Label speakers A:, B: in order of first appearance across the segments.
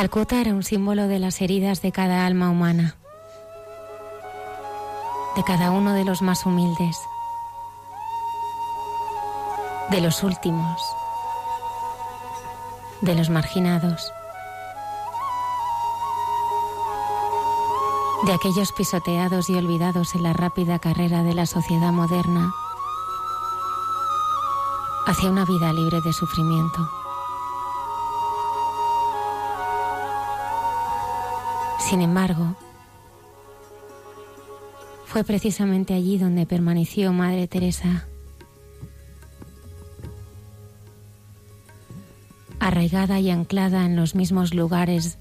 A: Calcuta era un símbolo de las heridas de cada alma humana, de cada uno de los más humildes, de los últimos, de los marginados, de aquellos pisoteados y olvidados en la rápida carrera de la sociedad moderna hacia una vida libre de sufrimiento. Sin embargo, fue precisamente allí donde permaneció Madre Teresa, arraigada y anclada en los mismos lugares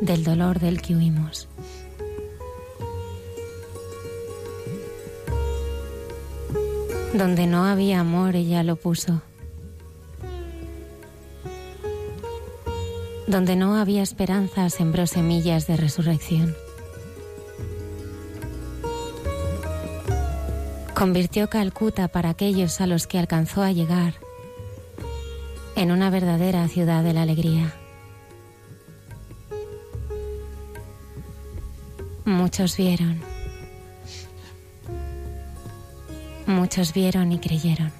A: del dolor del que huimos. Donde no había amor, ella lo puso. Donde no había esperanza, sembró semillas de resurrección. Convirtió Calcuta para aquellos a los que alcanzó a llegar en una verdadera ciudad de la alegría. Muchos vieron, muchos vieron y creyeron.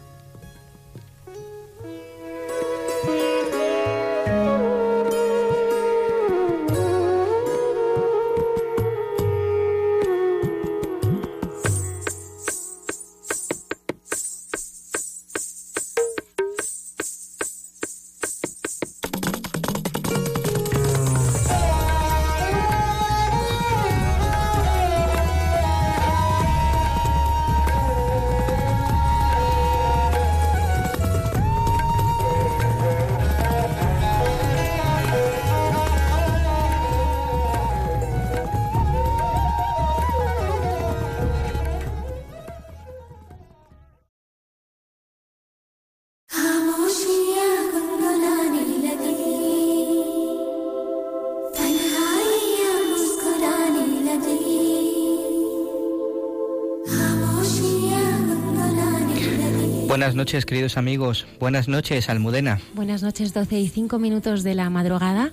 B: Buenas noches, queridos amigos. Buenas noches, Almudena.
A: Buenas noches, 12 y 5 minutos de la madrugada.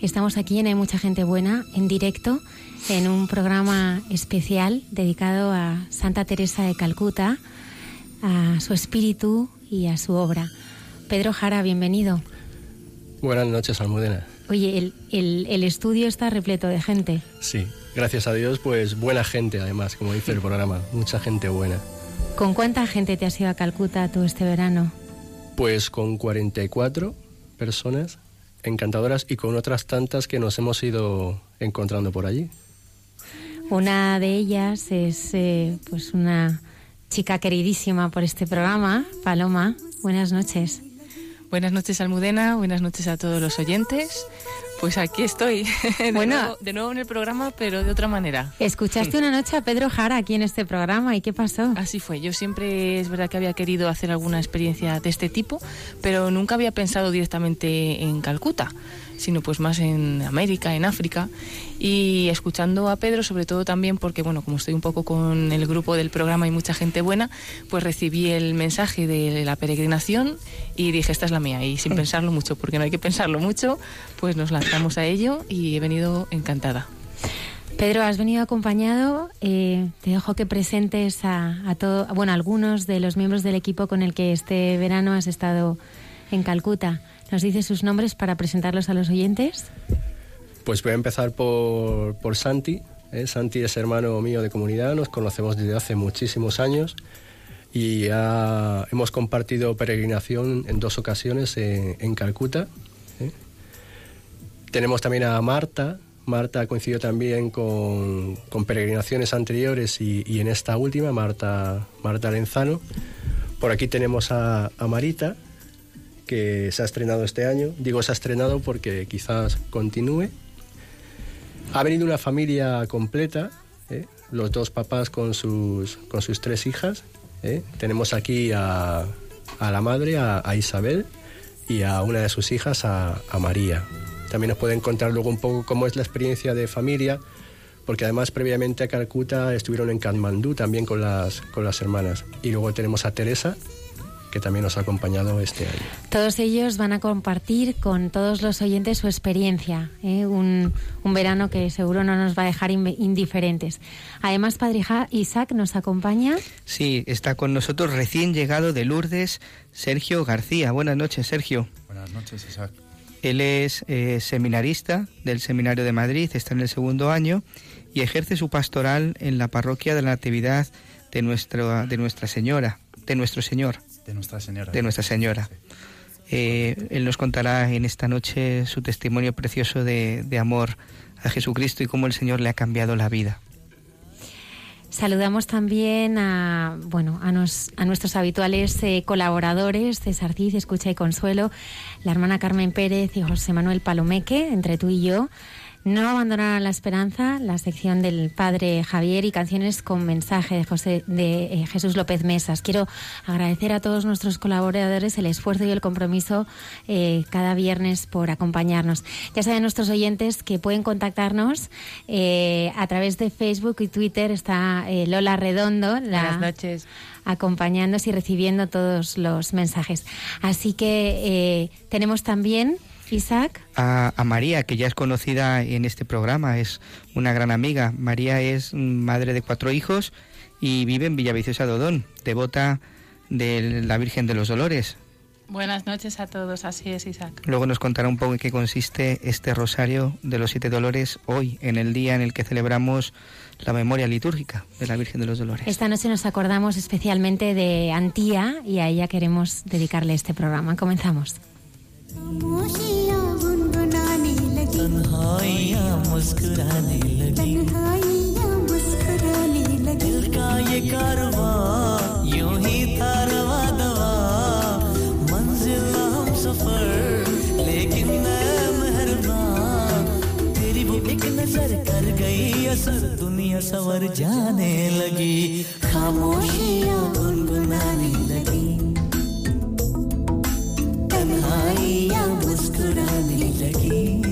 A: Estamos aquí en Hay Mucha Gente Buena, en directo, en un programa especial dedicado a Santa Teresa de Calcuta, a su espíritu y a su obra. Pedro Jara, bienvenido.
C: Buenas noches, Almudena.
A: Oye, el, el, el estudio está repleto de gente.
C: Sí, gracias a Dios, pues buena gente además, como dice el programa, mucha gente buena.
A: ¿Con cuánta gente te has ido a Calcuta tú este verano?
C: Pues con 44 personas encantadoras y con otras tantas que nos hemos ido encontrando por allí.
A: Una de ellas es eh, pues una chica queridísima por este programa, Paloma. Buenas noches.
D: Buenas noches, Almudena. Buenas noches a todos los oyentes. Pues aquí estoy, de,
A: Bueno.
D: nuevo, de nuevo en el programa, pero de otra manera.
A: Escuchaste una noche a Pedro Jara aquí en este programa y ¿qué pasó?
D: Así fue. Yo siempre es verdad que había querido hacer alguna experiencia de este tipo, pero nunca había pensado directamente en Calcuta, sino pues más en América, en África. Y escuchando a Pedro, sobre todo también porque, bueno, como estoy un poco con el grupo del programa y mucha gente buena, pues recibí el mensaje de la peregrinación y dije, esta es la mía. Y sin pensarlo mucho, porque no hay que pensarlo mucho, pues nos lanzamos a ello y he venido encantada.
A: Pedro, has venido acompañado. eh, te dejo que presentes a, a todo, bueno, a algunos de los miembros del equipo con el que este verano has estado en Calcuta. ¿Nos dices sus nombres para presentarlos a los oyentes?
C: Pues voy a empezar por, por Santi. ¿eh? Santi es hermano mío de comunidad, nos conocemos desde hace muchísimos años y hemos compartido peregrinación en dos ocasiones en, Calcuta. ¿eh? Tenemos también a Marta. Marta coincidió también con, con peregrinaciones anteriores y, en esta última, Marta, Marta Lenzano. Por aquí tenemos a Marita, que se ha estrenado este año. Digo se ha estrenado porque quizás continúe. Ha venido una familia completa, ¿eh? los dos papás con sus, con sus tres hijas. ¿eh? Tenemos aquí a, a la madre, a, a Isabel, y a una de sus hijas, a, a María. También nos pueden contar luego un poco cómo es la experiencia de familia, porque además previamente a Calcuta estuvieron en Katmandú también con las, con las hermanas. Y luego tenemos a Teresa, que también nos ha acompañado este año.
A: Todos ellos van a compartir con todos los oyentes su experiencia, ¿eh? un, un verano que seguro no nos va a dejar indiferentes. Además, Padre Isaac nos acompaña.
B: Sí, está con nosotros recién llegado de Lourdes, Sergio García. Buenas noches, Sergio.
E: Buenas noches, Isaac.
B: Él es eh, seminarista del Seminario de Madrid, está en el segundo año y ejerce su pastoral en la parroquia de la Natividad de, nuestro, de Nuestra Señora, de nuestro Señor,
E: De Nuestra Señora.
B: de Nuestra Señora. Eh, él nos contará en esta noche su testimonio precioso de, de amor a Jesucristo y cómo el Señor le ha cambiado la vida.
A: Saludamos también a, bueno, a, nos- a nuestros habituales eh, colaboradores, César Cid, Escucha y Consuelo, la hermana Carmen Pérez y José Manuel Palomeque, entre tú y yo. No abandonar la esperanza, la sección del padre Javier y canciones con mensaje de, José, de eh, Jesús López Mesas. Quiero agradecer a todos nuestros colaboradores el esfuerzo y el compromiso eh, cada viernes por acompañarnos. Ya saben nuestros oyentes que pueden contactarnos eh, a través de Facebook y Twitter. Está eh, Lola Redondo, la,
D: Buenas noches.
A: acompañándonos y recibiendo todos los mensajes. Así que tenemos también, Isaac,
B: a, a María, que ya es conocida en este programa, es una gran amiga. María es madre de cuatro hijos y vive en Villaviciosa de Odón, devota de la Virgen de los Dolores.
F: Buenas noches a todos, así es Isaac.
B: Luego nos contará un poco en qué consiste este rosario de los siete dolores hoy, en el día en el que celebramos la memoria litúrgica de la Virgen de los Dolores.
A: esta noche nos acordamos especialmente de Antía y a ella queremos dedicarle este programa. Comenzamos.
G: मुस्कुराने लगी।
H: मुस्कुराने लगी।
G: दिल का ये कारवां यूँ ही था रवा दवा। मंजिल हम सफ़र लेकिन मैं मेहरबान तेरी वो एक नज़र कर गई असर दुनिया सवर जाने लगी। खामोशियाँ गुनगुनाने लगी। तन्हाइयाँ मुस्कुराने लगी।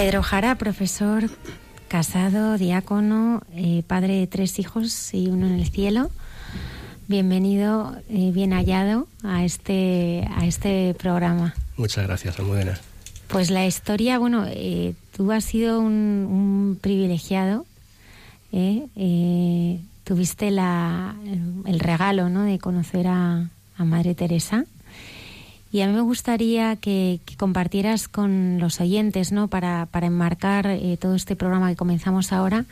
A: Pedro Jara, profesor, casado, diácono, eh, padre de tres hijos y uno en el cielo. Bienvenido, eh, bien hallado a este, a este programa.
C: Muchas gracias, Almudena.
A: Pues la historia, bueno, eh, tú has sido un, un privilegiado. ¿eh? Eh, tuviste la, el regalo ¿no? de conocer a, a Madre Teresa. Y a mí me gustaría que, compartieras con los oyentes, ¿no? Para, para enmarcar eh, todo este programa que comenzamos ahora,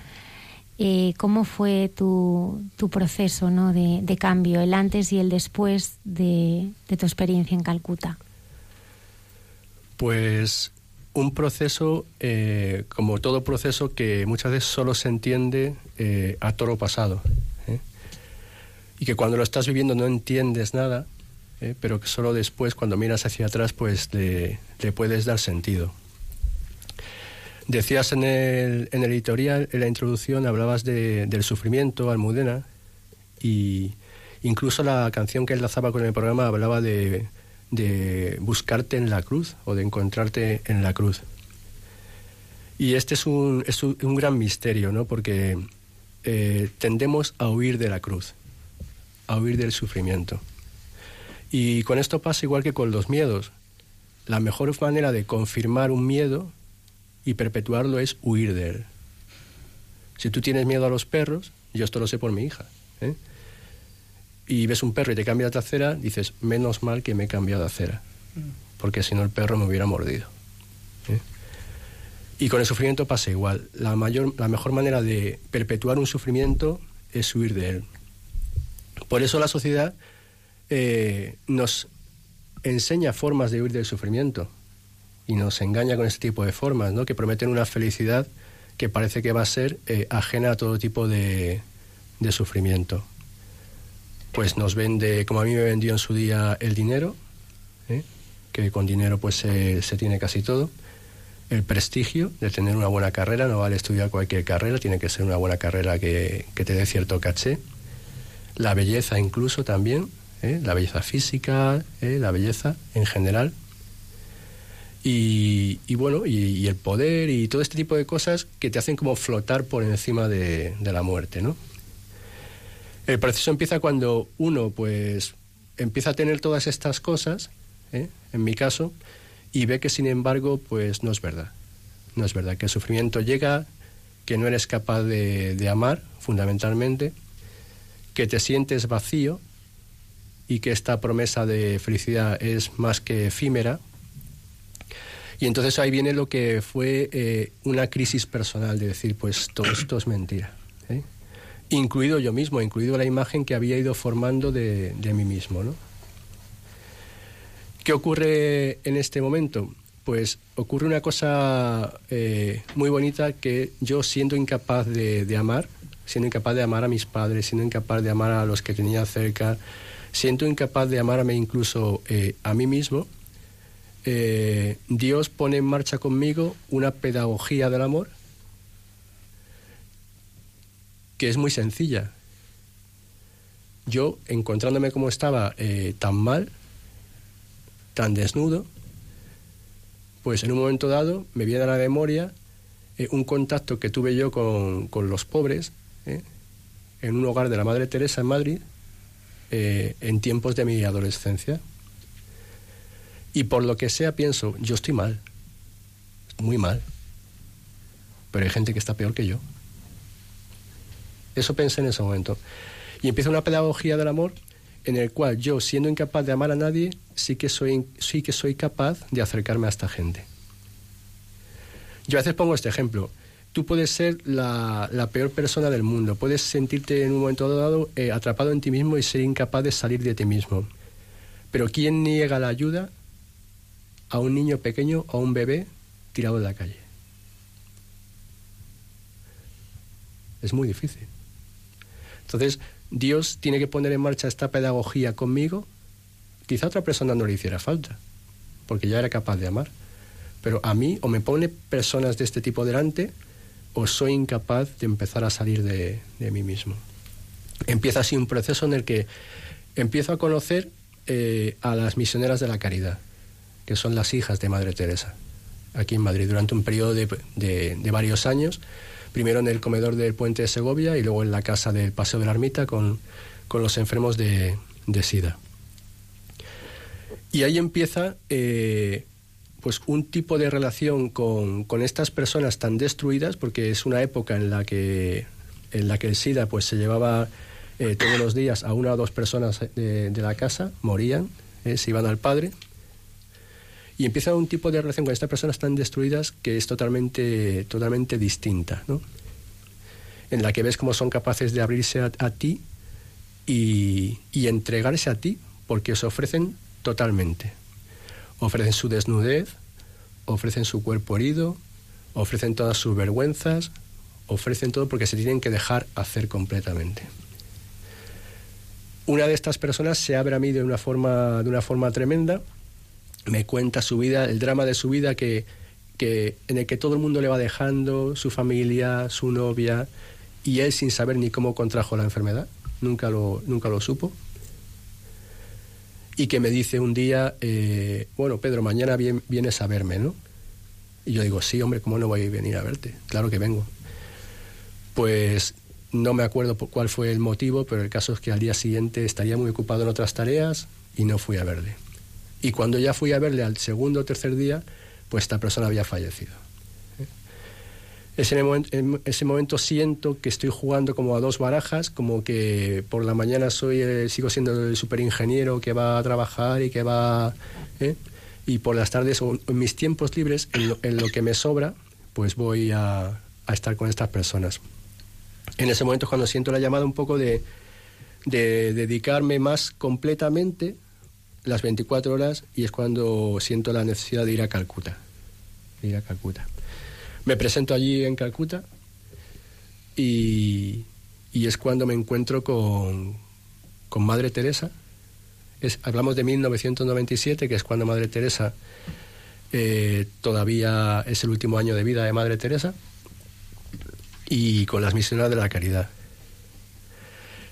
A: eh, cómo fue tu, tu proceso, ¿no? De, de cambio, el antes y el después de, de tu experiencia en Calcuta.
C: Pues un proceso, eh, como todo proceso, que muchas veces solo se entiende a toro pasado. Y que cuando lo estás viviendo no entiendes nada, ¿eh? pero que solo después, cuando miras hacia atrás, pues le, le puedes dar sentido. Decías en el, en el editorial, en la introducción, hablabas de- del sufrimiento, Almudena, y incluso la canción que enlazaba con el programa hablaba de, de buscarte en la cruz o de encontrarte en la cruz. Y este es un, es un, gran misterio, ¿no? Porque eh, tendemos a huir de la cruz, a huir del sufrimiento. Y con esto pasa igual que con los miedos. La mejor manera de confirmar un miedo y perpetuarlo es huir de él. Si tú tienes miedo a los perros, yo esto lo sé por mi hija, ¿eh? y ves un perro y te cambia de acera, dices, menos mal que me he cambiado de acera, porque si no el perro me hubiera mordido. ¿eh? Y con el sufrimiento pasa igual. La, mayor, la mejor manera de perpetuar un sufrimiento es huir de él. Por eso la sociedad eh, nos enseña formas de huir del sufrimiento y nos engaña con este tipo de formas, ¿no? que prometen una felicidad que parece que va a ser eh, ajena a todo tipo de, de sufrimiento. Pues nos vende, como a mí me vendió en su día, el dinero, ¿eh? que con dinero pues se, se tiene casi todo. El prestigio de tener una buena carrera, no vale estudiar cualquier carrera, tiene que ser una buena carrera que, que te dé cierto caché. La belleza incluso también, ¿eh? la belleza física, ¿eh? la belleza en general. Y, bueno, y, el poder y todo este tipo de cosas que te hacen como flotar por encima de, la muerte, ¿no? El proceso empieza cuando uno, pues, empieza a tener todas estas cosas, ¿eh? en mi caso, y ve que sin embargo, pues, no es verdad. No es verdad, que el sufrimiento llega, que no eres capaz de amar, fundamentalmente, que te sientes vacío y que esta promesa de felicidad es más que efímera. Y entonces ahí viene lo que fue eh, una crisis personal, de decir, pues todo esto es mentira. ¿eh? Incluido yo mismo, incluido la imagen que había ido formando de, de mí mismo. ¿no? ¿Qué ocurre en este momento? Pues ocurre una cosa eh, muy bonita que yo siendo incapaz de, de amar, siendo incapaz de amar a mis padres, siendo incapaz de amar a los que tenía cerca, siendo incapaz de amarme incluso eh, a mí mismo, eh, Dios pone en marcha conmigo una pedagogía del amor que es muy sencilla. Yo, encontrándome como estaba eh, tan mal, tan desnudo, pues en un momento dado me viene a la memoria un contacto que tuve yo con, con los pobres en un hogar de la Madre Teresa en Madrid eh, en tiempos de mi adolescencia. Y por lo que sea pienso, yo estoy mal, muy mal, pero hay gente que está peor que yo. Eso pensé en ese momento. Y empieza una pedagogía del amor en el cual yo, siendo incapaz de amar a nadie, sí que soy, sí que soy capaz de acercarme a esta gente. Yo a veces pongo este ejemplo. Tú puedes ser la, peor persona del mundo, puedes sentirte en un momento dado eh, atrapado en ti mismo y ser incapaz de salir de ti mismo. Pero ¿quién niega la ayuda a un niño pequeño, a un bebé tirado en la calle? Es muy difícil. Entonces, Dios tiene que poner en marcha esta pedagogía conmigo. Quizá a otra persona no le hiciera falta, porque ya era capaz de amar. Pero a mí o me pone personas de este tipo delante o soy incapaz de empezar a salir de, mí mismo. Empieza así un proceso en el que empiezo a conocer eh, a las misioneras de la caridad, que son las hijas de Madre Teresa. aquí en Madrid, durante un periodo de, varios años. Primero en el comedor del puente de Segovia y luego en la casa del Paseo de la Ermita con, los enfermos de, de SIDA. Y ahí empieza eh, pues un tipo de relación con, con estas personas tan destruidas, porque es una época en la que, en la que el SIDA pues, se llevaba eh, todos los días a una o dos personas de, la casa, morían, eh, se iban al padre. Y empieza un tipo de relación con estas personas tan destruidas que es totalmente, totalmente distinta, ¿no? En la que ves cómo son capaces de abrirse a, a ti y, y entregarse a ti porque os ofrecen totalmente. Ofrecen su desnudez, ofrecen su cuerpo herido, ofrecen todas sus vergüenzas, ofrecen todo porque se tienen que dejar hacer completamente. Una de estas personas se abre a mí de una forma, de una forma tremenda, me cuenta su vida, el drama de su vida que, que en el que todo el mundo le va dejando, su familia, su novia, y él sin saber ni cómo contrajo la enfermedad, nunca lo, nunca lo supo y que me dice un día, eh, bueno, Pedro, mañana vien- vienes a verme, ¿no? Y yo digo, sí, hombre, ¿cómo no voy a venir a verte? Claro que vengo. Pues no me acuerdo por cuál fue el motivo, pero el caso es que al día siguiente estaría muy ocupado en otras tareas y no fui a verle. Y cuando ya fui a verle al segundo o tercer día, pues esta persona había fallecido. Momento, en ese momento siento que estoy jugando como a dos barajas, como que por la mañana soy el- sigo siendo el superingeniero que va a trabajar y que va... ¿eh? Y por las tardes, o en mis tiempos libres, en lo, que me sobra, pues voy a, estar con estas personas. En ese momento es cuando siento la llamada un poco de, de dedicarme más completamente las 24 horas y es cuando siento la necesidad de ir a Calcuta. de ir a Calcuta. Me presento allí en Calcuta y, es cuando me encuentro con, con Madre Teresa. Es, hablamos de 1997, que es cuando Madre Teresa eh, todavía es el último año de vida de Madre Teresa, y con las misioneras de la caridad.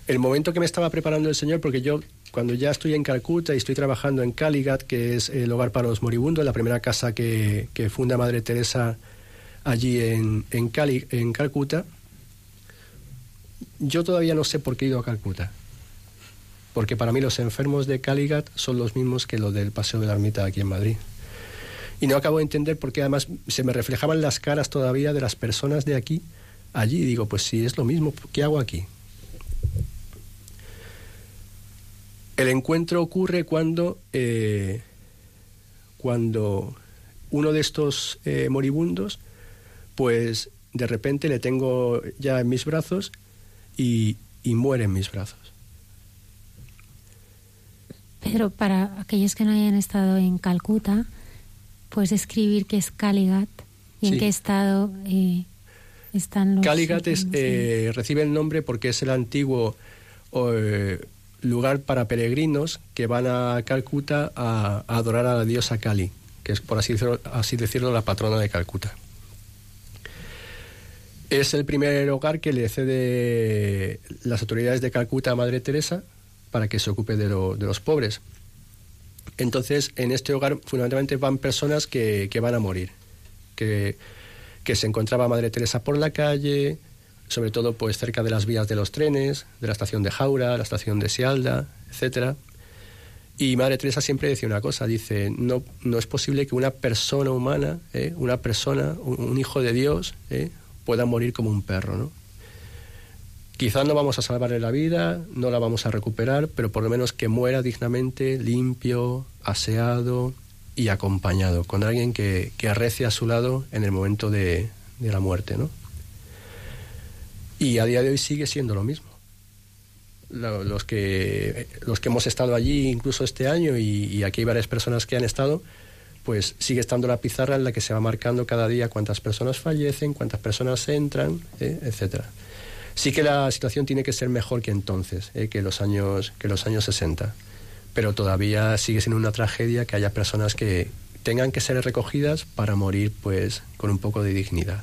C: El momento que me estaba preparando el Señor, porque yo cuando ya estoy en Calcuta y estoy trabajando en Caligat, que es el hogar para los moribundos, la primera casa que funda Madre Teresa allí en, en, Cali, en Calcuta, yo todavía no sé por qué he ido a Calcuta. Porque para mí los enfermos de Caligat son los mismos que los del Paseo de la Ermita aquí en Madrid. Y no acabo de entender por qué además se me reflejaban las caras todavía de las personas de aquí allí. Digo, pues si es lo mismo, ¿qué hago aquí? El encuentro ocurre cuando, eh, cuando uno de estos eh, moribundos, pues de repente le tengo ya en mis brazos y, y muere en mis brazos.
A: Pedro, para aquellos que no hayan estado en Calcuta, puedes describir qué es Caligat y en
C: Sí.
A: qué estado eh, están los.
C: Caligat es, eh, recibe el nombre porque es el antiguo eh, lugar para peregrinos que van a Calcuta a, a adorar a la diosa Kali, que es, por así decirlo, así decirlo, la patrona de Calcuta. Es el primer hogar que le cede las autoridades de Calcuta a Madre Teresa para que se ocupe de, lo- de los pobres. Entonces, en este hogar fundamentalmente van personas que, que van a morir, que, que se encontraba Madre Teresa por la calle, sobre todo pues cerca de las vías de los trenes, de la estación de Jaura, la estación de Sialda, etcétera. Y Madre Teresa siempre decía una cosa, dice, no, no es posible que una persona humana, ¿eh? una persona, un, un hijo de Dios, ¿eh? Pueda morir como un perro, ¿no? Quizás no vamos a salvarle la vida, no la vamos a recuperar, pero por lo menos que muera dignamente, limpio, aseado y acompañado, con alguien que, que a su lado en el momento de, de la muerte, ¿no? Y a día de hoy sigue siendo lo mismo. Lo- Los que, los que hemos estado allí incluso este año y aquí hay varias personas que han estado, pues sigue estando la pizarra en la que se va marcando cada día cuántas personas fallecen, cuántas personas entran, ¿eh? etcétera. Sí que la situación tiene que ser mejor que entonces, ¿eh? que los años que los años 60, pero todavía sigue siendo una tragedia que haya personas que tengan que ser recogidas para morir pues con un poco de dignidad.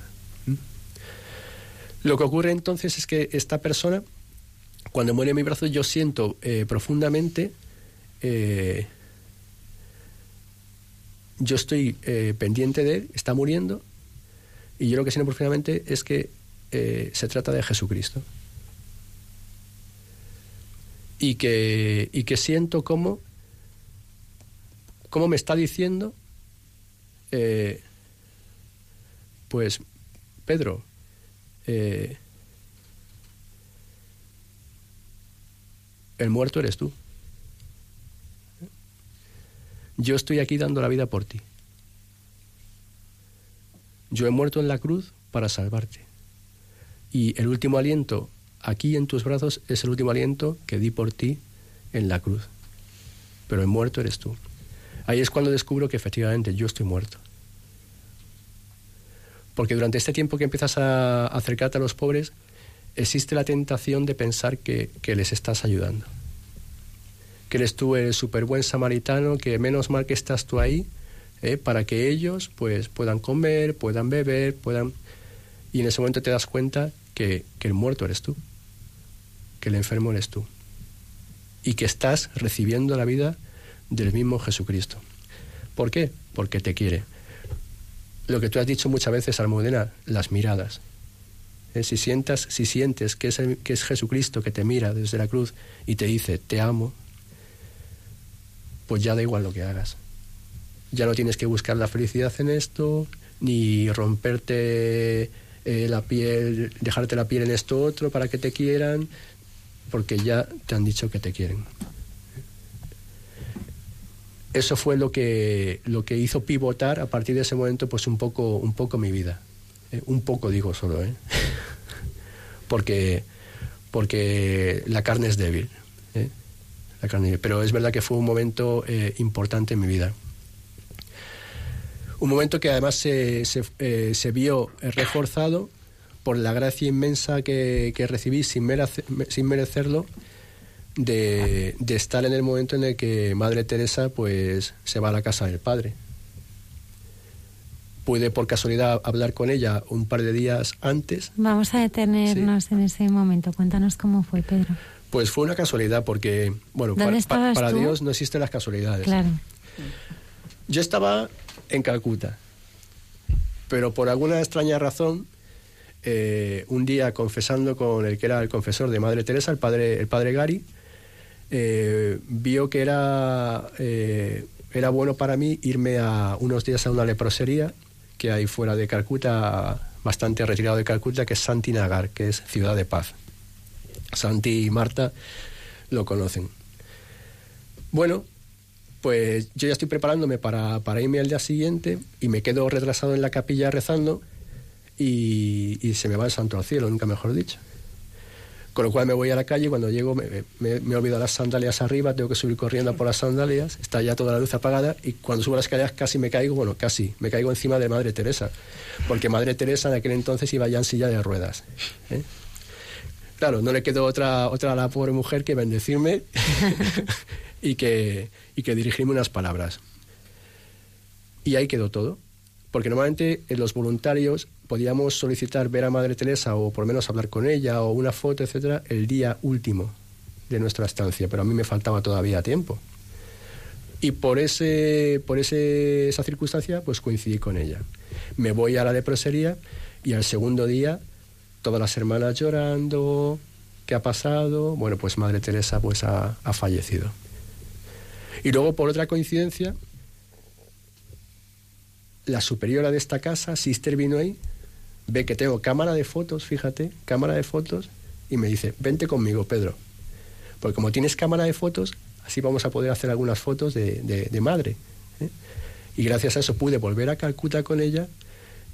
C: Lo que ocurre entonces es que esta persona, cuando muere en mi brazo, yo siento eh, profundamente eh, yo estoy eh, pendiente de él, está muriendo, y yo lo que siento profundamente es que eh, se trata de Jesucristo. Y que, y que siento como, como me está diciendo, eh, pues, Pedro, eh, el muerto eres tú. Yo estoy aquí dando la vida por ti. Yo he muerto en la cruz para salvarte. Y el último aliento aquí en tus brazos es el último aliento que di por ti en la cruz. Pero el muerto eres tú. Ahí es cuando descubro que efectivamente yo estoy muerto. Porque durante este tiempo que empiezas a acercarte a los pobres, existe la tentación de pensar que, que les estás ayudando. Que eres tú el súper buen samaritano, que menos mal que estás tú ahí, ¿eh? para que ellos pues, puedan comer, puedan beber, puedan... Y en ese momento te das cuenta que, que el muerto eres tú, que el enfermo eres tú. Y que estás recibiendo la vida del mismo Jesucristo. ¿Por qué? Porque te quiere. Lo que tú has dicho muchas veces, Almudena, las miradas. Eh, Si, sientas, si sientes que es, el- que es Jesucristo que te mira desde la cruz y te dice, te amo, pues ya da igual lo que hagas. Ya no tienes que buscar la felicidad en esto, ni romperte eh, la piel, dejarte la piel en esto otro para que te quieran, porque ya te han dicho que te quieren. Eso fue lo que, lo que hizo pivotar a partir de ese momento pues un poco, un poco mi vida. Eh, un poco digo solo, ¿eh? porque, porque la carne es débil. ¿eh? La carne, pero es verdad que fue un momento eh, importante en mi vida. Un momento que además se, se, eh, se vio reforzado por la gracia inmensa que, que recibí sin, merece- sin merecerlo de, de estar en el momento en el que Madre Teresa pues se va a la casa del padre. Pude por casualidad hablar con ella un par de días antes
A: Vamos a detenernos en ese momento. Cuéntanos cómo fue, Pedro.
C: Pues fue una casualidad porque, bueno,
A: ¿Dónde
C: para, pa-? Dios no existen las casualidades.
A: Claro.
C: Yo estaba en Calcuta, pero por alguna extraña razón, eh, un día confesando con el que era el confesor de Madre Teresa, el padre, el padre Gary, eh, vio que era, eh, era bueno para mí irme a unos días a una leprosería que hay fuera de Calcuta, bastante retirado de Calcuta, que es Santinagar, que es ciudad de paz. Santi y Marta lo conocen. Bueno, pues yo ya estoy preparándome para, para irme al día siguiente y me quedo retrasado en la capilla rezando y, y se me va el santo al cielo, nunca mejor dicho. Con lo cual me voy a la calle y cuando llego me, me, me olvido las sandalias arriba, tengo que subir corriendo por las sandalias, está ya toda la luz apagada y cuando subo las escaleras casi me caigo, bueno, casi, me caigo encima de Madre Teresa, porque Madre Teresa en aquel entonces iba ya en silla de ruedas. ¿eh? Claro, no le quedó otra, otra a la pobre mujer que bendecirme y, que, y que dirigirme unas palabras. Y ahí quedó todo. Porque normalmente en los voluntarios podíamos solicitar ver a Madre Teresa o por lo menos hablar con ella o una foto, etcétera, el día último de nuestra estancia, pero a mí me faltaba todavía tiempo. Y por ese por ese, esa circunstancia pues coincidí con ella. Me voy a la leprosería y al segundo día todas las hermanas llorando, ¿qué ha pasado? Bueno, pues Madre Teresa pues ha, fallecido. Y luego por otra coincidencia la superiora de esta casa, Sister Binoy, ve que tengo cámara de fotos, fíjate, cámara de fotos, y me dice, vente conmigo, Pedro. Porque como tienes cámara de fotos, así vamos a poder hacer algunas fotos de, de- de madre. ¿eh? Y gracias a eso pude volver a Calcuta con ella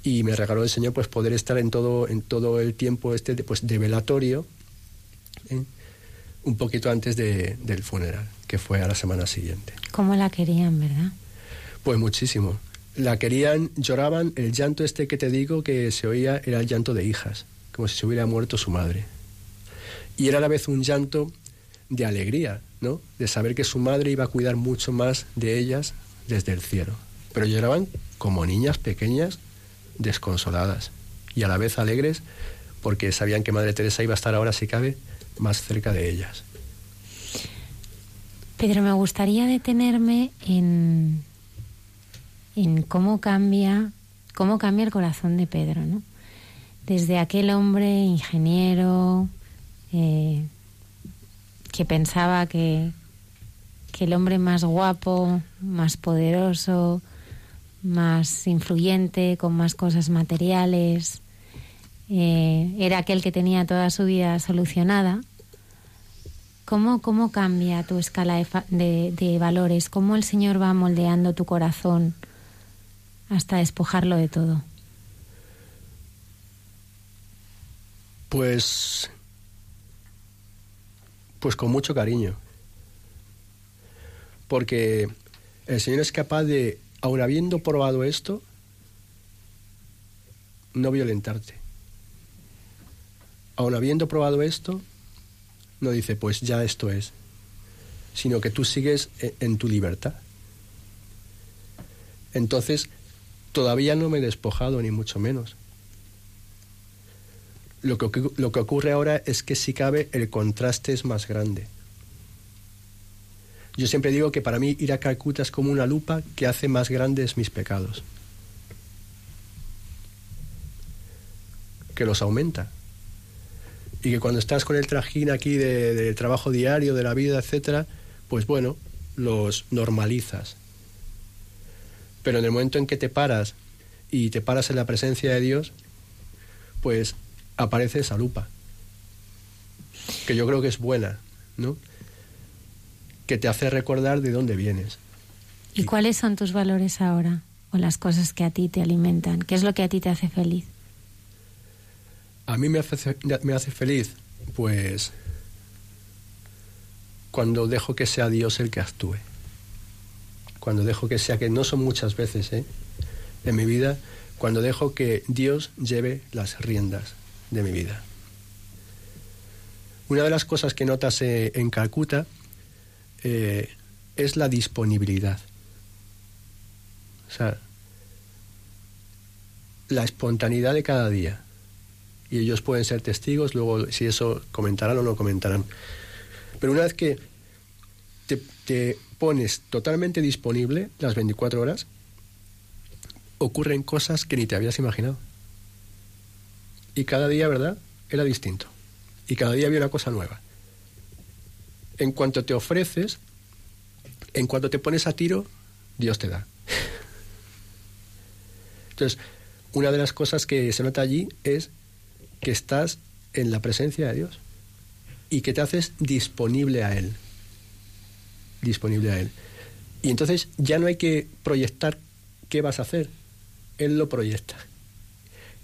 C: y me regaló el Señor pues poder estar en todo, en todo el tiempo este de, pues, de velatorio, ¿eh? un poquito antes de- del funeral, que fue a la semana siguiente.
A: ¿Cómo la querían, verdad?
C: Pues muchísimo. La querían, lloraban, el llanto este que te digo que se oía era el llanto de hijas, como si se hubiera muerto su madre. Y era a la vez un llanto de alegría, ¿no? De saber que su madre iba a cuidar mucho más de ellas desde el cielo. Pero lloraban como niñas pequeñas, desconsoladas y a la vez alegres porque sabían que Madre Teresa iba a estar ahora, si cabe, más cerca de ellas.
A: Pedro, me gustaría detenerme en, en cómo cambia, cómo cambia el corazón de Pedro, ¿no? Desde aquel hombre ingeniero eh, que pensaba que, que el hombre más guapo, más poderoso, más influyente, con más cosas materiales, eh, era aquel que tenía toda su vida solucionada. ¿Cómo, cómo cambia tu escala de, de valores? ¿Cómo el Señor va moldeando tu corazón hasta despojarlo de todo?
C: Pues. Pues con mucho cariño. Porque el Señor es capaz de, aun habiendo probado esto, no violentarte. Aun habiendo probado esto, no dice, pues ya esto es, sino que tú sigues e- en tu libertad. Entonces, todavía no me he despojado, ni mucho menos. Lo que, lo que ocurre ahora es que si cabe el contraste es más grande. Yo siempre digo que para mí ir a Calcuta es como una lupa que hace más grandes mis pecados. Que los aumenta. Y que cuando estás con el trajín aquí de, del trabajo diario, de la vida, etcétera, pues bueno, los normalizas. Pero en el momento en que te paras y te paras en la presencia de Dios, pues aparece esa lupa, que yo creo que es buena, ¿no? Que te hace recordar de dónde vienes.
A: ¿Y cuáles son tus valores ahora? ¿O las cosas que a ti te alimentan? ¿Qué es lo que a ti te hace feliz?
C: A mí me hace, me hace feliz, pues, cuando dejo que sea Dios el que actúe. Cuando dejo que sea, que no son muchas veces, ¿eh? En mi vida, cuando dejo que Dios lleve las riendas de mi vida. Una de las cosas que notas eh, en Calcuta eh, es la disponibilidad. O sea, la espontaneidad de cada día. Y ellos pueden ser testigos, luego si eso comentarán o no comentarán. Pero una vez que te, te pones totalmente disponible las 24 horas, ocurren cosas que ni te habías imaginado. Y cada día, ¿verdad? Era distinto. Y cada día había una cosa nueva. En cuanto te ofreces, en cuanto te pones a tiro, Dios te da. Entonces, una de las cosas que se nota allí es que estás en la presencia de Dios y que te haces disponible a Él. Disponible a Él. Y entonces ya no hay que proyectar qué vas a hacer. Él lo proyecta.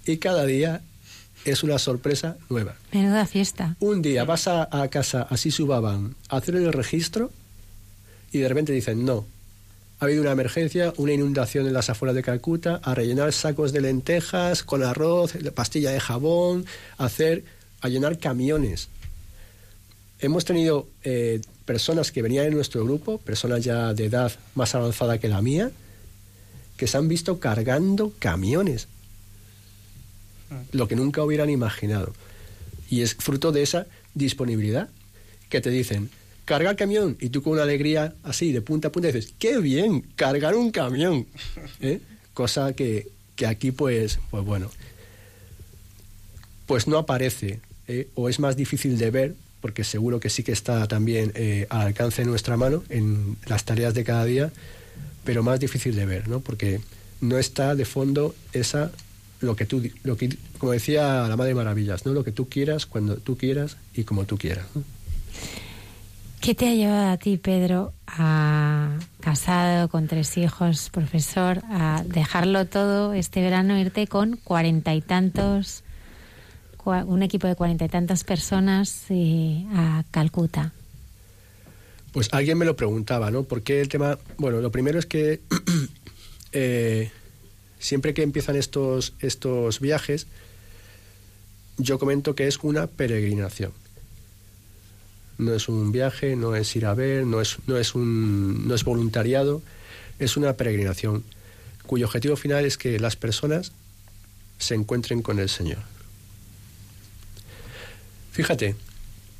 C: Y cada día es una sorpresa nueva.
A: Menuda fiesta.
C: Un día vas a, a casa, así subaban, a hacer el registro y de repente dicen, no, ha habido una emergencia, una inundación en las afueras de Calcuta, a rellenar sacos de lentejas con arroz, pastilla de jabón, a hacer, a llenar camiones. Hemos tenido eh, personas que venían en nuestro grupo, personas ya de edad más avanzada que la mía, que se han visto cargando camiones, lo que nunca hubieran imaginado. Y es fruto de esa disponibilidad que te dicen, carga el camión, y tú con una alegría así, de punta a punta, dices, qué bien, cargar un camión. ¿Eh? Cosa que, que aquí, pues, pues bueno, pues no aparece, ¿eh? o es más difícil de ver, porque seguro que sí que está también eh, al alcance de nuestra mano en las tareas de cada día, pero más difícil de ver, ¿no? Porque no está de fondo esa lo que tú lo que como decía la Madre Maravillas, ¿no? Lo que tú quieras cuando tú quieras y como tú quieras. ¿no?
A: ¿Qué te ha llevado a ti, Pedro, a casado, con tres hijos, profesor, a dejarlo todo este verano, irte con cuarenta y tantos, un equipo de cuarenta y tantas personas eh, a Calcuta?
C: Pues alguien me lo preguntaba, ¿no? ¿Por qué el tema? Bueno, lo primero es que eh, siempre que empiezan estos, estos viajes, yo comento que es una peregrinación. No es un viaje, no es ir a ver, no es, no es, un, no es voluntariado, es una peregrinación cuyo objetivo final es que las personas se encuentren con el Señor. Fíjate,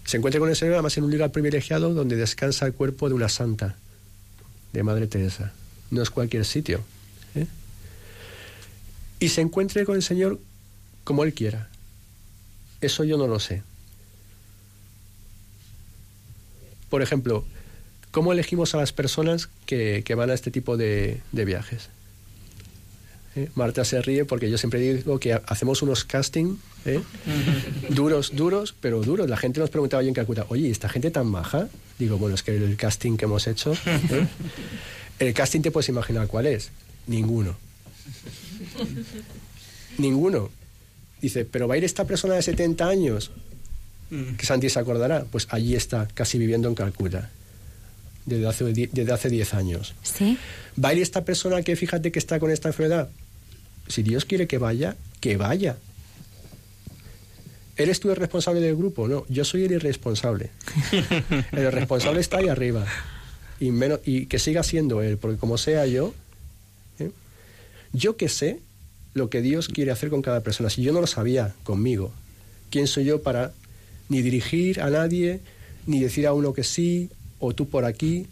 C: se encuentra con el Señor además en un lugar privilegiado donde descansa el cuerpo de una santa, de Madre Teresa. No es cualquier sitio. ¿eh? Y se encuentre con el Señor como Él quiera. Eso yo no lo sé. Por ejemplo, ¿cómo elegimos a las personas que, que van a este tipo de, de viajes? ¿Eh? Marta se ríe porque yo siempre digo que ha- hacemos unos casting ¿eh? duros, duros, pero duros. La gente nos preguntaba yo en Calcuta, oye, ¿y esta gente tan maja? Digo, bueno, es que el casting que hemos hecho, ¿eh? el casting te puedes imaginar cuál es. Ninguno. Ninguno. Dice, pero va a ir esta persona de 70 años, que Santi se acordará. Pues allí está, casi viviendo en Calcuta, desde hace, desde hace 10 años.
A: ¿Sí?
C: ¿Va a ir esta persona que fíjate que está con esta enfermedad? Si Dios quiere que vaya, que vaya. ¿Eres tú el responsable del grupo? No, yo soy el irresponsable. El responsable está ahí arriba. Y, menos, y que siga siendo él, porque como sea yo, ¿eh? yo que sé lo que Dios quiere hacer con cada persona. Si yo no lo sabía conmigo, ¿quién soy yo para ni dirigir a nadie, ni decir a uno que sí, o tú por aquí?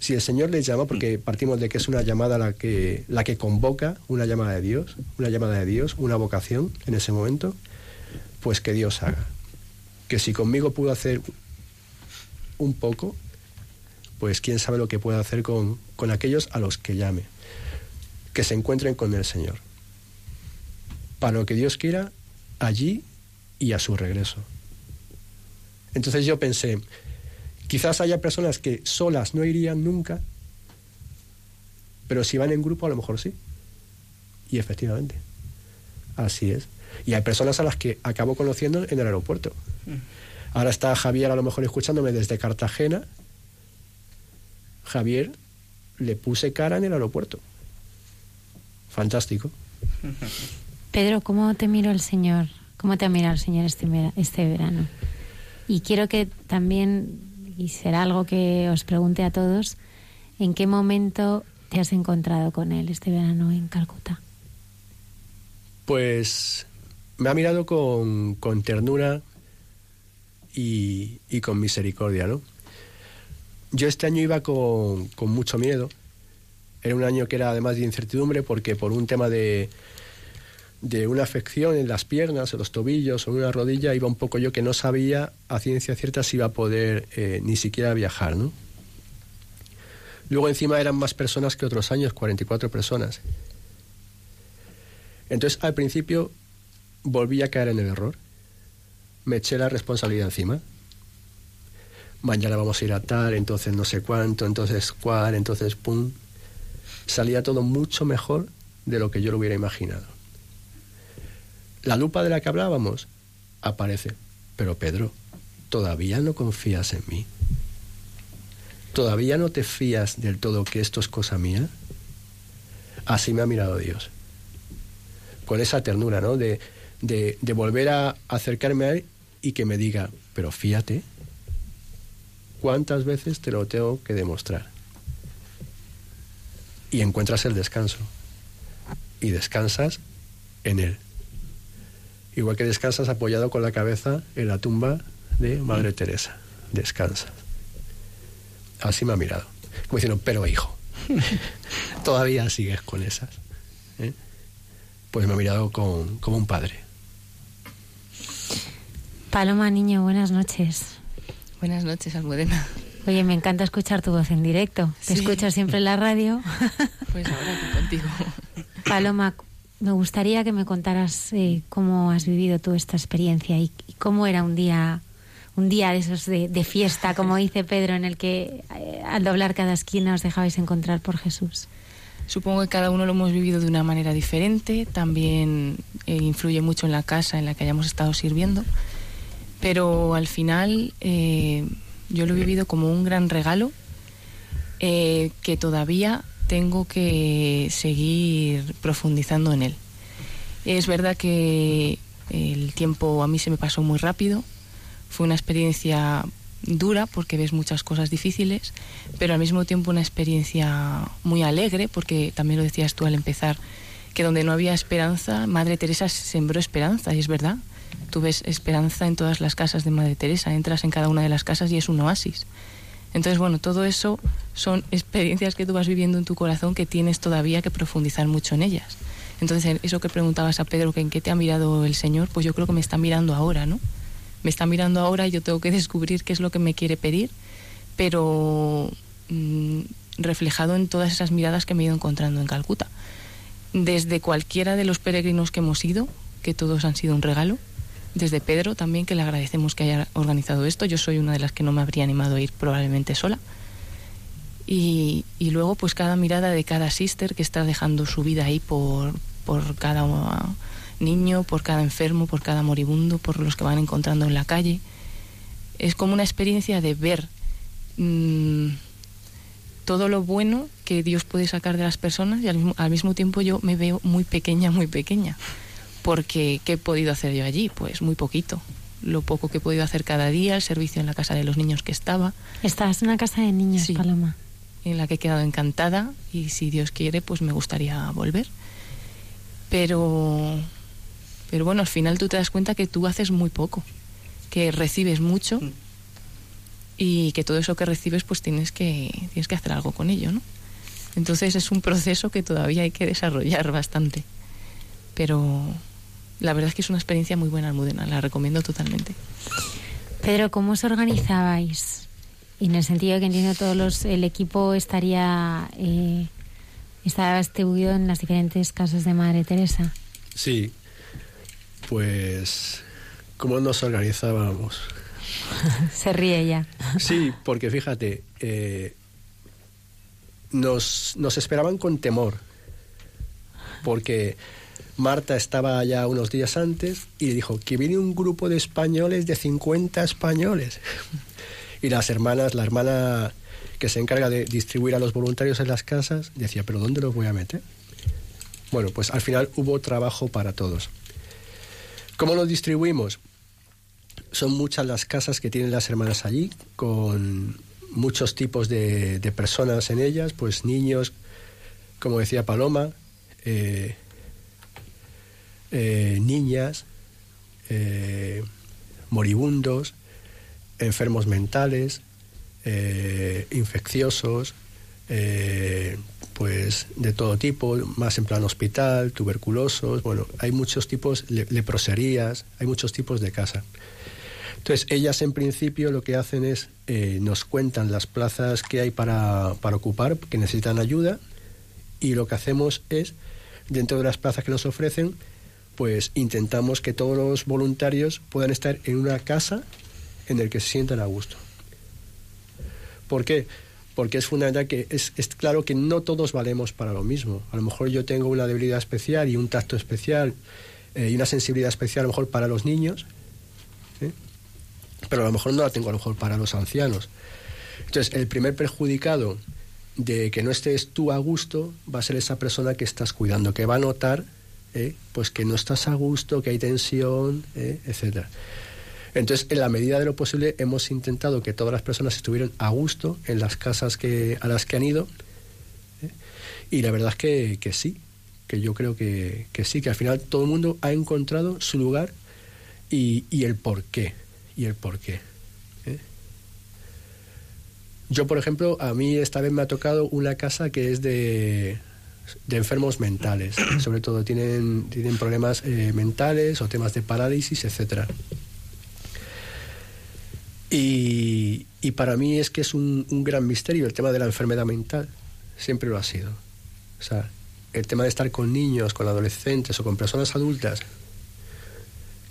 C: Si el Señor les llama, porque partimos de que es una llamada la que, la que convoca, una llamada de Dios, una llamada de Dios, una vocación en ese momento, pues que Dios haga. Que si conmigo pudo hacer un poco, pues quién sabe lo que puede hacer con, con aquellos a los que llame. Que se encuentren con el Señor. Para lo que Dios quiera, allí y a su regreso. Entonces yo pensé, quizás haya personas que solas no irían nunca, pero si van en grupo a lo mejor sí. Y efectivamente, así es. Y hay personas a las que acabo conociendo en el aeropuerto. Ahora está Javier a lo mejor escuchándome desde Cartagena. Javier le puse cara en el aeropuerto. Fantástico.
A: Pedro, ¿cómo te miró el Señor? ¿Cómo te ha mirado el Señor este, este verano? Y quiero que también, y será algo que os pregunte a todos, ¿en qué momento te has encontrado con Él este verano en Calcuta?
C: Pues me ha mirado con, con ternura y, y con misericordia, ¿no? Yo este año iba con, con mucho miedo. Era un año que era además de incertidumbre porque por un tema de, de una afección en las piernas, en los tobillos o en una rodilla, iba un poco yo que no sabía a ciencia cierta si iba a poder eh, ni siquiera viajar, ¿no? Luego encima eran más personas que otros años, 44 personas. Entonces al principio volví a caer en el error. Me eché la responsabilidad encima. Mañana vamos a ir a tal, entonces no sé cuánto, entonces cuál, entonces pum. Salía todo mucho mejor de lo que yo lo hubiera imaginado. La lupa de la que hablábamos aparece. Pero Pedro, ¿todavía no confías en mí? ¿Todavía no te fías del todo que esto es cosa mía? Así me ha mirado Dios con esa ternura, ¿no? De, volver a acercarme a Él y que me diga, pero fíjate, ¿cuántas veces te lo tengo que demostrar? Y encuentras el descanso. Y descansas en Él. Igual que descansas apoyado con la cabeza en la tumba de Madre Teresa. Descansas. Así me ha mirado. Como diciendo, pero hijo, todavía sigues con esas. ¿eh? pues me ha mirado con, como un padre.
A: Paloma, niño, buenas noches.
D: Buenas noches, Almudena.
A: Oye, me encanta escuchar tu voz en directo. Te
D: Sí.
A: escucho siempre en la radio.
D: Pues ahora aquí contigo.
A: Paloma, me gustaría que me contaras eh, cómo has vivido tú esta experiencia y, y cómo era un día, un día de esos de, de fiesta, como dice Pedro, en el que eh, al doblar cada esquina os dejabais encontrar por Jesús.
D: Supongo que cada uno lo hemos vivido de una manera diferente, también eh, influye mucho en la casa en la que hayamos estado sirviendo, pero al final yo lo he vivido como un gran regalo que todavía tengo que seguir profundizando en él. Es verdad que el tiempo a mí se me pasó muy rápido, fue una experiencia dura porque ves muchas cosas difíciles, pero al mismo tiempo una experiencia muy alegre porque también lo decías tú al empezar, que donde no había esperanza, Madre Teresa sembró esperanza y es verdad. Tú ves esperanza en todas las casas de Madre Teresa, entras en cada una de las casas y es un oasis. Entonces, bueno, todo eso son experiencias que tú vas viviendo en tu corazón que tienes todavía que profundizar mucho en ellas. Entonces, eso que preguntabas a Pedro, que en qué te ha mirado el Señor, pues yo creo que me está mirando ahora, ¿no? Me está mirando ahora y yo tengo que descubrir qué es lo que me quiere pedir, pero mm, reflejado en todas esas miradas que me he ido encontrando en Calcuta. Desde cualquiera de los peregrinos que hemos ido, que todos han sido un regalo, desde Pedro también, que le agradecemos que haya organizado esto. Yo soy una de las que no me habría animado a ir probablemente sola. Y, luego, pues cada mirada de cada sister que está dejando su vida ahí por, por cada uh, niño, por cada enfermo, por cada moribundo, por los que van encontrando en la calle. Es como una experiencia de ver mm, todo lo bueno que Dios puede sacar de las personas y al mismo tiempo yo me veo muy pequeña, muy pequeña. Porque ¿qué he podido hacer yo allí? Pues muy poquito. Lo poco que he podido hacer cada día, el servicio en la casa de los niños que estaba,
A: Estás en una casa de niños,
D: Sí.
A: Paloma.
D: en la que he quedado encantada y si Dios quiere, pues me gustaría volver. Pero, pero bueno, al final tú te das cuenta que tú haces muy poco, que recibes mucho y que todo eso que recibes, pues tienes que, tienes que hacer algo con ello, ¿no? Entonces es un proceso que todavía hay que desarrollar bastante. Pero la verdad es que es una experiencia muy buena, Almudena, la recomiendo totalmente.
A: Pedro, ¿cómo os organizabais? Y en el sentido de que entiendo todos los, el equipo estaría eh, estaba distribuido en las diferentes casas de Madre Teresa.
C: Sí, pues cómo nos organizábamos.
A: Se ríe ya.
C: Sí, porque fíjate, eh, nos, nos esperaban con temor, porque Marta estaba ya unos días antes y dijo que viene un grupo de españoles, de 50 españoles. Y las hermanas, la hermana que se encarga de distribuir a los voluntarios en las casas, decía, pero ¿dónde los voy a meter? Bueno, pues al final hubo trabajo para todos. ¿Cómo los distribuimos? Son muchas las casas que tienen las hermanas allí, con muchos tipos de, de personas en ellas, pues niños, como decía Paloma, eh, eh, niñas, eh, moribundos, enfermos mentales, eh, infecciosos, pues de todo tipo, más en plan hospital, tuberculosos, bueno, hay muchos tipos, le- leproserías, hay muchos tipos de casa. Entonces, ellas en principio lo que hacen es, nos cuentan las plazas que hay para, para ocupar, que necesitan ayuda, y lo que hacemos es, dentro de las plazas que nos ofrecen, pues intentamos que todos los voluntarios puedan estar en una casa en el que se sientan a gusto. ¿Por qué? Porque es fundamental que es, es claro que no todos valemos para lo mismo. A lo mejor yo tengo una debilidad especial y un tacto especial eh, y una sensibilidad especial a lo mejor para los niños, pero a lo mejor no la tengo a lo mejor para los ancianos. Entonces, el primer perjudicado de que no estés tú a gusto va a ser esa persona que estás cuidando, que va a notar ¿eh? pues que no estás a gusto, que hay tensión, ¿eh? etcétera. Entonces, en la medida de lo posible, hemos intentado que todas las personas estuvieran a gusto en las casas que, a las que han ido. ¿eh? Y la verdad es que, que sí, que yo creo que, que sí, que al final todo el mundo ha encontrado su lugar y, y el por qué. Y el por qué. ¿eh? Yo, por ejemplo, a mí esta vez me ha tocado una casa que es de, de enfermos mentales. Sobre todo tienen, tienen problemas eh, mentales o temas de parálisis, etcétera. Y, y para mí es que es un, un gran misterio el tema de la enfermedad mental. Siempre lo ha sido. O sea, el tema de estar con niños, con adolescentes o con personas adultas,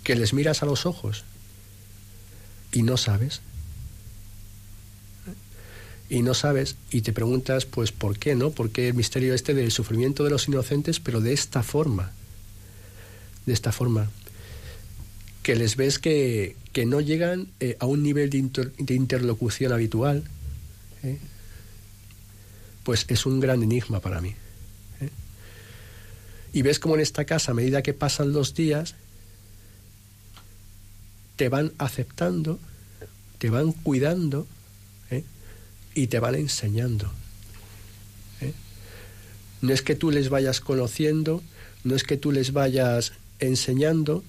C: que les miras a los ojos y no sabes. Y no sabes y te preguntas, pues, ¿por qué, no? ¿Por qué el misterio este del sufrimiento de los inocentes, pero de esta forma? De esta forma que les ves que, que no llegan eh, a un nivel de, inter- de interlocución habitual, ¿eh? pues es un gran enigma para mí. ¿eh? Y ves como en esta casa, a medida que pasan los días, te van aceptando, te van cuidando. Y te van enseñando. ¿eh? No es que tú les vayas conociendo, no es que tú les vayas enseñando,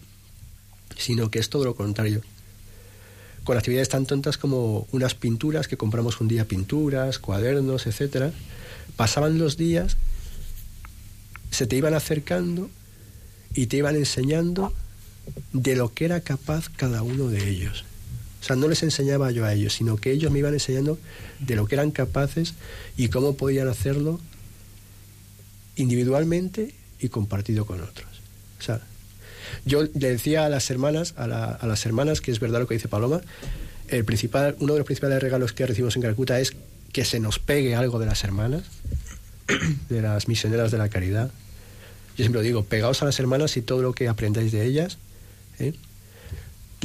C: sino que es todo lo contrario. con actividades tan tontas como unas pinturas que compramos un día pinturas, cuadernos, etcétera. Pasaban los días, se te iban acercando y te iban enseñando de lo que era capaz cada uno de ellos. O sea, no les enseñaba yo a ellos, sino que ellos me iban enseñando de lo que eran capaces y cómo podían hacerlo individualmente y compartido con otros. O sea, yo le decía a las hermanas, a, la- a las hermanas, que es verdad lo que dice Paloma, el principal, uno de los principales regalos que recibimos en Calcuta es que se nos pegue algo de las hermanas, de las misioneras de la caridad. Yo siempre lo digo, pegaos a las hermanas y todo lo que aprendáis de ellas. ¿eh?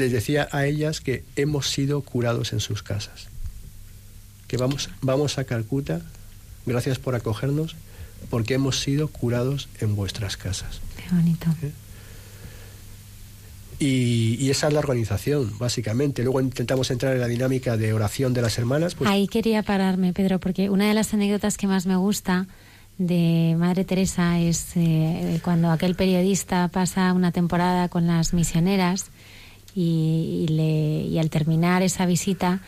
C: Les decía a ellas que hemos sido curados en sus casas. Que vamos, vamos a Calcuta, gracias por acogernos, porque hemos sido curados en vuestras casas.
A: Qué bonito.
C: Y, y esa es la organización, básicamente. Luego intentamos entrar en la dinámica de oración de las hermanas. Pues,
A: Ahí quería pararme, Pedro, porque una de las anécdotas que más me gusta de Madre Teresa es eh, cuando aquel periodista pasa una temporada con las misioneras y, y le- y al terminar esa visita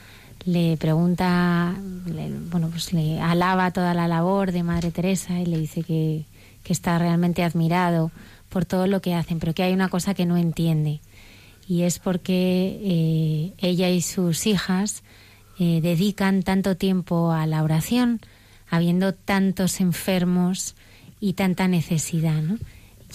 A: le pregunta, le- bueno, pues le alaba toda la labor de Madre Teresa y le dice que, que está realmente admirado por todo lo que hacen, pero que hay una cosa que no entiende y es porque eh, ella y sus hijas eh, dedican tanto tiempo a la oración, habiendo tantos enfermos y tanta necesidad, ¿no?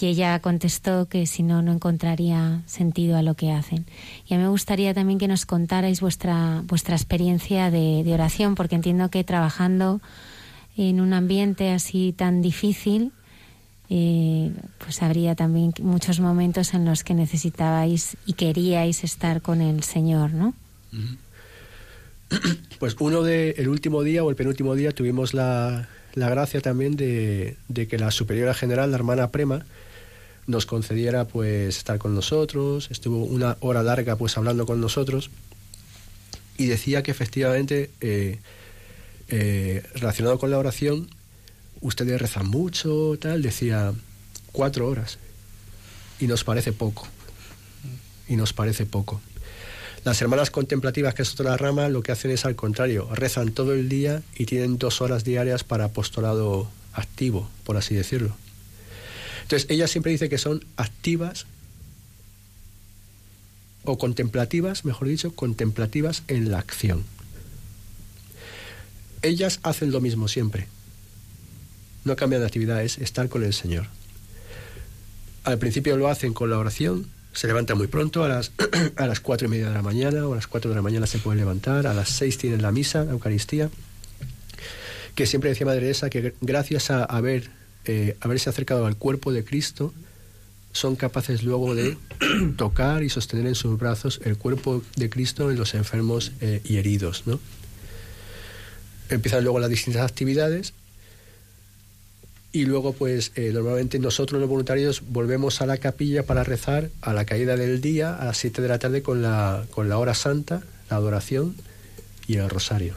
A: Y ella contestó que si no, no encontraría sentido a lo que hacen. Y a mí me gustaría también que nos contarais vuestra, vuestra experiencia de, de oración, porque entiendo que trabajando en un ambiente así tan difícil, eh, pues habría también muchos momentos en los que necesitabais y queríais estar con el Señor, ¿no?
C: pues uno de, el último día o el penúltimo día tuvimos la, la gracia también de, de que la superiora general, la hermana Prema, nos concediera pues estar con nosotros, estuvo una hora larga pues hablando con nosotros. Y decía que efectivamente eh, eh, relacionado con la oración ustedes rezan mucho tal decía cuatro horas y nos parece poco. Y nos parece poco. Las hermanas contemplativas, que es otra rama, lo que hacen es al contrario, rezan todo el día y tienen dos horas diarias para apostolado activo, por así decirlo. Entonces, ella siempre dice que son activas o contemplativas, mejor dicho, contemplativas en la acción. Ellas hacen lo mismo siempre. No cambian de actividad, es estar con el Señor. Al principio lo hacen con la oración, se levanta muy pronto, a las, a las cuatro y media de la mañana o a las cuatro de la mañana se puede levantar, a las seis tienen la misa, la Eucaristía, que siempre decía Madre Teresa que gracias a haber, eh, haberse acercado al cuerpo de Cristo, son capaces luego de tocar y sostener en sus brazos el cuerpo de Cristo en los enfermos eh, y heridos. ¿no? Empiezan luego las distintas actividades y luego pues eh, normalmente nosotros los voluntarios volvemos a la capilla para rezar a la caída del día a las 7 de la tarde con la, con la hora santa, la adoración y el rosario.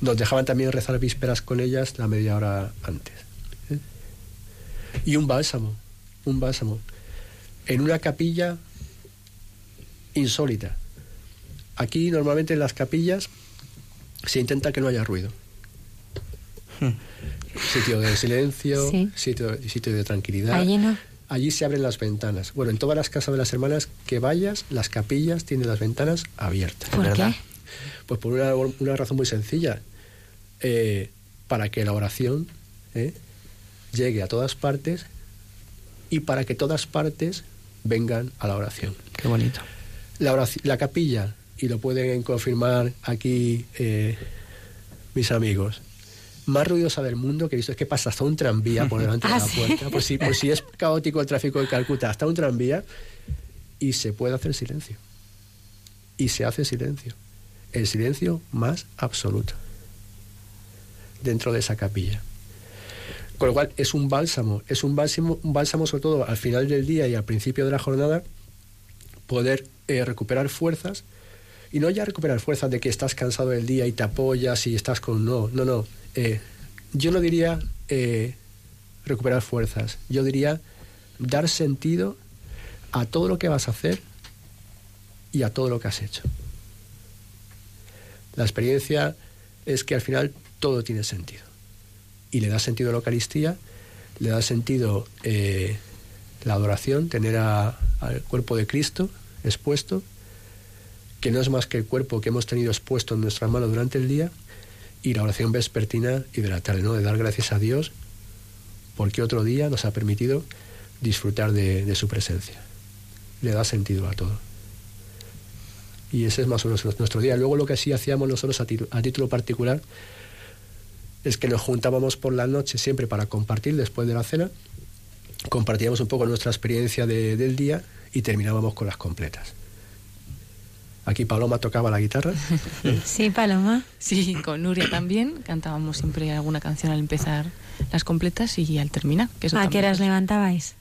C: Nos dejaban también rezar vísperas con ellas la media hora antes. Y un bálsamo, un bálsamo, en una capilla insólita. Aquí normalmente en las capillas se intenta que no haya ruido. Sitio de silencio,
A: Sí.
C: sitio, sitio de tranquilidad.
A: Allí no.
C: Allí se abren las ventanas. Bueno, en todas las casas de las hermanas que vayas, las capillas tienen las ventanas abiertas.
A: ¿Por qué?
C: Pues por una, una razón muy sencilla. Eh, para que la oración eh, llegue a todas partes y para que todas partes vengan a la oración.
B: Qué bonito.
C: La, capilla, y lo pueden confirmar aquí eh, mis amigos, más ruidosa del mundo que he visto es que pasa hasta un tranvía por delante de
A: Ah,
C: la
A: ¿sí?
C: puerta, por si, por si es caótico el tráfico de Calcuta, hasta un tranvía, y se puede hacer silencio. Y se hace silencio. El silencio más absoluto dentro de esa capilla. Con lo cual es un bálsamo, es un bálsamo, un bálsamo sobre todo al final del día y al principio de la jornada, poder eh, recuperar fuerzas y no ya recuperar fuerzas de que estás cansado del día y te apoyas y estás con no, no, no. Eh, yo no diría eh, recuperar fuerzas, yo diría dar sentido a todo lo que vas a hacer y a todo lo que has hecho. La experiencia es que al final todo tiene sentido. Y le da sentido a la Eucaristía, le da sentido eh, la adoración, tener a- al cuerpo de Cristo expuesto, que no es más que el cuerpo que hemos tenido expuesto en nuestra mano durante el día, y la oración vespertina y de la tarde, ¿no? de dar gracias a Dios porque otro día nos ha permitido disfrutar de, su presencia. Le da sentido a todo. Y ese es más o menos nuestro día. Luego lo que sí hacíamos nosotros a, a título particular es que nos juntábamos por la noche siempre para compartir después de la cena, compartíamos un poco nuestra experiencia de- del día y terminábamos con las completas. Aquí Paloma tocaba la guitarra.
A: Sí, Paloma.
D: Sí, con Nuria también cantábamos siempre alguna canción al empezar las completas y al terminar. Que eso
A: ¿A qué horas levantabais?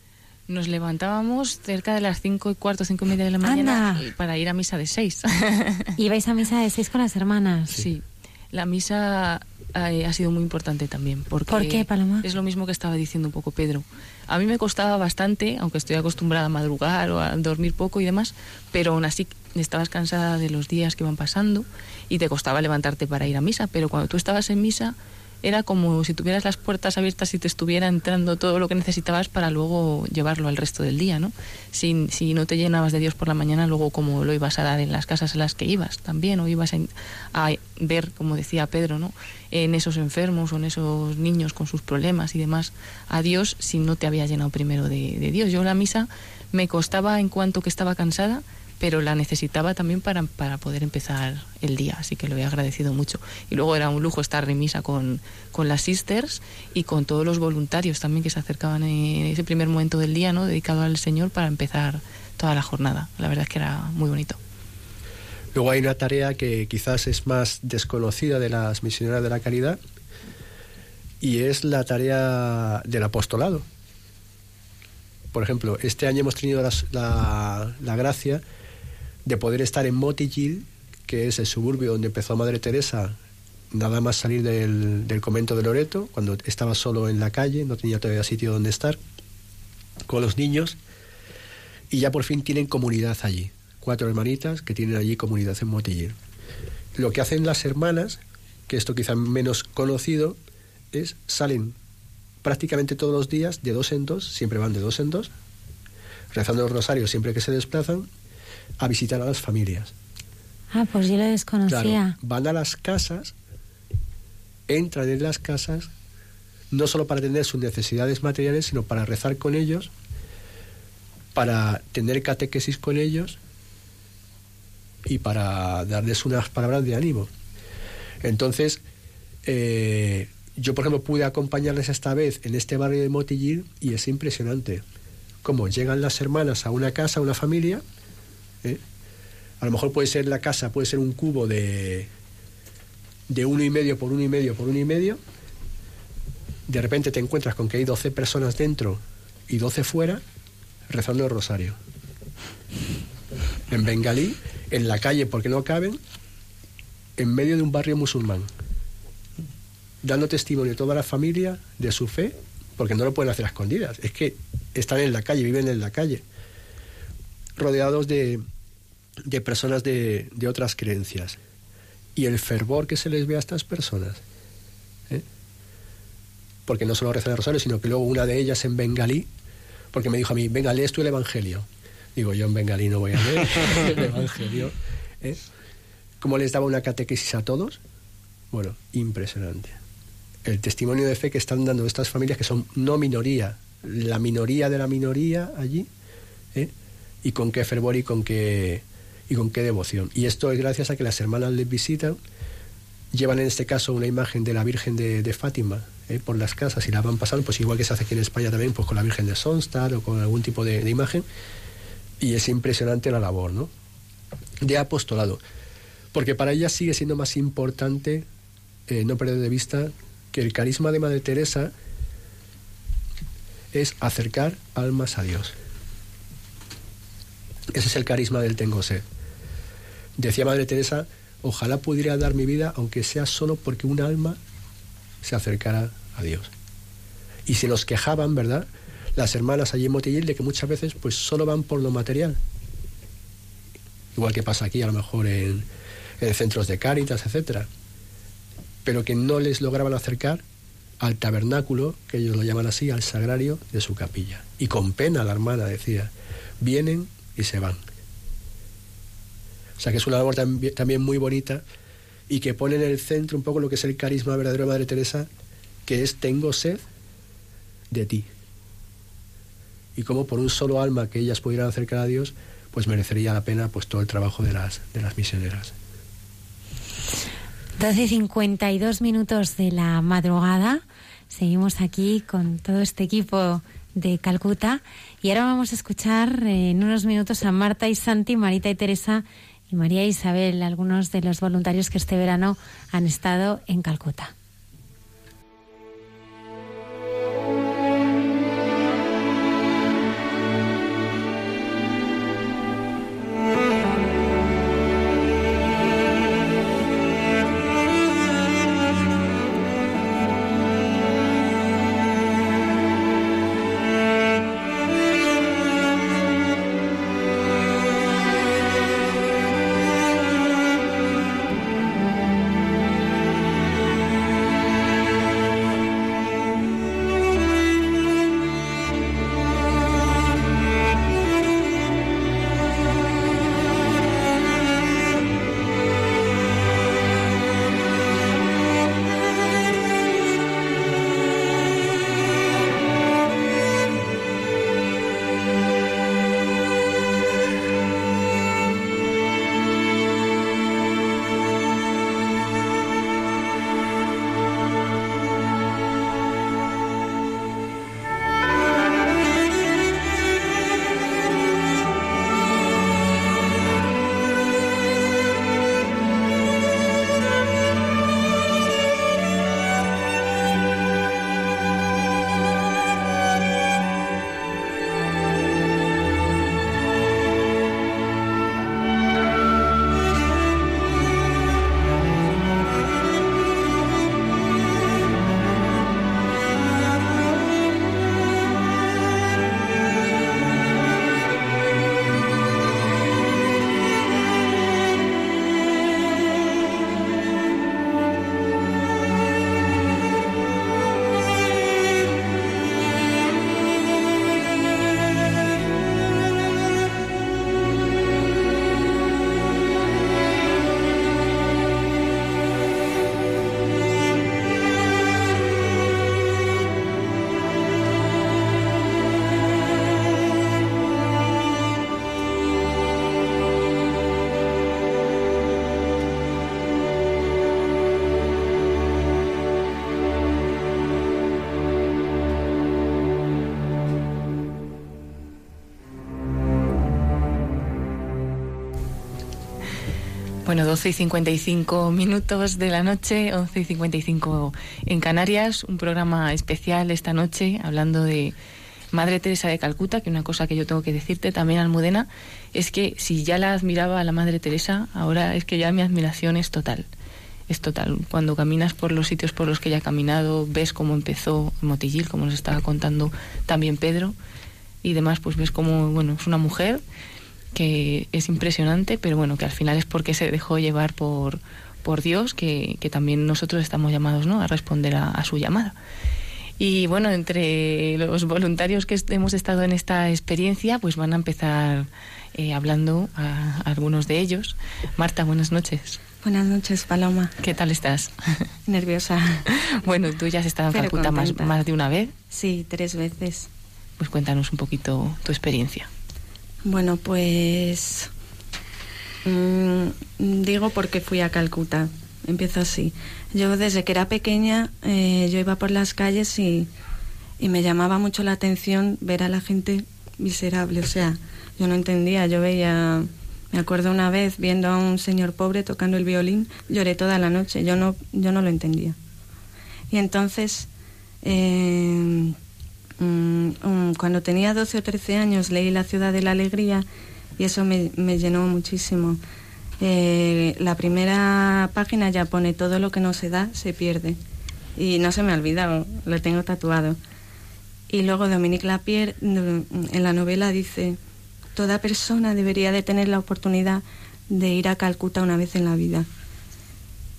D: Nos levantábamos cerca de las cinco y cuarto, cinco y media de la mañana
A: Anda.
D: para ir a misa de seis.
A: ¿Ibais a misa de seis con las hermanas?
D: Sí. La misa eh, ha sido muy importante también. Porque
A: ¿Por qué, Paloma?
D: Es lo mismo que estaba diciendo un poco Pedro. A mí me costaba bastante, aunque estoy acostumbrada a madrugar o a dormir poco y demás, pero aún así estabas cansada de los días que iban pasando y te costaba levantarte para ir a misa. Pero cuando tú estabas en misa era como si tuvieras las puertas abiertas y te estuviera entrando todo lo que necesitabas para luego llevarlo al resto del día, ¿no? Si, si no te llenabas de Dios por la mañana, luego cómo lo ibas a dar en las casas en las que ibas también, o ibas a, a ver, como decía Pedro, ¿no? En esos enfermos o en esos niños con sus problemas y demás, a Dios si no te había llenado primero de, de Dios. Yo la misa me costaba en cuanto que estaba cansada, pero la necesitaba también para, para poder empezar el día, así que lo he agradecido mucho. Y luego era un lujo estar en misa con, con las sisters y con todos los voluntarios también que se acercaban en ese primer momento del día, ¿no? dedicado al Señor para empezar toda la jornada. La verdad es que era muy bonito.
C: Luego hay una tarea que quizás es más desconocida de las misioneras de la caridad y es la tarea del apostolado. Por ejemplo, este año hemos tenido las- la, la gracia de poder estar en Motilil, que es el suburbio donde empezó Madre Teresa, nada más salir del, del convento de Loreto, cuando estaba solo en la calle, no tenía todavía sitio donde estar, con los niños, y ya por fin tienen comunidad allí. Cuatro hermanitas que tienen allí comunidad en Motillir. Lo que hacen las hermanas, que esto quizá menos conocido, es salen prácticamente todos los días de dos en dos, siempre van de dos en dos, rezando el rosario siempre que se desplazan, a visitar a las familias.
A: Ah, pues yo lo desconocía.
C: Claro, van a las casas, entran en las casas, no solo para atender sus necesidades materiales, sino para rezar con ellos, para tener catequesis con ellos y para darles unas palabras de ánimo. Entonces, eh, yo por ejemplo pude acompañarles esta vez en este barrio de Motillir y es impresionante cómo llegan las hermanas a una casa, a una familia, ¿eh? a lo mejor puede ser la casa, puede ser un cubo de, de uno y medio por uno y medio por uno y medio. De repente te encuentras con que hay 12 personas dentro y 12 fuera rezando el rosario. En bengalí, en la calle porque no caben, en medio de un barrio musulmán, dando testimonio toda la familia de su fe, porque no lo pueden hacer a escondidas, es que están en la calle, viven en la calle, rodeados de, de personas de, de otras creencias. Y el fervor que se les ve a estas personas. ¿eh? Porque no solo rezan el rosario, sino que luego una de ellas en bengalí, porque me dijo a mí, venga, lees tú el Evangelio. Digo, yo en bengalí no voy a leer el Evangelio. ¿eh? ¿Cómo les daba una catequesis a todos? Bueno, impresionante. El testimonio de fe que están dando estas familias que son no minoría, la minoría de la minoría allí, ¿eh? Y con qué fervor y con qué y con qué devoción. Y esto es gracias a que las hermanas les visitan, llevan en este caso una imagen de la Virgen de, Fátima ¿eh? por las casas y la van pasando, pues igual que se hace aquí en España también, pues con la Virgen de Sonstad o con algún tipo de, imagen. Y es impresionante la labor, ¿no? De apostolado. Porque para ellas sigue siendo más importante eh, no perder de vista que el carisma de Madre Teresa es acercar almas a Dios. Ese es el carisma del tengo sed. Decía Madre Teresa, ojalá pudiera dar mi vida, aunque sea solo porque un alma se acercara a Dios. Y se nos quejaban, ¿verdad? Las hermanas allí en Motillil de que muchas veces pues solo van por lo material. Igual que pasa aquí a lo mejor en, en centros de cáritas, etcétera, pero que no les lograban acercar al tabernáculo, que ellos lo llaman así, al sagrario de su capilla. Y con pena la hermana decía, vienen y se van. O sea que es una labor tambi- también muy bonita y que pone en el centro un poco lo que es el carisma verdadero de Madre Teresa, que es tengo sed de ti. Y como por un solo alma que ellas pudieran acercar a Dios, pues merecería la pena pues todo el trabajo de las, de las misioneras.
A: 12 y 52 minutos de la madrugada. Seguimos aquí con todo este equipo de Calcuta. Y ahora vamos a escuchar eh, en unos minutos a Marta y Santi, Marita y Teresa y María Isabel, algunos de los voluntarios que este verano han estado en Calcuta.
D: Bueno, 12 y 55 minutos de la noche, 11 y 55 en Canarias, un programa especial esta noche hablando de Madre Teresa de Calcuta, que una cosa que yo tengo que decirte también, Almudena, es que si ya la admiraba a la Madre Teresa, ahora es que ya mi admiración es total. Es total. Cuando caminas por los sitios por los que ella ha caminado, ves cómo empezó Motillil, como nos estaba contando también Pedro, y demás, pues ves cómo, bueno, es una mujer que es impresionante, pero bueno, que al final es porque se dejó llevar por, por Dios, que, que también nosotros estamos llamados ¿no? a responder a, a su llamada. Y bueno, entre los voluntarios que hemos estado en esta experiencia, pues van a empezar eh, hablando a, a algunos de ellos. Marta, buenas noches.
E: Buenas noches, Paloma.
D: ¿Qué tal estás?
E: Nerviosa.
D: bueno, tú ya has estado en
E: Pero
D: más, más de una vez.
E: Sí, tres veces.
D: Pues cuéntanos un poquito tu experiencia.
E: Bueno, pues mm, digo porque fui a Calcuta. Empiezo así. Yo desde que era pequeña, eh, yo iba por las calles y, y me llamaba mucho la atención ver a la gente miserable. O sea, yo no entendía. Yo veía, me acuerdo una vez viendo a un señor pobre tocando el violín, lloré toda la noche. Yo no, yo no lo entendía. Y entonces, eh, cuando tenía 12 o 13 años, leí La ciudad de la alegría y eso me, me llenó muchísimo. Eh, la primera página ya pone todo lo que no se da, se pierde. Y no se me ha olvidado, lo tengo tatuado. Y luego Dominique Lapierre mm, en la novela dice, toda persona debería de tener la oportunidad de ir a Calcuta una vez en la vida.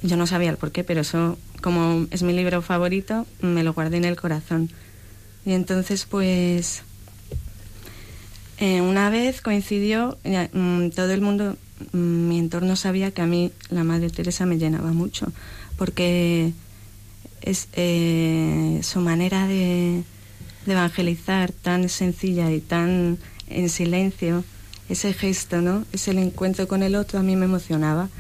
E: Yo no sabía el por qué, pero eso, como es mi libro favorito, me lo guardé en el corazón. Y entonces, pues, eh, una vez coincidió, mm, todo el mundo, mm, mi entorno sabía que a mí la Madre Teresa me llenaba mucho, porque es eh, su manera de, evangelizar tan sencilla y tan en silencio, ese gesto, ¿no? Es encuentro con el otro, a mí me emocionaba.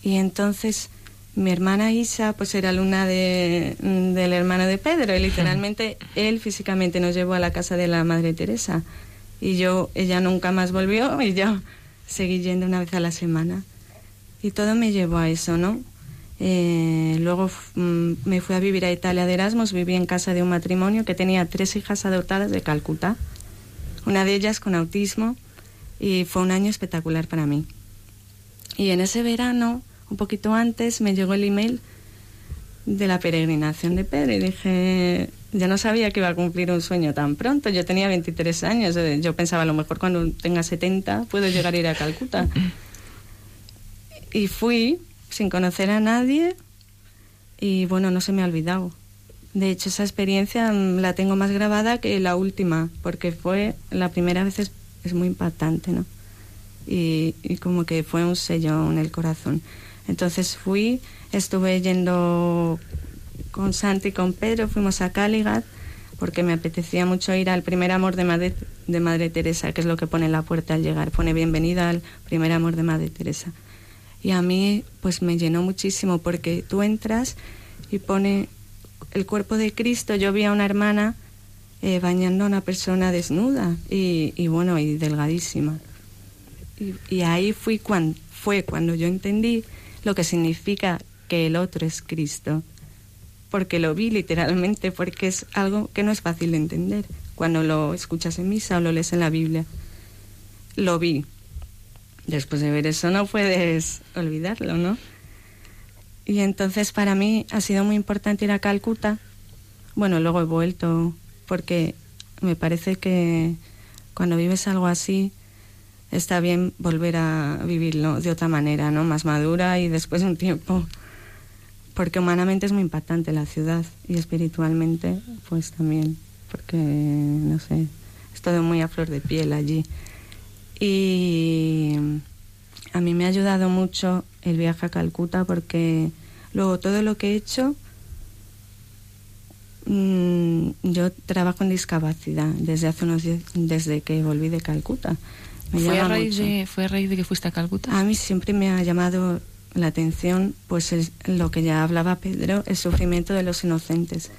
E: Y entonces mi hermana Isa, pues era alumna de, del hermano de Pedro, y literalmente él físicamente nos llevó a la casa de la Madre Teresa. Y yo, ella nunca más volvió y yo seguí yendo una vez a la semana. Y todo me llevó a eso, ¿no? Eh, luego mm, me fui a vivir a Italia de Erasmus, viví en casa de un matrimonio que tenía tres hijas adoptadas de Calcuta, una de ellas con autismo, y fue un año espectacular para mí. Y en ese verano, un poquito antes, me llegó el email de la peregrinación de Pedro y dije, ya no sabía que iba a cumplir un sueño tan pronto, yo tenía 23 años, eh, yo pensaba a lo mejor cuando tenga 70 puedo llegar a ir a Calcuta. Y fui sin conocer a nadie y bueno, no se me ha olvidado. De hecho, esa experiencia mm, la tengo más grabada que la última, porque fue la primera vez es, es muy impactante, ¿no? Y como que fue un sello en el corazón. Entonces fui, estuve yendo con Santi y con Pedro, fuimos a Caligat, porque me apetecía mucho ir al primer amor de Madre, de Madre Teresa, que es lo que pone en la puerta al llegar, pone bienvenida al primer amor de Madre Teresa. Y a mí pues me llenó muchísimo porque tú entras y pone el cuerpo de Cristo. Yo vi a una hermana eh, bañando a una persona desnuda y, bueno, y delgadísima. Y, y ahí fui cuan- fue cuando yo entendí lo que significa que el otro es Cristo. Porque lo vi literalmente, porque es algo que no es fácil de entender cuando lo escuchas en misa o lo lees en la Biblia. Lo vi. Después de ver eso no puedes olvidarlo, ¿no? Y entonces para mí ha sido muy importante ir a Calcuta. Bueno, luego he vuelto porque me parece que cuando vives algo así está bien volver a vivirlo de otra manera, ¿no? Más madura y después de un tiempo. Porque humanamente es muy impactante la ciudad y espiritualmente pues también, porque no sé, es todo muy a flor de piel allí. Y a mí me ha ayudado mucho el viaje a Calcuta porque luego todo lo que he hecho, mm, yo trabajo en discapacidad desde hace unos diez, desde que volví de Calcuta. Me
D: ¿Fue a, raíz
E: mucho.
D: de, ¿Fue a raíz de que fuiste a Calcuta?
E: A mí siempre me ha llamado la atención, pues el- lo que ya hablaba Pedro, el sufrimiento de los inocentes,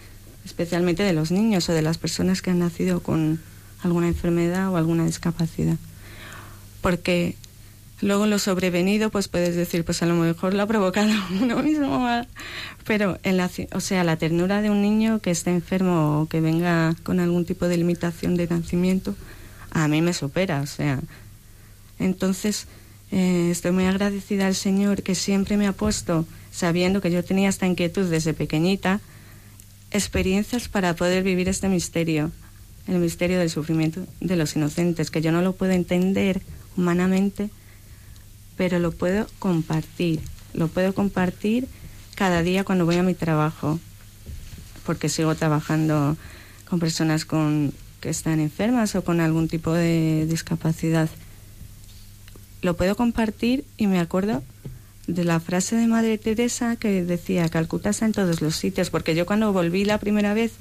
E: especialmente de los niños o de las personas que han nacido con alguna enfermedad o alguna discapacidad. Porque luego lo sobrevenido, pues puedes decir, pues a lo mejor lo ha provocado uno mismo, pero en la, o sea, la ternura de un niño que esté enfermo o que venga con algún tipo de limitación de nacimiento, a mí me supera, o sea, entonces, eh, estoy muy agradecida al Señor que siempre me ha puesto, sabiendo que yo tenía esta inquietud desde pequeñita, experiencias para poder vivir este misterio, el misterio del sufrimiento de los inocentes, que yo no lo puedo entender humanamente, pero lo puedo compartir. Lo puedo compartir cada día cuando voy a mi trabajo, porque sigo trabajando con personas con, que están enfermas o con algún tipo de discapacidad lo puedo compartir y me acuerdo de la frase de Madre Teresa que decía, Calcuta está en todos los sitios, porque yo cuando volví la primera vez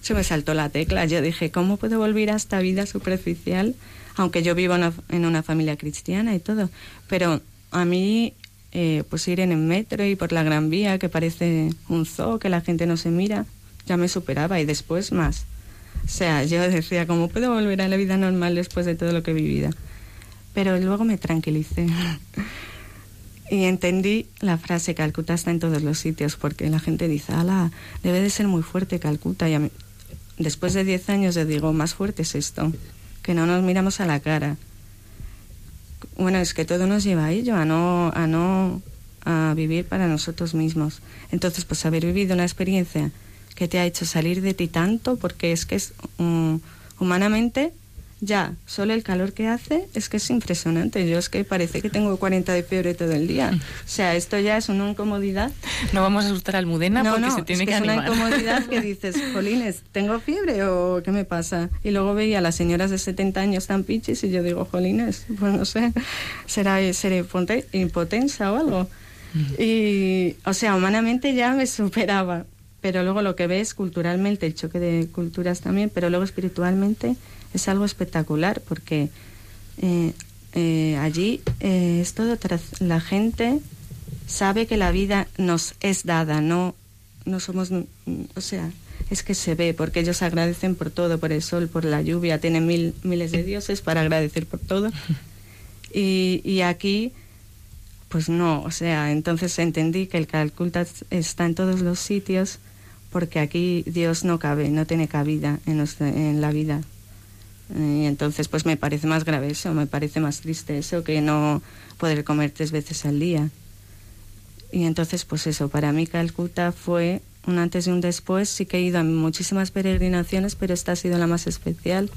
E: se me saltó la tecla. Yo dije, ¿cómo puedo volver a esta vida superficial? Aunque yo vivo en una, familia cristiana y todo. Pero a mí, eh, pues ir en el metro y por la Gran Vía, que parece un zoo, que la gente no se mira, ya me superaba y después más. O sea, yo decía, ¿cómo puedo volver a la vida normal después de todo lo que he vivido? Pero luego me tranquilicé y entendí la frase Calcuta está en todos los sitios porque la gente dice, ala, debe de ser muy fuerte Calcuta y a mí- después de 10 años yo digo, más fuerte es esto, que no nos miramos a la cara. Bueno, es que todo nos lleva a ello, a no, a no a vivir para nosotros mismos. Entonces, pues haber vivido una experiencia que te ha hecho salir de ti tanto, porque es que es mm, humanamente Ya, solo el calor que hace es que es impresionante. Yo es que parece que tengo 40 de fiebre todo el día. O sea, esto ya es una incomodidad.
D: No vamos a asustar a Almudena
E: No,
D: porque
E: no,
D: se tiene
E: es
D: que,
E: que, es una
D: animar.
E: incomodidad que dices, jolines, ¿tengo fiebre o qué me pasa? Y luego veía a las señoras de 70 años tan pichis y yo digo, jolines, pues no sé, será, seré impote- impotencia o algo. Y, o sea, humanamente ya me superaba, pero luego lo que ves culturalmente, el choque de culturas también, pero luego espiritualmente es algo espectacular porque eh, eh, allí eh, es todo la gente sabe que la vida nos es dada, no, no somos, mm, o sea, es que se ve, porque ellos agradecen por todo, por el sol, por la lluvia, tienen mil, miles de dioses para agradecer por todo. Y, y aquí, pues no, o sea, entonces entendí que el Calcuta está en todos los sitios, porque aquí Dios no cabe, no tiene cabida en, en la vida. Y entonces, pues me parece más grave eso, me parece más triste eso que no poder comer tres veces al día. Y entonces, pues eso, para mí Calcuta fue un antes y un después. Sí que he ido a muchísimas peregrinaciones, pero esta ha sido la más especial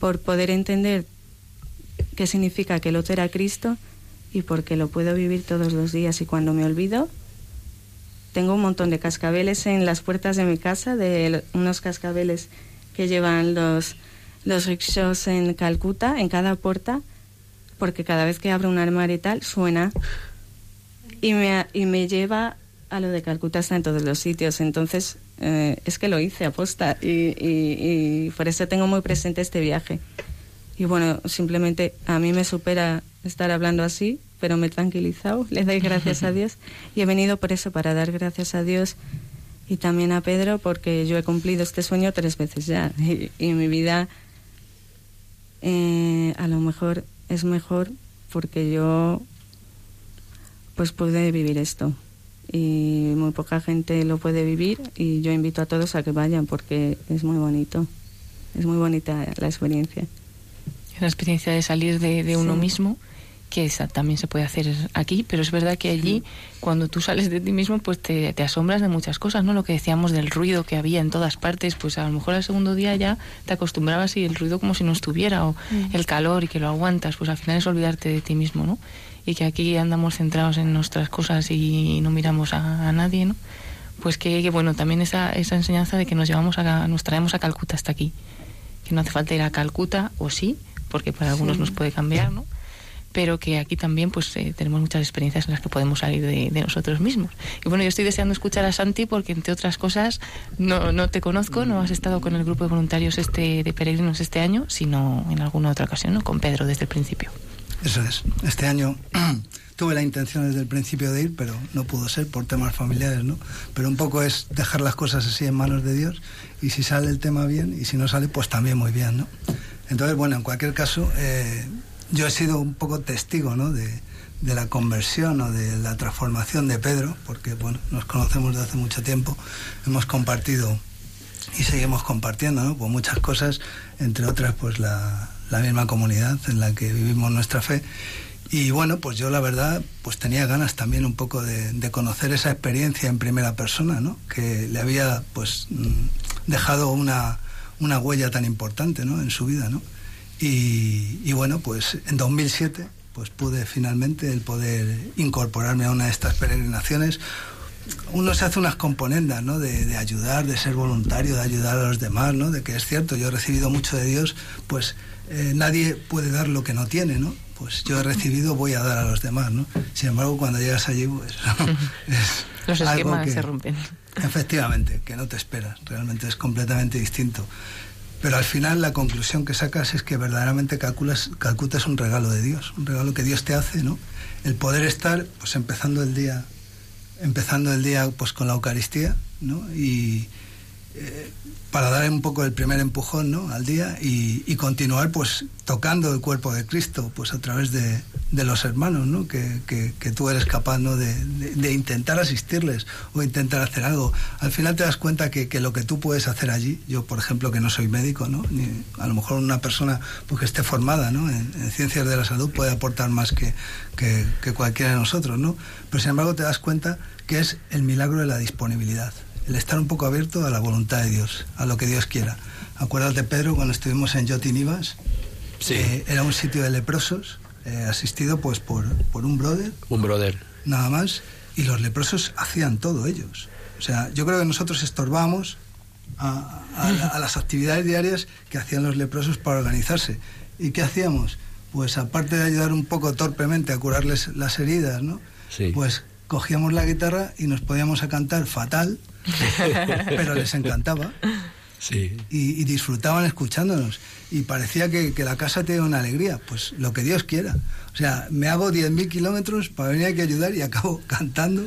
E: por poder entender qué significa que el otro era Cristo y porque lo puedo vivir todos los días. Y cuando me olvido, tengo un montón de cascabeles en las puertas de mi casa, de unos cascabeles que llevan los, los rickshaws en Calcuta, en cada puerta, porque cada vez que abro un armario y tal, suena y me, y me lleva a lo de Calcuta está en todos los sitios. Entonces, eh, es que lo hice aposta y, y, y por eso tengo muy presente este viaje. Y bueno, simplemente a mí me supera estar hablando así, pero me he tranquilizado, le doy gracias a Dios. Y he venido por eso, para dar gracias a Dios y también a Pedro, porque yo he cumplido este sueño tres veces ya. Y, y mi vida eh, a lo mejor es mejor porque yo pues pude vivir esto. Y muy poca gente lo puede vivir y yo invito a todos a que vayan porque es muy bonito. Es muy bonita la experiencia.
D: Es una experiencia de salir de, de uno
E: Sí.
D: mismo que esa también se puede hacer aquí, pero es verdad que allí, cuando tú sales de ti mismo, pues te, te asombras de muchas cosas, ¿no? Lo que decíamos del ruido que había en todas partes, pues a lo mejor al segundo día ya te acostumbrabas y el ruido como si no estuviera, o
E: Mm.
D: el calor y que lo aguantas, pues al final es olvidarte de ti mismo, ¿no? Y que aquí andamos centrados en nuestras cosas y no miramos a, a nadie, ¿no? Pues que, que, bueno, también esa, esa enseñanza de que nos llevamos a, nos traemos a Calcuta hasta aquí, que no hace falta ir a Calcuta, o sí, porque para algunos
E: Sí.
D: nos puede cambiar, ¿no? Pero que aquí también pues eh, tenemos muchas experiencias en las que podemos salir de, de nosotros mismos. Y bueno, yo estoy deseando escuchar a Santi porque entre otras cosas no, no te conozco, no has estado con el grupo de voluntarios este de peregrinos este año, sino en alguna otra ocasión, ¿no? Con Pedro desde el principio.
I: Eso es. Este año tuve la intención desde el principio de ir, pero no pudo ser por temas familiares, ¿no? Pero un poco es dejar las cosas así en manos de Dios y si sale el tema bien y si no sale, pues también muy bien, ¿no? Entonces, bueno, en cualquier caso, eh, yo he sido un poco testigo, ¿no? De, de la conversión o de la transformación de Pedro, porque, bueno, nos conocemos desde hace mucho tiempo, hemos compartido y seguimos compartiendo, ¿no? Pues muchas cosas, entre otras, pues la, la misma comunidad en la que vivimos nuestra fe. Y bueno, pues yo la verdad, pues tenía ganas también un poco de, de conocer esa experiencia en primera persona, ¿no? Que le había, pues, mm, dejado una, una huella tan importante, ¿no? En su vida, ¿no? Y, y bueno, pues en 2007, pues pude finalmente el poder incorporarme a una de estas peregrinaciones uno se hace unas componendas, ¿no? De, de, ayudar, de ser voluntario, de ayudar a los demás, ¿no? De que es cierto, yo he recibido mucho de Dios, pues eh, nadie puede dar lo que no tiene, ¿no? Pues yo he recibido, voy a dar a los demás, ¿no? Sin embargo, cuando llegas allí, pues es
D: los
I: algo
D: esquemas
I: que,
D: se rompen.
I: Efectivamente, que no te esperas, realmente es completamente distinto. Pero al final la conclusión que sacas es que verdaderamente calculas, Calcuta es un regalo de Dios, un regalo que Dios te hace, ¿no? El poder estar, pues empezando el día empezando el día pues con la Eucaristía, ¿no? Y para dar un poco el primer empujón, ¿no? Al día y, continuar pues tocando el cuerpo de Cristo, pues a través de, los hermanos, ¿no? Que, tú eres capaz, ¿no? De, intentar asistirles o intentar hacer algo. Al final te das cuenta que, que, lo que tú puedes hacer allí, yo por ejemplo que no soy médico, ¿no? A lo mejor una persona pues, que esté formada, ¿no? En, en ciencias de la salud puede aportar más que, que, que cualquiera de nosotros, ¿no? Pero sin embargo te das cuenta que es el milagro de la disponibilidad, el estar un poco abierto a la voluntad de Dios, a lo que Dios quiera. Acuérdate, Pedro, cuando estuvimos en Yotinivas,
C: Sí.
I: eh, era un sitio de leprosos, eh, asistido pues por, por un brother,
C: Un brother.
I: nada más, y los leprosos hacían todo ellos. O sea, yo creo que nosotros estorbamos a, a la- a las actividades diarias que hacían los leprosos para organizarse. ¿Y qué hacíamos? Pues aparte de ayudar un poco torpemente a curarles las heridas, ¿no?
C: Sí.
I: Pues cogíamos la guitarra y nos podíamos a cantar fatal, pero les encantaba
C: Sí.
I: y, y disfrutaban escuchándonos. Y parecía que, que la casa tenía una alegría. Pues lo que Dios quiera. O sea, me hago 10.000 kilómetros para venir aquí a ayudar y acabo cantando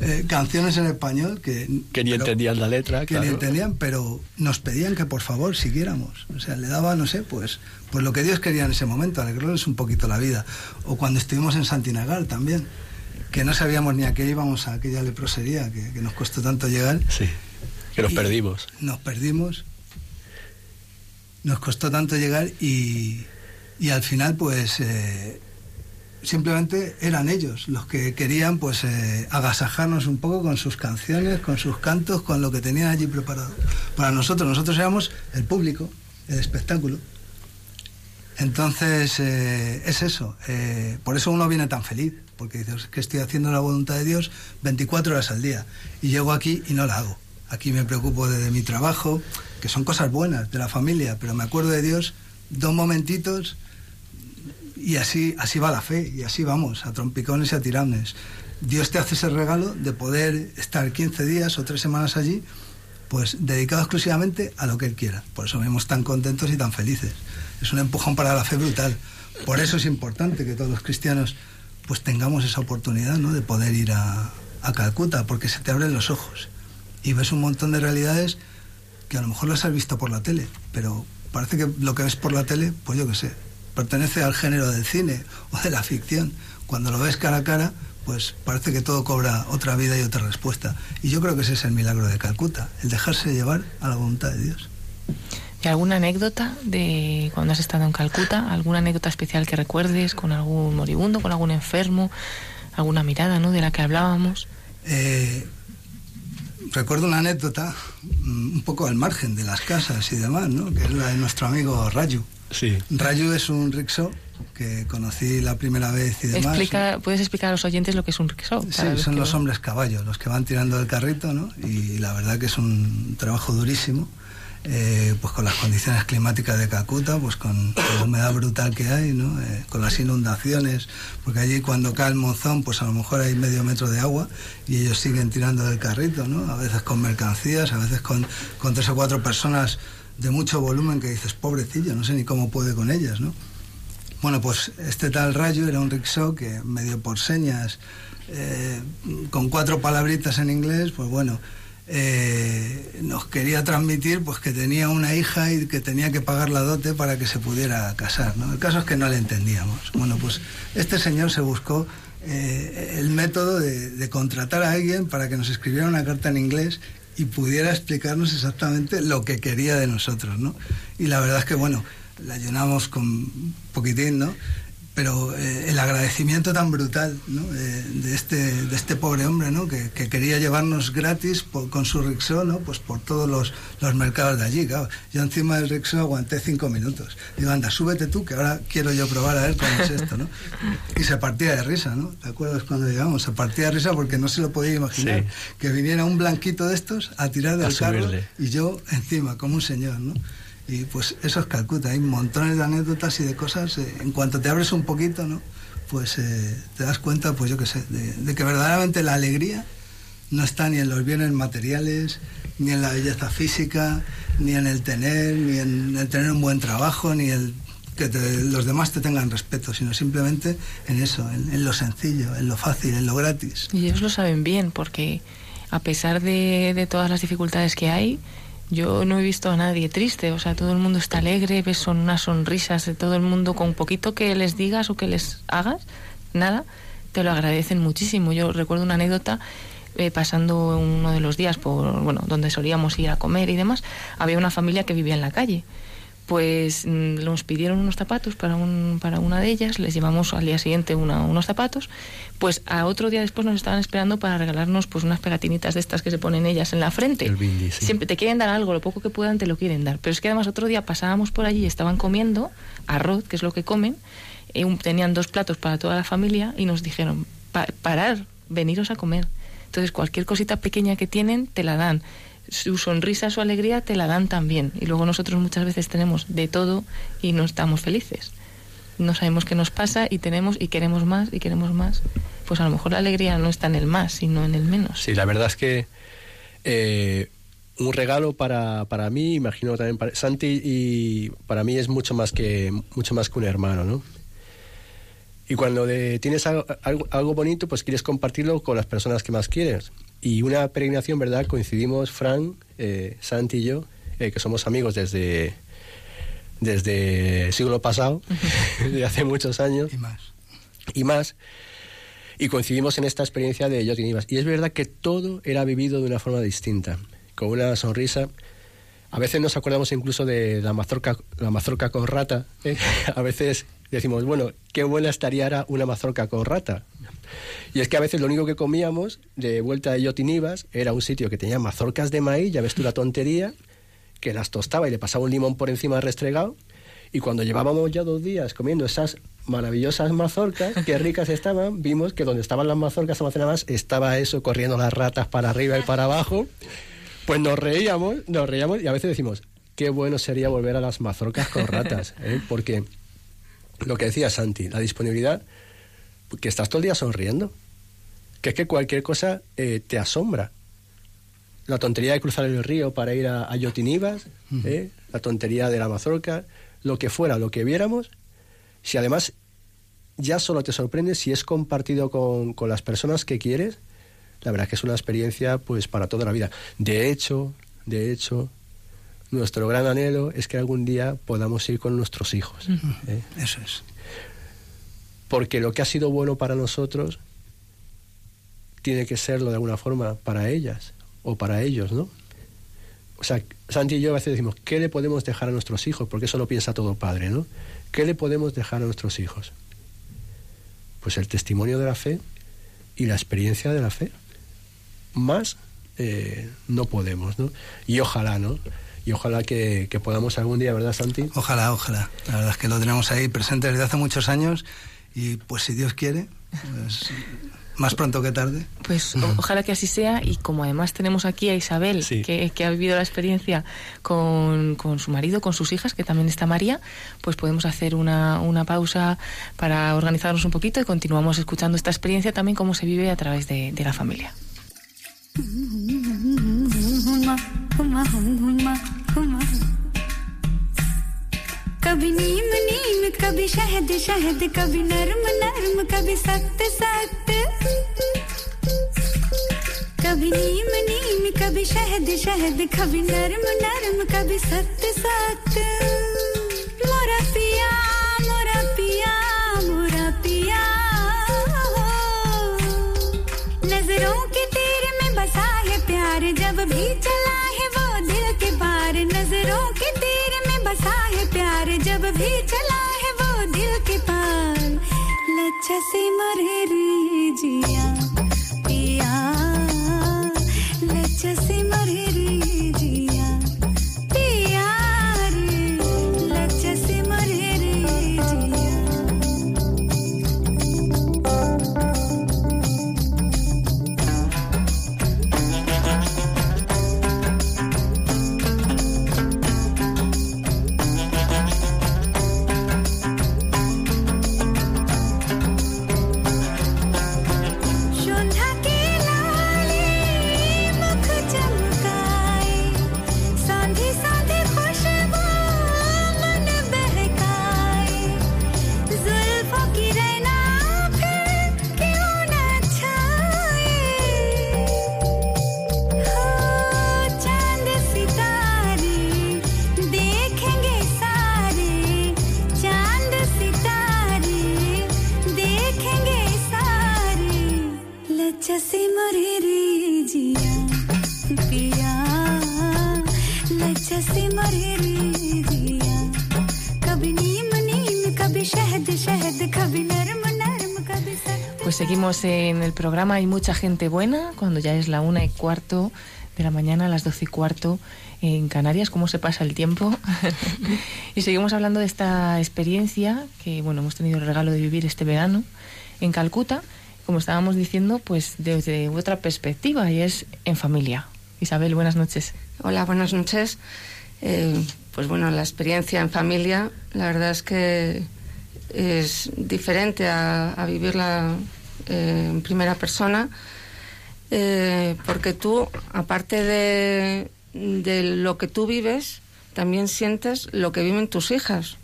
I: eh, canciones en español que,
C: Que ni
I: pero-
C: entendían la letra,
I: que
C: claro.
I: ni entendían, pero nos pedían que por favor siguiéramos. O sea, le daba, no sé, pues, pues lo que Dios quería en ese momento, alegrarles un poquito la vida. O cuando estuvimos en Santinagar también, que no sabíamos ni a qué íbamos a aquella leprosería, que, que nos costó tanto llegar.
C: Sí. Que nos
I: Y
C: perdimos.
I: Nos perdimos. Nos costó tanto llegar y, y al final, pues, eh, simplemente eran ellos los que querían, pues, eh, agasajarnos un poco con sus canciones, con sus cantos, con lo que tenían allí preparado. Para nosotros, nosotros éramos el público, el espectáculo. Entonces, eh, es eso. por eso uno viene tan feliz, porque dices "Es que estoy haciendo la voluntad de Dios 24 horas al día. Y llego aquí y no la hago. Aquí me preocupo de mi trabajo, que son cosas buenas, de la familia, pero me acuerdo de Dios dos momentitos y así, así va la fe, y así vamos, a trompicones y a tirones. Dios te hace ese regalo de poder estar 15 días o 3 semanas allí, pues dedicado exclusivamente a lo que Él quiera. Por eso vemos tan contentos y tan felices. Es un empujón para la fe brutal. Por eso es importante que todos los cristianos pues tengamos esa oportunidad ¿no? de poder ir a, a Calcuta, porque se te abren los ojos y ves un montón de realidades que a lo mejor las has visto por la tele, pero parece que lo que ves por la tele, pues yo qué sé, pertenece al género del cine o de la ficción. Cuando lo ves cara a cara, pues parece que todo cobra otra vida y otra respuesta. Y yo creo que ese es el milagro de Calcuta, el dejarse llevar a la voluntad de Dios.
D: ¿Y alguna anécdota de cuando has estado en Calcuta? ¿Alguna anécdota especial que recuerdes con algún moribundo, con algún enfermo? ¿Alguna mirada, ¿no? De la que hablábamos.
I: Eh, recuerdo una anécdota mm, un poco al margen de las casas y demás, ¿no? que es la de nuestro amigo Rayu.
C: Sí.
I: Rayu es un rickshaw que conocí la primera vez y demás.
D: Explica, ¿Puedes explicar a los oyentes lo que es un rickshaw?
I: Sí, son los hombres caballos, los que van tirando el carrito, ¿no? Y la verdad que es un trabajo durísimo, eh, pues con las condiciones climáticas de Calcuta, pues con, con la humedad brutal que hay, ¿no? Eh, con las inundaciones, porque allí cuando cae el monzón, pues a lo mejor hay medio metro de agua y ellos siguen tirando del carrito, ¿no? A veces con mercancías, a veces con, con tres o cuatro personas de mucho volumen que dices, pobrecillo, no sé ni cómo puede con ellas, ¿no? Bueno, pues este tal Rayo era un rickshaw que medio por señas, eh, con cuatro palabritas en inglés, pues bueno, eh, nos quería transmitir pues que tenía una hija y que tenía que pagar la dote para que se pudiera casar. ¿no? El caso es que no le entendíamos. Bueno, pues este señor se buscó eh, el método de, contratar a alguien para que nos escribiera una carta en inglés y pudiera explicarnos exactamente lo que quería de nosotros, ¿no? Y la verdad es que, bueno, la llenamos con un poquitín, ¿no? Pero eh, el agradecimiento tan brutal ¿no? Eh, de, este, de este pobre hombre ¿no? que, que quería llevarnos gratis por- con su rickshaw ¿no? pues por todos los, los mercados de allí. Claro. Yo encima del rickshaw aguanté cinco minutos. Digo, anda, súbete tú, que ahora quiero yo probar a ver cómo es esto. ¿no? Y se partía de risa, ¿no? ¿Te acuerdas cuando llegamos? Se partía de risa porque no se lo podía imaginar.
C: Sí.
I: Que viniera un blanquito de estos a tirar del
C: A
I: carro
C: subirle.
I: y yo encima, como un señor, ¿no? Y pues eso es Calcuta, hay montones de anécdotas y de cosas. eh, en cuanto te abres un poquito, ¿no? Pues eh, te das cuenta, pues yo qué sé, de, de que verdaderamente la alegría no está ni en los bienes materiales, ni en la belleza física, ni en el tener, ni en el tener un buen trabajo, ni el que te- los demás te tengan respeto, sino simplemente en eso, en, en lo sencillo, en lo fácil, en lo gratis.
D: Y ellos lo saben bien, porque a pesar de, de todas las dificultades que hay, yo no he visto a nadie triste. O sea, todo el mundo está alegre, ves son unas sonrisas de todo el mundo, con poquito que les digas o que les hagas, nada, te lo agradecen muchísimo. Yo recuerdo una anécdota. eh, pasando uno de los días por bueno donde solíamos ir a comer y demás había una familia que vivía en la calle pues mm, nos pidieron unos zapatos para, un, para una de ellas, les llevamos al día siguiente una- unos zapatos, pues a otro día después nos estaban esperando para regalarnos pues unas pegatinitas de estas que se ponen ellas en la frente.
C: El bindi, sí.
D: Siempre te quieren dar algo, lo poco que puedan te lo quieren dar. Pero es que además otro día pasábamos por allí y estaban comiendo arroz, que es lo que comen, eh, un- tenían dos platos para toda la familia y nos dijeron, "Pa- parar, veniros a comer. Entonces cualquier cosita pequeña que tienen te la dan. Su sonrisa, su alegría te la dan también. Y luego nosotros muchas veces tenemos de todo y no estamos felices. No sabemos qué nos pasa y tenemos y queremos más y queremos más. Pues a lo mejor la alegría no está en el más, sino en el menos.
C: Sí, la verdad es que eh, un regalo para, para mí, imagino también para Santi, y para mí es mucho más que, mucho más que un hermano, ¿no? Y cuando de- tienes algo, algo, algo bonito, pues quieres compartirlo con las personas que más quieres. Y una peregrinación, ¿verdad? Coincidimos, Fran, eh, Santi y yo, eh, que somos amigos desde, desde el siglo pasado, de hace muchos años.
I: Y más.
C: Y más. Y coincidimos en esta experiencia de Yotin Ibas. Y es verdad que todo era vivido de una forma distinta, con una sonrisa. A veces nos acordamos incluso de la mazorca, la mazorca con rata. ¿eh? A veces decimos, bueno, qué buena estaría una mazorca con rata. Y es que a veces lo único que comíamos de vuelta de Yotinibas era un sitio que tenía mazorcas de maíz, ya ves tú la tontería, que las tostaba y le pasaba un limón por encima restregado. Y cuando llevábamos ya dos días comiendo esas maravillosas mazorcas, qué ricas estaban, vimos que donde estaban las mazorcas almacenadas estaba eso, corriendo las ratas para arriba y para abajo. Pues nos reíamos, nos reíamos y a veces decimos, qué bueno sería volver a las mazorcas con ratas, ¿eh? porque lo que decía Santi, la disponibilidad, que estás todo el día sonriendo, que es que cualquier cosa eh, te asombra. La tontería de cruzar el río para ir a, a Yotinibas, ¿eh? la tontería de la mazorca, lo que fuera, lo que viéramos, si además ya solo te sorprende si es compartido con, con las personas que quieres, la verdad es que es una experiencia pues para toda la vida. De hecho, de hecho, nuestro gran anhelo es que algún día podamos ir con nuestros hijos. ¿eh?
I: Eso es.
C: Porque lo que ha sido bueno para nosotros tiene que serlo de alguna forma para ellas o para ellos, ¿no? O sea, Santi y yo a veces decimos, ¿qué le podemos dejar a nuestros hijos? Porque eso lo piensa todo padre, ¿no? ¿Qué le podemos dejar a nuestros hijos? Pues el testimonio de la fe y la experiencia de la fe. Más eh, no podemos, ¿no? Y ojalá, ¿no? Y ojalá que, que podamos algún día, ¿verdad, Santi?
I: Ojalá, ojalá. La verdad es que lo tenemos ahí presente desde hace muchos años y pues si Dios quiere, pues, más pronto que tarde.
D: Pues o- ojalá que así sea y como además tenemos aquí a Isabel,
C: Sí.
D: que, que ha vivido la experiencia con, con su marido, con sus hijas, que también está María, pues podemos hacer una, una pausa para organizarnos un poquito y continuamos escuchando esta experiencia también cómo se vive a través de, de la familia.
H: कभी नीम नीम कभी शहद शहद, कभी नरम नरम, कभी सख्त सख्त। कभी नीम नीम, कभी शहद शहद, कभी नरम नरम, कभी सख्त सख्त। मोरा पिया मोरा पिया मोरा पिया। नज़रों प्यार जब भी चला है वो दिल के पार, नज़रों के तीर में बसा है प्यार। जब भी चला है वो दिल के पार लच्छा से मरे रे जिया।
D: en el programa. Hay mucha gente buena cuando ya es la una y cuarto de la mañana, a las doce y cuarto en Canarias, cómo se pasa el tiempo. y seguimos hablando de esta experiencia que, bueno, hemos tenido el regalo de vivir este verano en Calcuta, como estábamos diciendo, pues desde otra perspectiva y es en familia. Isabel, buenas noches.
J: Hola, buenas noches. Eh, pues bueno, la experiencia en familia, la verdad es que es diferente a vivirla eh, en primera persona, eh, porque tú, aparte de, lo que tú vives, también sientes lo que viven tus hijas.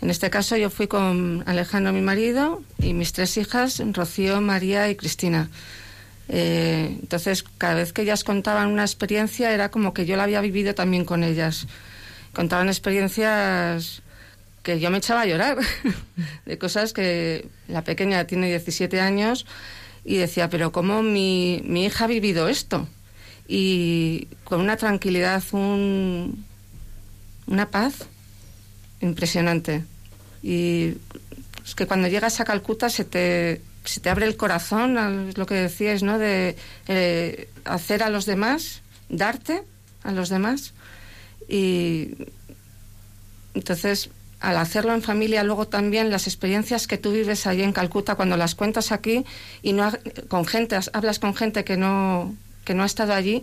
J: En este caso yo fui con Alejandro, mi marido, y mis tres hijas, Rocío, María y Cristina. Eh, entonces, cada vez que ellas contaban una experiencia, era como que yo la había vivido también con ellas. Contaban experiencias que yo me echaba a llorar, de cosas que la pequeña tiene 17 años y decía, pero ¿cómo mi, mi hija ha vivido esto? Y con una tranquilidad, un, una paz impresionante. Y es que cuando llegas a Calcuta se te, se te abre el corazón, lo que decías, ¿no? De eh, hacer a los demás, darte a los demás. Y entonces, al hacerlo en familia, luego también las experiencias que tú vives allí en Calcuta, cuando las cuentas aquí y no ha- con gente, hablas con gente que no, que no ha estado allí,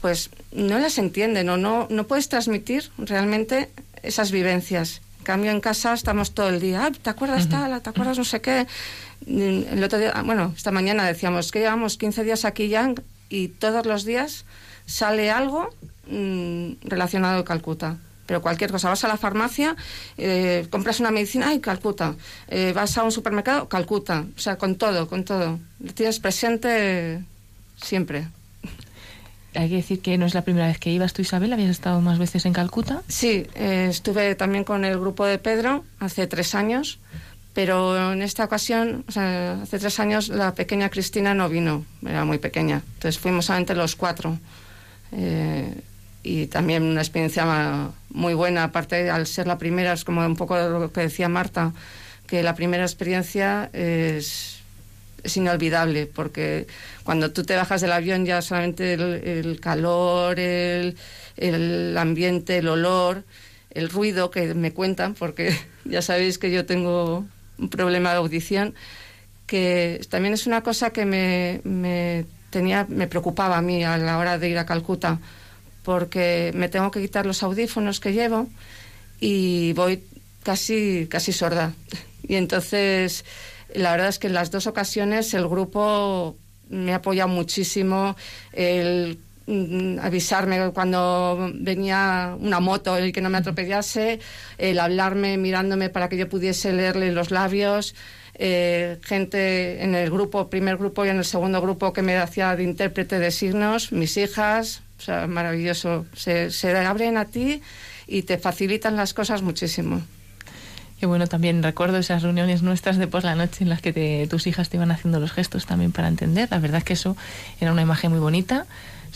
J: pues no las entienden o no, no puedes transmitir realmente esas vivencias. En cambio, en casa estamos todo el día, "Ay, ¿te acuerdas tal? ¿Te acuerdas no sé qué? El otro día, bueno, esta mañana decíamos que llevamos 15 días aquí ya y todos los días sale algo mm, relacionado con Calcuta. Pero cualquier cosa, vas a la farmacia, eh, compras una medicina, ¡ay, Calcuta! Eh, vas a un supermercado, Calcuta. O sea, con todo, con todo. Lo tienes presente siempre.
D: Hay que decir que no es la primera vez que ibas tú, Isabel, habías estado más veces en Calcuta.
J: Sí, eh, estuve también con el grupo de Pedro hace tres años, pero en esta ocasión, o sea, hace tres años, la pequeña Cristina no vino, era muy pequeña. Entonces fuimos solamente los cuatro. Eh, y también una experiencia muy buena, aparte al ser la primera, es como un poco lo que decía Marta, que la primera experiencia es, inolvidable, porque cuando tú te bajas del avión ya solamente el, el calor, el, el ambiente, el olor, el ruido que me cuentan, porque ya sabéis que yo tengo un problema de audición, que también es una cosa que me, me tenía, me preocupaba a mí a la hora de ir a Calcuta, porque me tengo que quitar los audífonos que llevo y voy casi, casi sorda. Y entonces, la verdad es que en las dos ocasiones el grupo me ha apoyado muchísimo. El mm, avisarme cuando venía una moto y que no me atropellase, el hablarme mirándome para que yo pudiese leerle los labios, eh, gente en el grupo, primer grupo y en el segundo grupo que me hacía de intérprete de signos, mis hijas, maravilloso. Se, se abren a ti y te facilitan las cosas muchísimo.
D: Que bueno, también recuerdo esas reuniones nuestras de por la noche en las que te- tus hijas te iban haciendo los gestos también para entender. La verdad es que eso era una imagen muy bonita.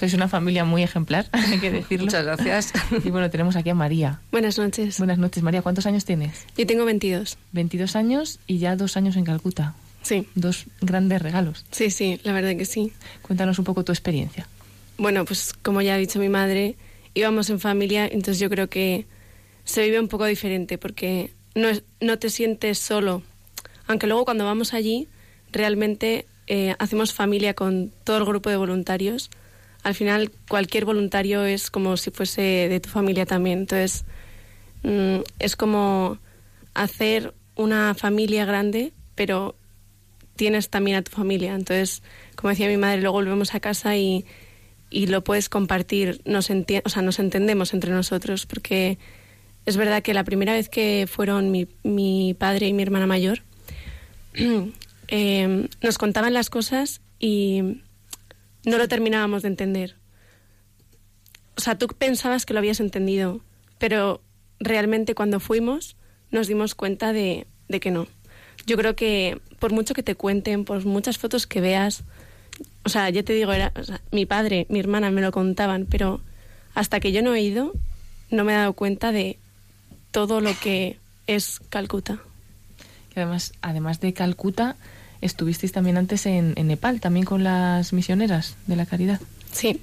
D: Sois una familia muy ejemplar, hay que decirlo.
J: Muchas gracias.
D: Y bueno, tenemos aquí a María.
K: Buenas noches.
D: Buenas noches, María. ¿Cuántos años tienes?
K: Yo tengo 22.
D: 22 años y ya dos años en Calcuta.
K: Sí.
D: Dos grandes regalos.
K: Sí, sí, la verdad que sí.
D: Cuéntanos un poco tu experiencia.
K: Bueno, pues como ya ha dicho mi madre, íbamos en familia, entonces yo creo que se vive un poco diferente porque no, es- no te sientes solo. Aunque luego cuando vamos allí, realmente eh, hacemos familia con todo el grupo de voluntarios. Al final, cualquier voluntario es como si fuese de tu familia también. Entonces, mm, es como hacer una familia grande, pero tienes también a tu familia. Entonces, como decía mi madre, luego volvemos a casa y, y lo puedes compartir. Nos, o sea, nos entendemos entre nosotros, porque es verdad que la primera vez que fueron mi, mi padre y mi hermana mayor, eh, nos contaban las cosas y no lo terminábamos de entender. O sea, tú pensabas que lo habías entendido, pero realmente cuando fuimos nos dimos cuenta de, de que no. Yo creo que por mucho que te cuenten, por muchas fotos que veas, o sea, ya te digo, era, o mi padre, mi hermana me lo contaban, pero hasta que yo no he ido, no me he dado cuenta de todo lo que es Calcuta.
D: Además, además de Calcuta, estuvisteis también antes en, Nepal, también con las misioneras de la caridad.
K: Sí,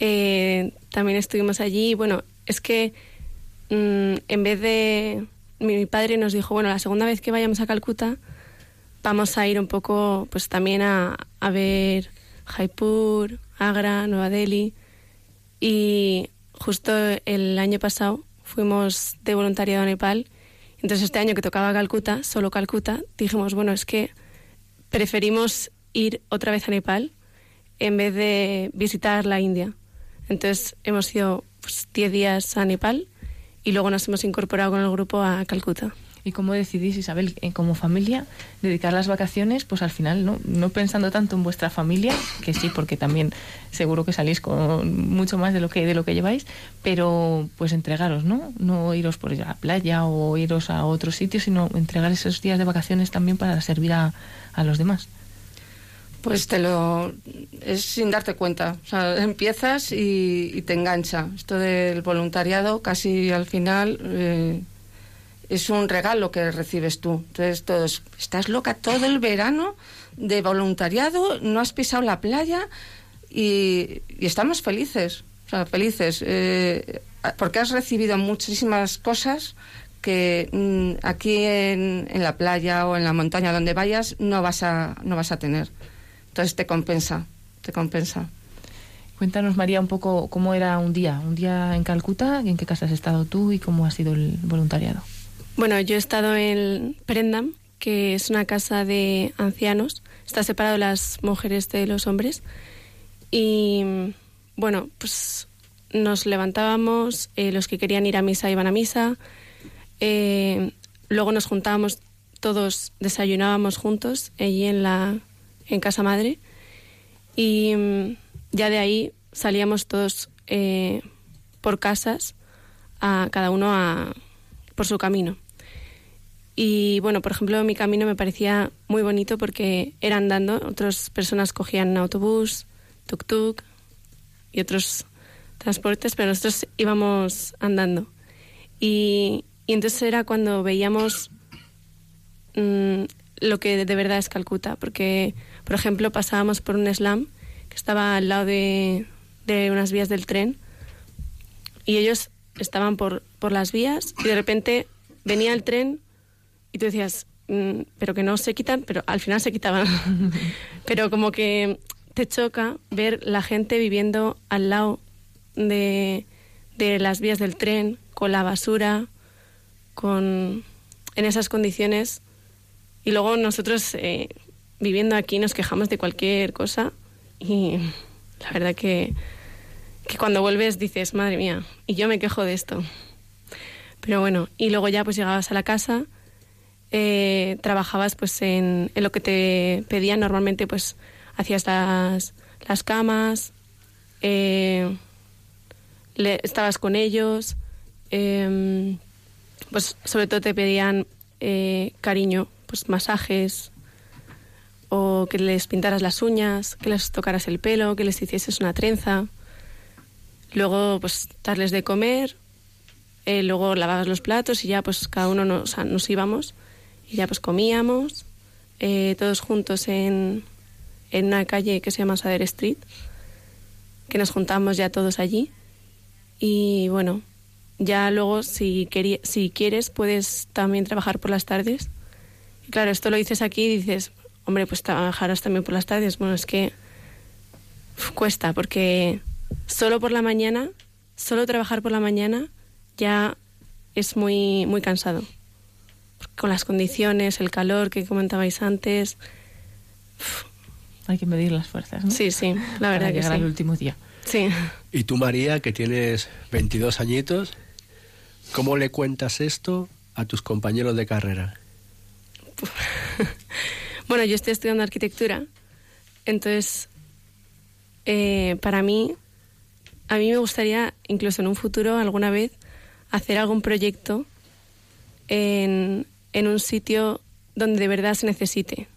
K: Eh, también estuvimos allí. Bueno, es que mm, en vez de... Mi, mi padre nos dijo, bueno, la segunda vez que vayamos a Calcuta vamos a ir un poco pues también a, a ver Jaipur, Agra, Nueva Delhi. Y justo el año pasado fuimos de voluntariado a Nepal. Entonces este año que tocaba Calcuta, solo Calcuta, dijimos, bueno, es que preferimos ir otra vez a Nepal en vez de visitar la India. Entonces hemos ido pues, 10 días a Nepal y luego nos hemos incorporado con el grupo a Calcuta.
D: ¿Y cómo decidís, Isabel, eh, como familia, dedicar las vacaciones, pues al final, ¿no? no pensando tanto en vuestra familia, que sí, porque también seguro que salís con mucho más de lo que de lo que lleváis, pero pues entregaros, ¿no? No iros por ir a la playa o iros a otro sitio, sino entregar esos días de vacaciones también para servir a, a los demás.
J: Pues te lo. es sin darte cuenta. O sea, empiezas y, y te engancha. Esto del voluntariado, casi al final. eh, es un regalo que recibes tú. Entonces, todos, estás loca todo el verano de voluntariado, no has pisado la playa y, y estamos felices. O sea, felices. eh, porque has recibido muchísimas cosas que mm, aquí en, la playa o en la montaña donde vayas no vas a, no vas a tener. Entonces te compensa, te compensa.
D: Cuéntanos, María, un poco cómo era un día, un día en Calcuta, en qué casa has estado tú y cómo ha sido el voluntariado.
K: Bueno, yo he estado en Prendam, que es una casa de ancianos. Está separado las mujeres de los hombres. Y bueno, pues nos levantábamos, eh, los que querían ir a misa iban a misa. eh, luego nos juntábamos todos, desayunábamos juntos allí en la en casa madre. Y mm, ya de ahí salíamos todos eh, por casas, a cada uno a, por su camino. Y bueno, por ejemplo, mi camino me parecía muy bonito porque era andando, otras personas cogían autobús, tuk-tuk y otros transportes, pero nosotros íbamos andando. Y, entonces era cuando veíamos mm, lo que de verdad es Calcuta, porque, por ejemplo, pasábamos por un slam que estaba al lado de, de unas vías del tren y ellos estaban por, por las vías y de repente venía el tren y tú decías, "Mm, pero que no se quitan, pero al final se quitaban. pero como que te choca ver la gente viviendo al lado de, de las vías del tren, con la basura, con en esas condiciones. Y luego nosotros eh, viviendo aquí nos quejamos de cualquier cosa y la verdad que, que cuando vuelves dices, madre mía, y yo me quejo de esto. Pero bueno, y luego ya pues llegabas a la casa, eh, trabajabas pues en, en lo que te pedían normalmente, pues hacías las, las camas, eh, le- estabas con ellos, eh, pues sobre todo te pedían eh, cariño, pues masajes, o que les pintaras las uñas, que les tocaras el pelo, que les hicieses una trenza. Luego, pues, darles de comer, eh, luego lavabas los platos y ya, pues, cada uno nos, nos íbamos y ya, pues, comíamos eh, todos juntos en, en una calle que se llama Sader Street, que nos juntamos ya todos allí. Y bueno, ya luego, si, si quieres, puedes también trabajar por las tardes. Claro, esto lo dices aquí y dices, hombre, pues trabajarás también por las tardes. Bueno, es que cuesta, porque solo por la mañana, solo trabajar por la mañana ya es muy, muy cansado. Con las condiciones, el calor que comentabais antes.
D: Hay que medir las fuerzas, ¿no?
K: Sí, sí, la verdad
D: Para
K: que
D: llegar
K: sí.
D: al último día.
K: Sí.
C: Y tú, María, que tienes 22 añitos, ¿cómo le cuentas esto a tus compañeros de carrera?
K: Bueno, yo estoy estudiando arquitectura, entonces eh, para mí, a mí me gustaría, incluso en un futuro, alguna vez, hacer algún proyecto en, en un sitio donde de verdad se necesite.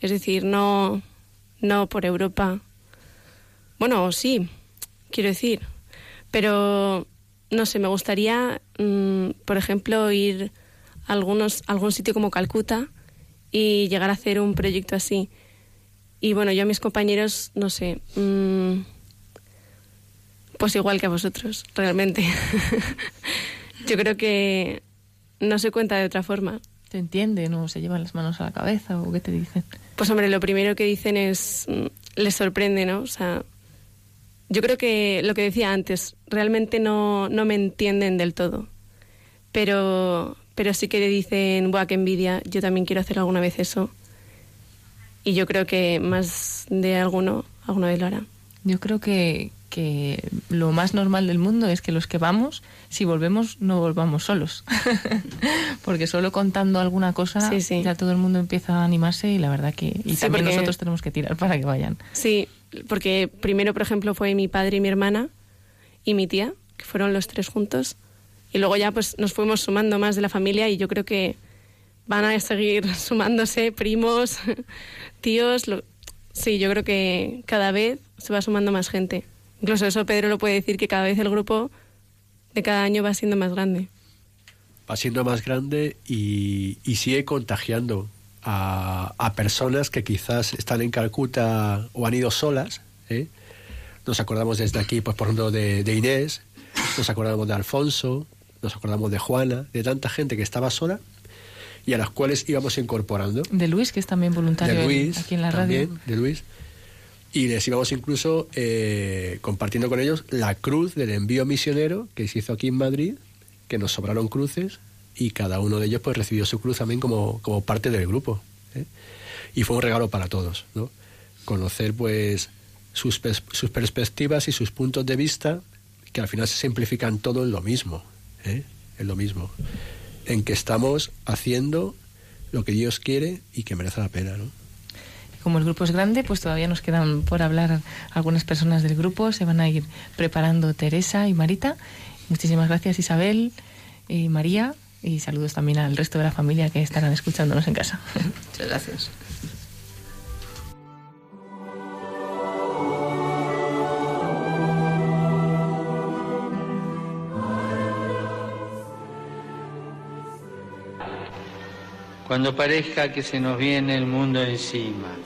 K: Es decir, no, no por Europa. Bueno, sí, quiero decir. Pero, no sé, me gustaría, mm, por ejemplo, ir a algunos, a algún sitio como Calcuta, y llegar a hacer un proyecto así. Y bueno, yo a mis compañeros, no sé, mm, pues igual que a vosotros, realmente. yo creo que no se cuenta de otra forma.
D: ¿Te entienden o se llevan las manos a la cabeza o qué te dicen?
K: Pues hombre, lo primero que dicen es, mm, les sorprende, ¿no? O sea, yo creo que lo que decía antes, realmente no, no me entienden del todo. Pero, pero sí que dicen, buah, qué envidia, yo también quiero hacer alguna vez eso. Y yo creo que más de alguno alguna vez lo hará.
D: Yo creo que, que lo más normal del mundo es que los que vamos, si volvemos, no volvamos solos. porque solo contando alguna cosa,
K: Sí, sí.
D: ya todo el mundo empieza a animarse y la verdad que... Y
K: Sí,
D: también
K: porque-
D: nosotros tenemos que tirar para que vayan.
K: Sí, porque primero, por ejemplo, fue mi padre y mi hermana y mi tía, que fueron los tres juntos. Y luego ya pues nos fuimos sumando más de la familia y yo creo que van a seguir sumándose primos, tíos. lo- Sí, yo creo que cada vez se va sumando más gente. Incluso eso Pedro lo puede decir que cada vez el grupo de cada año va siendo más grande.
C: va siendo más grande y, y sigue contagiando a, a personas que quizás están en Calcuta o han ido solas. ¿eh? Nos acordamos desde aquí, pues por ejemplo, de, de Inés, nos acordamos de Alfonso, nos acordamos de Juana, de tanta gente que estaba sola y a las cuales íbamos incorporando.
D: De Luis, que es también voluntario
C: de Luis,
D: aquí en la
C: también,
D: radio.
C: de Luis. Y les íbamos incluso eh, compartiendo con ellos la cruz del envío misionero que se hizo aquí en Madrid, que nos sobraron cruces y cada uno de ellos pues recibió su cruz también como, como parte del grupo. ¿eh? Y fue un regalo para todos, ¿no? Conocer pues sus, sus perspectivas y sus puntos de vista que al final se simplifican todo en lo mismo, ¿eh? en lo mismo, en que estamos haciendo lo que Dios quiere y que merece la pena, ¿no?
D: Como el grupo es grande, pues todavía nos quedan por hablar algunas personas del grupo. Se van a ir preparando Teresa y Marita. Muchísimas gracias Isabel y María. Y saludos también al resto de la familia que estarán escuchándonos en casa.
J: Muchas gracias.
L: Cuando parezca que se nos viene el mundo encima,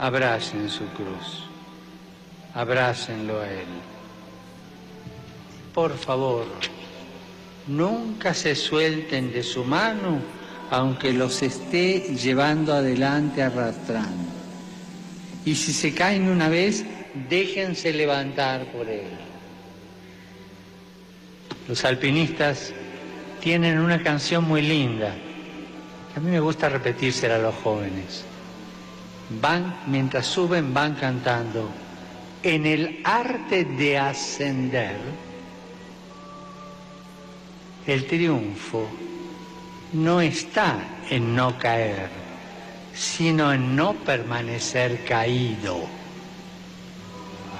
L: abracen su cruz, abrácenlo a Él. Por favor, nunca se suelten de su mano, aunque los esté llevando adelante arrastrando. Y si se caen una vez, déjense levantar por Él. Los alpinistas tienen una canción muy linda que a mí me gusta repetírsela a los jóvenes. Van, mientras suben, van cantando. En el arte de ascender, el triunfo no está en no caer, sino en no permanecer caído.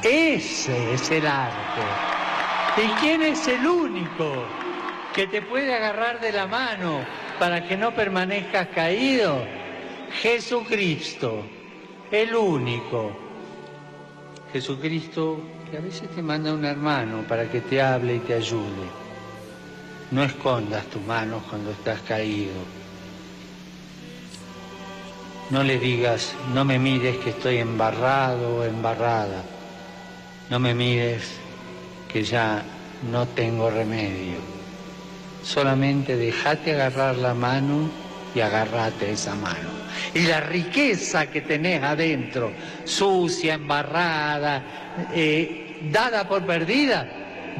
L: Ese es el arte. ¿Y quién es el único que te puede agarrar de la mano para que no permanezcas caído? Jesucristo, el único. Jesucristo que a veces te manda un hermano para que te hable y te ayude. No escondas tus manos cuando estás caído. No le digas, no me mires que estoy embarrado o embarrada. No me mires que ya no tengo remedio. Solamente déjate agarrar la mano y agárrate esa mano. Y la riqueza que tenés adentro, sucia, embarrada, eh, dada por perdida,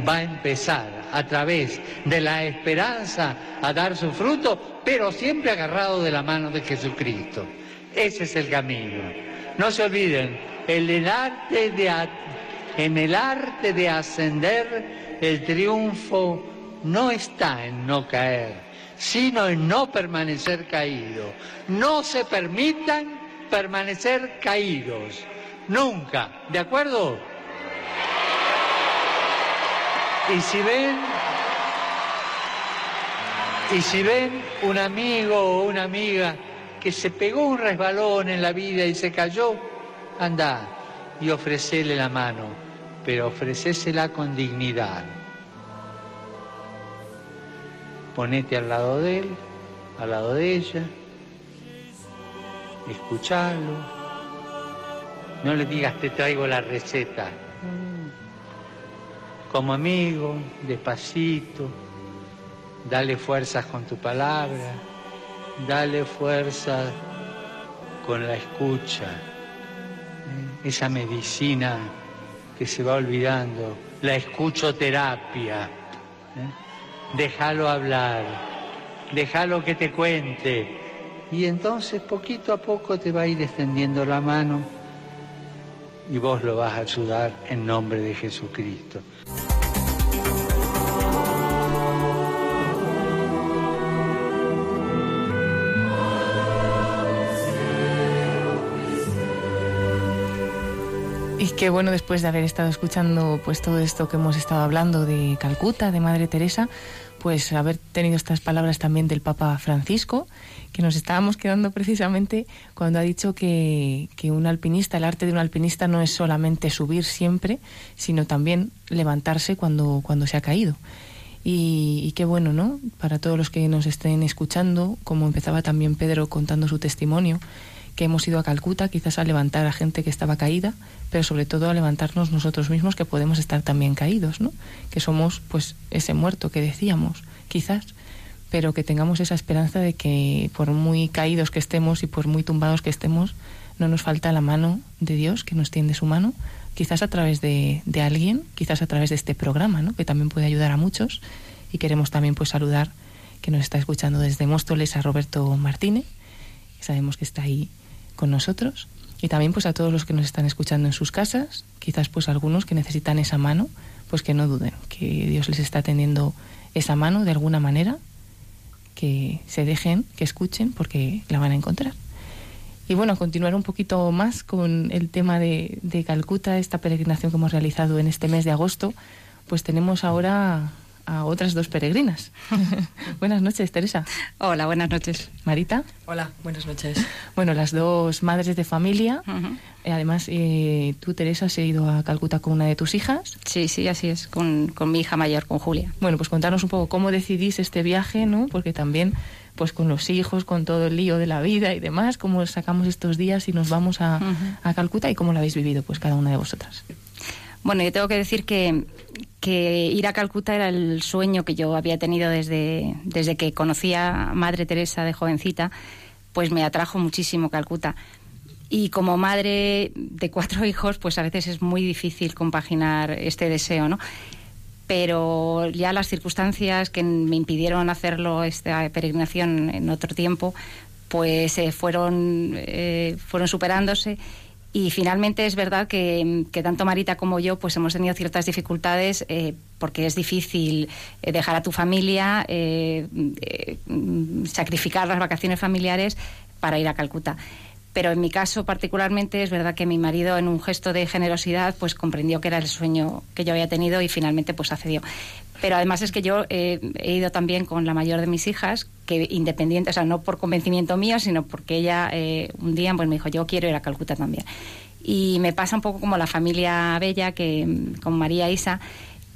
L: va a empezar a través de la esperanza a dar su fruto, pero siempre agarrado de la mano de Jesucristo. Ese es el camino. No se olviden, el, arte de, en el arte de ascender, el triunfo no está en no caer, sino en no permanecer caído. No se permitan permanecer caídos. Nunca. ¿De acuerdo? Y si ven, y si ven un amigo o una amiga que se pegó un resbalón en la vida y se cayó, anda y ofrecele la mano, pero ofrecésela con dignidad. Ponete al lado de él, al lado de ella, escuchalo. No le digas te traigo la receta. Como amigo, despacito, dale fuerzas con tu palabra, dale fuerzas con la escucha, esa medicina que se va olvidando, la escuchoterapia. ¿eh? Déjalo hablar, déjalo que te cuente. Y entonces poquito a poco te va a ir extendiendo la mano y vos lo vas a ayudar en nombre de Jesucristo.
D: Y qué bueno después de haber estado escuchando pues todo esto que hemos estado hablando de Calcuta, de Madre Teresa, pues haber tenido estas palabras también del Papa Francisco, que nos estábamos quedando precisamente cuando ha dicho que, que un alpinista, el arte de un alpinista no es solamente subir siempre, sino también levantarse cuando, cuando se ha caído. Y, qué bueno, ¿no? Para todos los que nos estén escuchando, como empezaba también Pedro contando su testimonio, que hemos ido a Calcuta quizás a levantar a gente que estaba caída, pero sobre todo a levantarnos nosotros mismos que podemos estar también caídos, ¿no? Que somos pues ese muerto que decíamos, quizás, pero que tengamos esa esperanza de que por muy caídos que estemos y por muy tumbados que estemos, no nos falta la mano de Dios que nos tiende su mano, quizás a través de, de alguien, quizás a través de este programa, ¿no? Que también puede ayudar a muchos y queremos también pues saludar que nos está escuchando desde Móstoles a Roberto Martínez, sabemos que está ahí con nosotros y también pues a todos los que nos están escuchando en sus casas, quizás pues algunos que necesitan esa mano, pues que no duden, que Dios les está tendiendo esa mano de alguna manera, que se dejen, que escuchen porque la van a encontrar. Y bueno, continuar un poquito más con el tema de, de Calcuta, esta peregrinación que hemos realizado en este mes de agosto, pues tenemos ahora a otras dos peregrinas. buenas noches, Teresa.
M: Hola, buenas noches.
D: Marita.
N: Hola, buenas noches.
D: Bueno, las dos madres de familia. Uh -huh. Además, eh, tú, Teresa, has ido a Calcuta con una de tus hijas.
M: Sí, sí, así es, con, con mi hija mayor, con Julia.
D: Bueno, pues contarnos un poco cómo decidís este viaje, ¿no? Porque también, pues con los hijos, con todo el lío de la vida y demás, cómo sacamos estos días y nos vamos a, uh -huh. a Calcuta y cómo lo habéis vivido, pues cada una de vosotras.
M: Bueno, yo tengo que decir que, que, ir a Calcuta era el sueño que yo había tenido desde, desde que conocí a Madre Teresa de jovencita, pues me atrajo muchísimo Calcuta. Y como madre de cuatro hijos, pues a veces es muy difícil compaginar este deseo, ¿no? Pero ya las circunstancias que me impidieron hacerlo, esta peregrinación en otro tiempo, pues eh, fueron, eh, fueron superándose y finalmente es verdad que, tanto Marita como yo pues hemos tenido ciertas dificultades eh, porque es difícil eh, dejar a tu familia, eh, sacrificar las vacaciones familiares para ir a Calcuta. Pero en mi caso particularmente es verdad que mi marido en un gesto de generosidad pues comprendió que era el sueño que yo había tenido y finalmente pues accedió. Pero además es que yo he ido también con la mayor de mis hijas, que independiente, o sea, no por convencimiento mío, sino porque ella eh, un día pues me dijo, yo quiero ir a Calcuta también. Y me pasa un poco como la familia Bella, que con María Isa,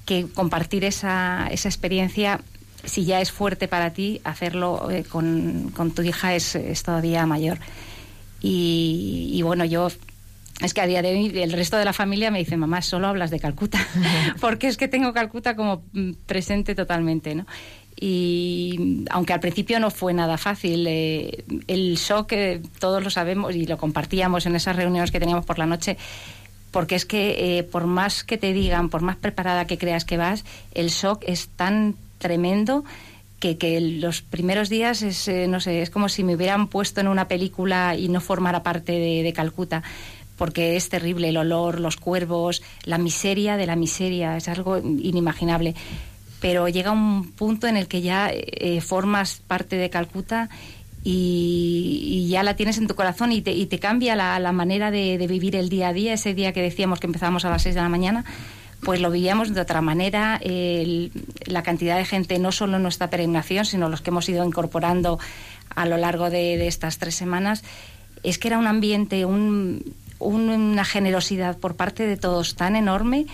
M: que compartir esa, esa experiencia, si ya es fuerte para ti, hacerlo eh, con, con, tu hija es, todavía mayor. Y bueno, yo es que a día de hoy el resto de la familia me dice, mamá, solo hablas de Calcuta, porque es que tengo Calcuta como presente totalmente, ¿no? Y aunque al principio no fue nada fácil, eh, el shock, eh, todos lo sabemos y lo compartíamos en esas reuniones que teníamos por la noche, porque es que eh, por más que te digan, por más preparada que creas que vas, el shock es tan tremendo que, que los primeros días es, no sé, es como si me hubieran puesto en una película y no formara parte de, de Calcuta porque es terrible el olor, los cuervos, la miseria de la miseria, es algo inimaginable. Pero llega un punto en el que ya eh, formas parte de Calcuta y, y, ya la tienes en tu corazón y te, y te cambia la, la manera de, vivir el día a día. Ese día que decíamos que empezábamos a las 6 de la mañana, pues lo vivíamos de otra manera. El, la cantidad de gente, no solo en nuestra peregrinación, sino los que hemos ido incorporando a lo largo de estas tres semanas, es que era un ambiente, un, una generosidad por parte de todos tan enorme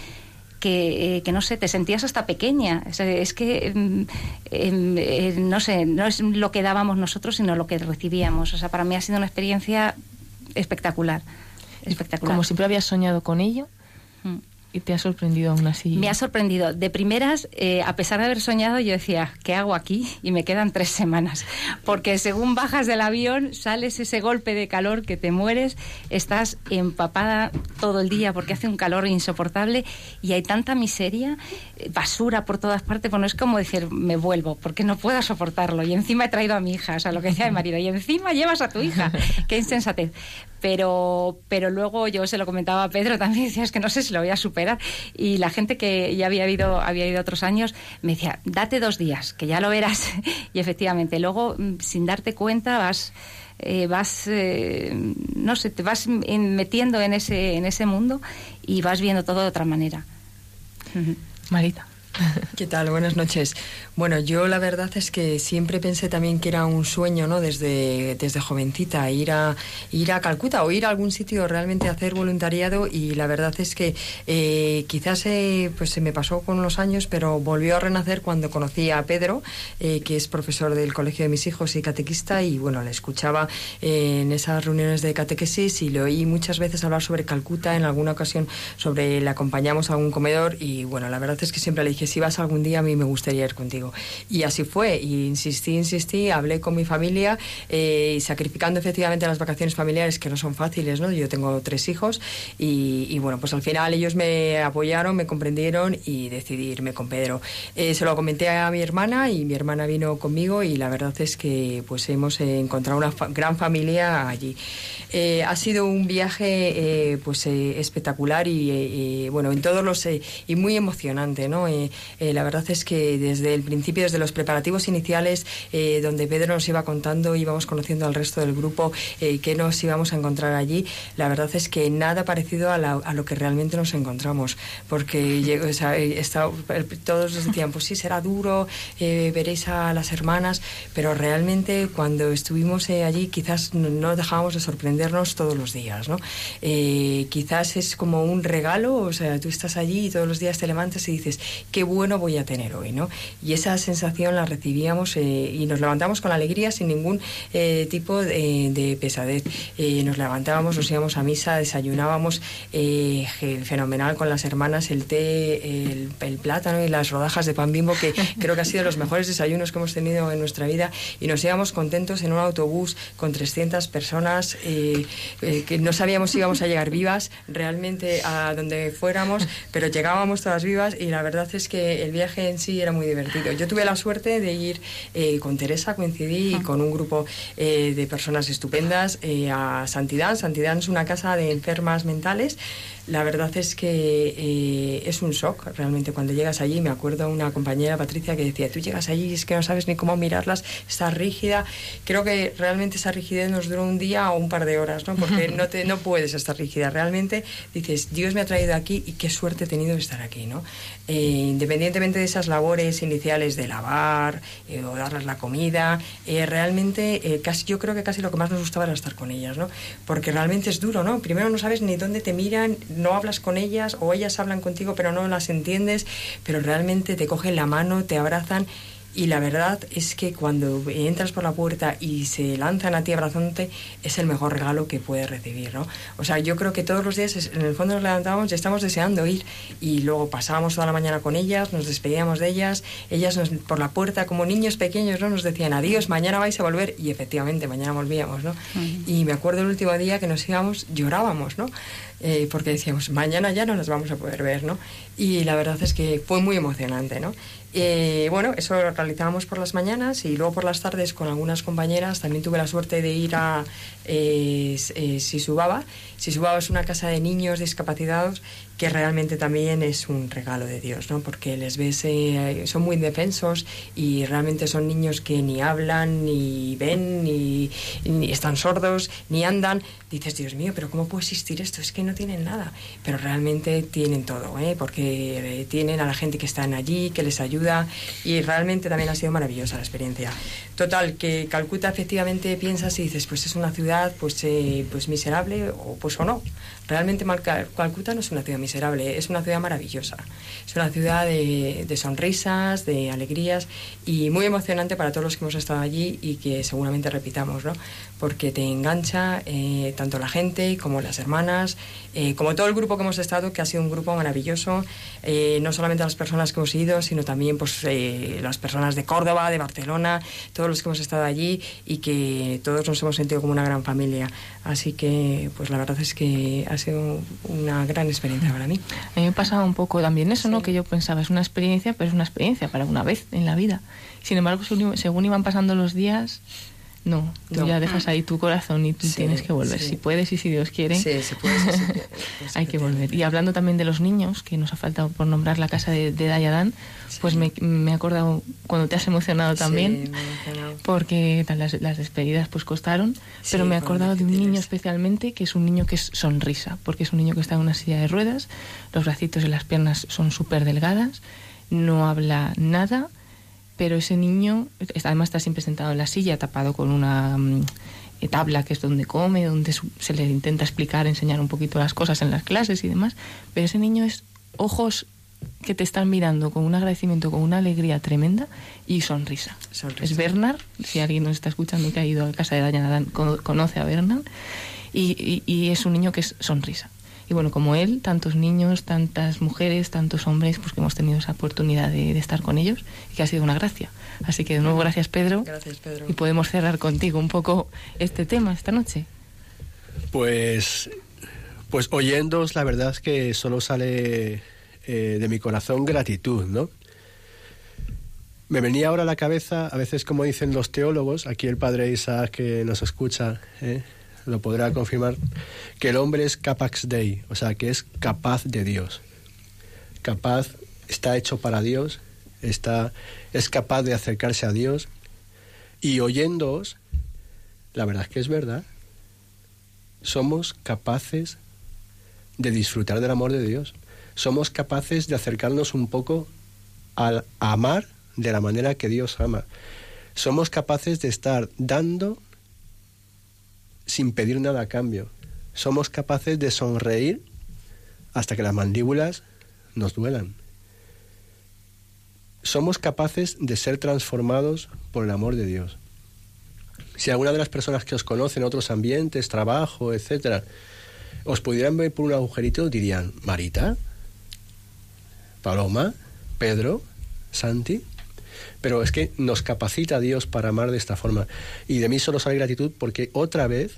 M: que, eh, que no sé, te sentías hasta pequeña. Sea, es que, mm, em, eh, no sé, no es lo que dábamos nosotros, sino lo que recibíamos. O sea, para mí ha sido una experiencia espectacular. Espectacular.
D: Como siempre habías soñado con ello
M: Mm.
D: Y te ha sorprendido aún así.
M: Me ha sorprendido. De primeras, eh, a pesar de haber soñado, yo decía, ¿qué hago aquí? Y me quedan tres semanas. Porque según bajas del avión, sales ese golpe de calor que te mueres, estás empapada todo el día porque hace un calor insoportable y hay tanta miseria, eh, basura por todas partes. Bueno, es como decir, me vuelvo porque no puedo soportarlo. Y encima he traído a mi hija, o sea, lo que decía mi marido, y encima llevas a tu hija. Qué insensatez pero pero luego yo se lo comentaba a Pedro también decía es que no sé si lo voy a superar y la gente que ya había ido había ido otros años me decía date dos días que ya lo verás y efectivamente luego mm, sin darte cuenta vas eh, vas eh, no sé te vas en- metiendo en ese en ese mundo y vas viendo todo de otra manera.
D: Marita
N: ¿Qué tal? Buenas noches. Bueno, yo la verdad es que siempre pensé también que era un sueño, ¿no? Desde, desde jovencita, ir a, ir a Calcuta o ir a algún sitio realmente a hacer voluntariado y la verdad es que eh, quizás eh, pues se me pasó con los años, pero volvió a renacer cuando conocí a Pedro, eh, que es profesor del colegio de mis hijos y catequista y bueno, le escuchaba eh, en esas reuniones de catequesis y le oí muchas veces hablar sobre Calcuta, en alguna ocasión sobre le acompañamos a un comedor y bueno, la verdad es que siempre le dije, si vas algún día a mí me gustaría ir contigo. Y así fue, y insistí, insistí, hablé con mi familia eh, sacrificando efectivamente las vacaciones familiares que no son fáciles, ¿no? Yo tengo tres hijos y, bueno, pues al final ellos me apoyaron, me comprendieron y decidí irme con Pedro. Eh, se lo comenté a mi hermana y mi hermana vino conmigo y la verdad es que pues hemos encontrado una gran familia allí. Eh, ha sido un viaje pues eh, espectacular y, bueno en todos los y muy emocionante no Eh, eh, la verdad es que desde el principio desde los preparativos iniciales eh, donde Pedro nos iba contando íbamos conociendo al resto del grupo eh, que nos íbamos a encontrar allí la verdad es que nada parecido a, la- a lo que realmente nos encontramos porque o sea, eh, todos nos decían pues sí será duro veréis a las hermanas pero realmente cuando estuvimos allí quizás no, no dejábamos de sorprendernos todos los días ¿no? Quizás es como un regalo o sea tú estás allí y todos los días te levantas y dices qué bueno voy a tener hoy ¿no? y esa sensación la recibíamos eh, y nos levantamos con alegría sin ningún eh, tipo de, de pesadez Eh, nos levantábamos nos íbamos a misa desayunábamos fenomenal con las hermanas el té el, el plátano y las rodajas de pan bimbo que creo que ha sido los mejores desayunos que hemos tenido en nuestra vida y nos íbamos contentos en un autobús con 300 personas que no sabíamos si íbamos a llegar vivas realmente a donde fuéramos pero llegábamos todas vivas y la verdad es que el viaje en sí era muy divertido. Yo tuve la suerte de ir eh, con Teresa coincidí y con un grupo eh, de personas estupendas eh, a Santidad Santidad es una casa de enfermas mentales la verdad es que eh, es un shock realmente cuando llegas allí. Me acuerdo una compañera, Patricia, que decía, tú llegas allí y es que no sabes ni cómo mirarlas, está rígida. Creo que realmente esa rigidez nos duró un día o un par de horas, ¿no? porque no, te, no puedes estar rígida. Realmente dices, Dios me ha traído aquí y qué suerte he tenido de estar aquí. ¿no? Eh, independientemente de esas labores iniciales de lavar eh, o darles la comida, eh, realmente casi, yo creo que casi lo que más nos gustaba era estar con ellas, ¿no? porque realmente es duro. ¿no? Primero no sabes ni dónde te miran, no hablas con ellas o ellas hablan contigo pero no las entiendes, pero realmente te cogen la mano, te abrazan y la verdad es que cuando entras por la puerta y se lanzan a ti abrazándote, es el mejor regalo que puedes recibir, ¿no? O sea, yo creo que todos los días en el fondo nos levantábamos y estamos deseando ir y luego pasábamos toda la mañana con ellas, nos despedíamos de ellas, ellas nos, por la puerta como niños pequeños, ¿no? Nos decían adiós, mañana vais a volver y efectivamente mañana volvíamos, ¿no? Y me acuerdo el último día que nos íbamos, llorábamos, ¿no? Eh, porque decíamos, mañana ya no nos vamos a poder ver, ¿no? Y la verdad es que fue muy emocionante, ¿no? Eh, bueno, eso lo realizábamos por las mañanas y luego por las tardes con algunas compañeras. También tuve la suerte de ir a eh, eh, Sisubaba. Sisubaba es una casa de niños discapacitados que realmente también es un regalo de Dios, ¿no? Porque les ves, eh, son muy indefensos y realmente son niños que ni hablan, ni ven, ni, ni están sordos, ni andan. Dices, Dios mío, pero ¿cómo puede existir esto? Es que no tienen nada. Pero realmente tienen todo, ¿eh? Porque eh, tienen a la gente que están allí, que les ayuda y realmente también ha sido maravillosa la experiencia. Total, que Calcuta efectivamente piensas y dices, pues es una ciudad pues, eh, pues miserable o pues o no. Realmente Calcuta no es una ciudad miserable, es una ciudad maravillosa. Es una ciudad de, de sonrisas, de alegrías y muy emocionante para todos los que hemos estado allí y que seguramente repitamos, ¿no? Porque te engancha eh, tanto la gente como las hermanas, eh, como todo el grupo que hemos estado, que ha sido un grupo maravilloso, eh, no solamente las personas que hemos ido, sino también pues, eh, las personas de Córdoba, de Barcelona, todos los que hemos estado allí y que todos nos hemos sentido como una gran familia. Así que, pues la verdad es que ha sido una gran experiencia para mí.
D: A mí me pasaba un poco también eso, ¿no? Que yo pensaba, es una experiencia, pero es una experiencia para una vez en la vida. Sin embargo, según iban pasando los días, no, tú
N: No.
D: ya dejas ahí tu corazón y tú
N: Sí,
D: tienes que volver.
N: sí.
D: Si puedes y si Dios quiere,
N: Sí, se puede, sí, sí,
D: hay que volver. Y hablando también de los niños, que nos ha faltado por nombrar la casa de, de Dayadán, pues me, me he acordado cuando te has emocionado también.
N: Emocionado.
D: porque las, las despedidas pues costaron,
N: Sí,
D: pero me he acordado de un niño especialmente que es un niño que es sonrisa, porque es un niño que está en una silla de ruedas, los bracitos y las piernas son súper delgadas, no habla nada, pero ese niño además está siempre sentado en la silla, tapado con una mm, eh, tabla que es donde come, donde se le intenta explicar, enseñar un poquito las cosas en las clases y demás, pero ese niño es ojos que te están mirando con un agradecimiento, con una alegría tremenda y sonrisa.
N: Sonrisa.
D: Es Bernard, si alguien nos está escuchando que ha ido a casa de Dayan Adán, cono- conoce a Bernard, y, y- y es un niño que es sonrisa. Y bueno, como él, tantos niños, tantas mujeres, tantos hombres, pues que hemos tenido esa oportunidad de, de estar con ellos y que ha sido una gracia. Así que de nuevo, gracias Pedro.
N: Gracias, Pedro.
D: Y podemos cerrar contigo un poco este tema esta noche.
C: Pues, pues oyéndoos, la verdad es que solo sale eh, de mi corazón gratitud, ¿no? Me venía ahora a la cabeza, a veces como dicen los teólogos, aquí el padre Isaac que nos escucha ¿eh? Lo podrá confirmar, que el hombre es capax dei, o sea, que es capaz de Dios. Capaz, está hecho para Dios, está, es capaz de acercarse a Dios. Y oyéndoos, la verdad es que es verdad somos capaces de disfrutar del amor de Dios. Somos capaces de acercarnos un poco al amar de la manera que Dios ama. Somos capaces de estar dando sin pedir nada a cambio. Somos capaces de sonreír hasta que las mandíbulas nos duelan. Somos capaces de ser transformados por el amor de Dios si alguna de las personas que os conocen en otros ambientes, trabajo, etcétera, os pudieran ver por un agujerito, dirían, Marita, Paloma, Pedro, Santi. Pero es que nos capacita Dios para amar de esta forma. Y de mí solo sale gratitud porque otra vez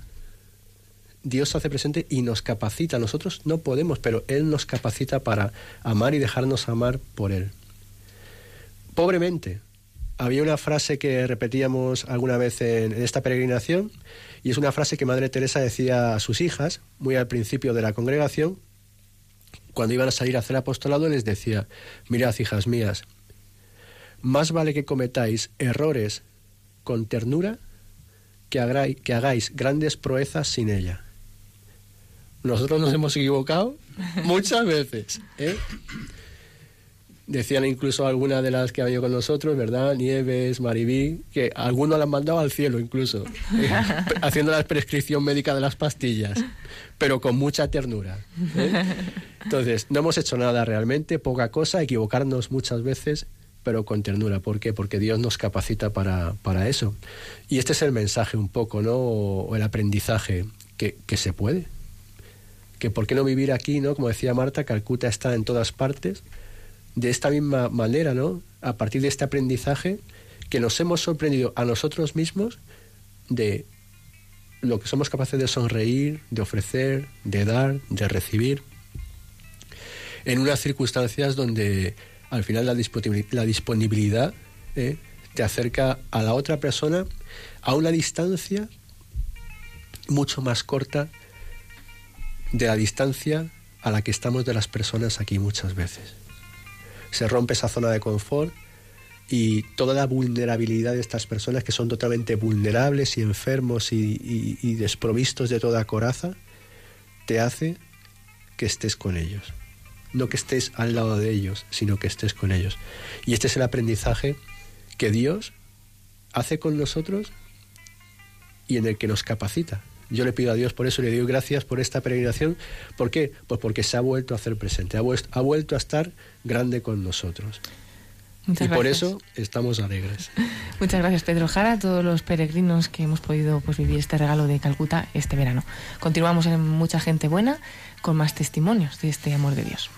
C: Dios se hace presente y nos capacita. Nosotros no podemos, pero Él nos capacita para amar y dejarnos amar por Él. Pobremente, había una frase que repetíamos alguna vez en, en, esta peregrinación y es una frase que Madre Teresa decía a sus hijas muy al principio de la congregación cuando iban a salir a hacer apostolado les decía mirad hijas mías más vale que cometáis errores con ternura que, hagáis, que hagáis grandes proezas sin ella nosotros nos hemos equivocado muchas veces ¿eh? Decían incluso algunas de las que han venido con nosotros, ¿verdad? Nieves, Maribí, que algunos la han mandado al cielo incluso, ¿eh? haciendo la prescripción médica de las pastillas, pero con mucha ternura. ¿eh? Entonces, no hemos hecho nada realmente, poca cosa, equivocarnos muchas veces, pero con ternura. ¿Por qué? Porque Dios nos capacita para, para eso. Y este es el mensaje un poco, ¿no? O, o el aprendizaje, que, que se puede. Que por qué no vivir aquí, ¿no? Como decía Marta, Calcuta está en todas partes de esta misma manera, ¿no? A partir de este aprendizaje que nos hemos sorprendido a nosotros mismos de lo que somos capaces de sonreír, de ofrecer, de dar, de recibir, en unas circunstancias donde al final la disponibilidad, ¿eh? te acerca a la otra persona a una distancia mucho más corta de la distancia a la que estamos de las personas aquí muchas veces se rompe esa zona de confort y toda la vulnerabilidad de estas personas que son totalmente vulnerables y enfermos y, desprovistos de toda coraza, te hace que estés con ellos. No que estés al lado de ellos, sino que estés con ellos. Y este es el aprendizaje que Dios hace con nosotros y en el que nos capacita. Yo le pido a Dios por eso le digo gracias por esta peregrinación. ¿Por qué? Pues porque se ha vuelto a hacer presente, ha, vuest- ha vuelto a estar grande con nosotros.
D: Muchas
C: y por
D: gracias.
C: eso estamos alegres.
D: Muchas gracias, Pedro Jara, a todos los peregrinos que hemos podido pues, vivir este regalo de Calcuta este verano. Continuamos en Mucha Gente Buena con más testimonios de este amor de Dios.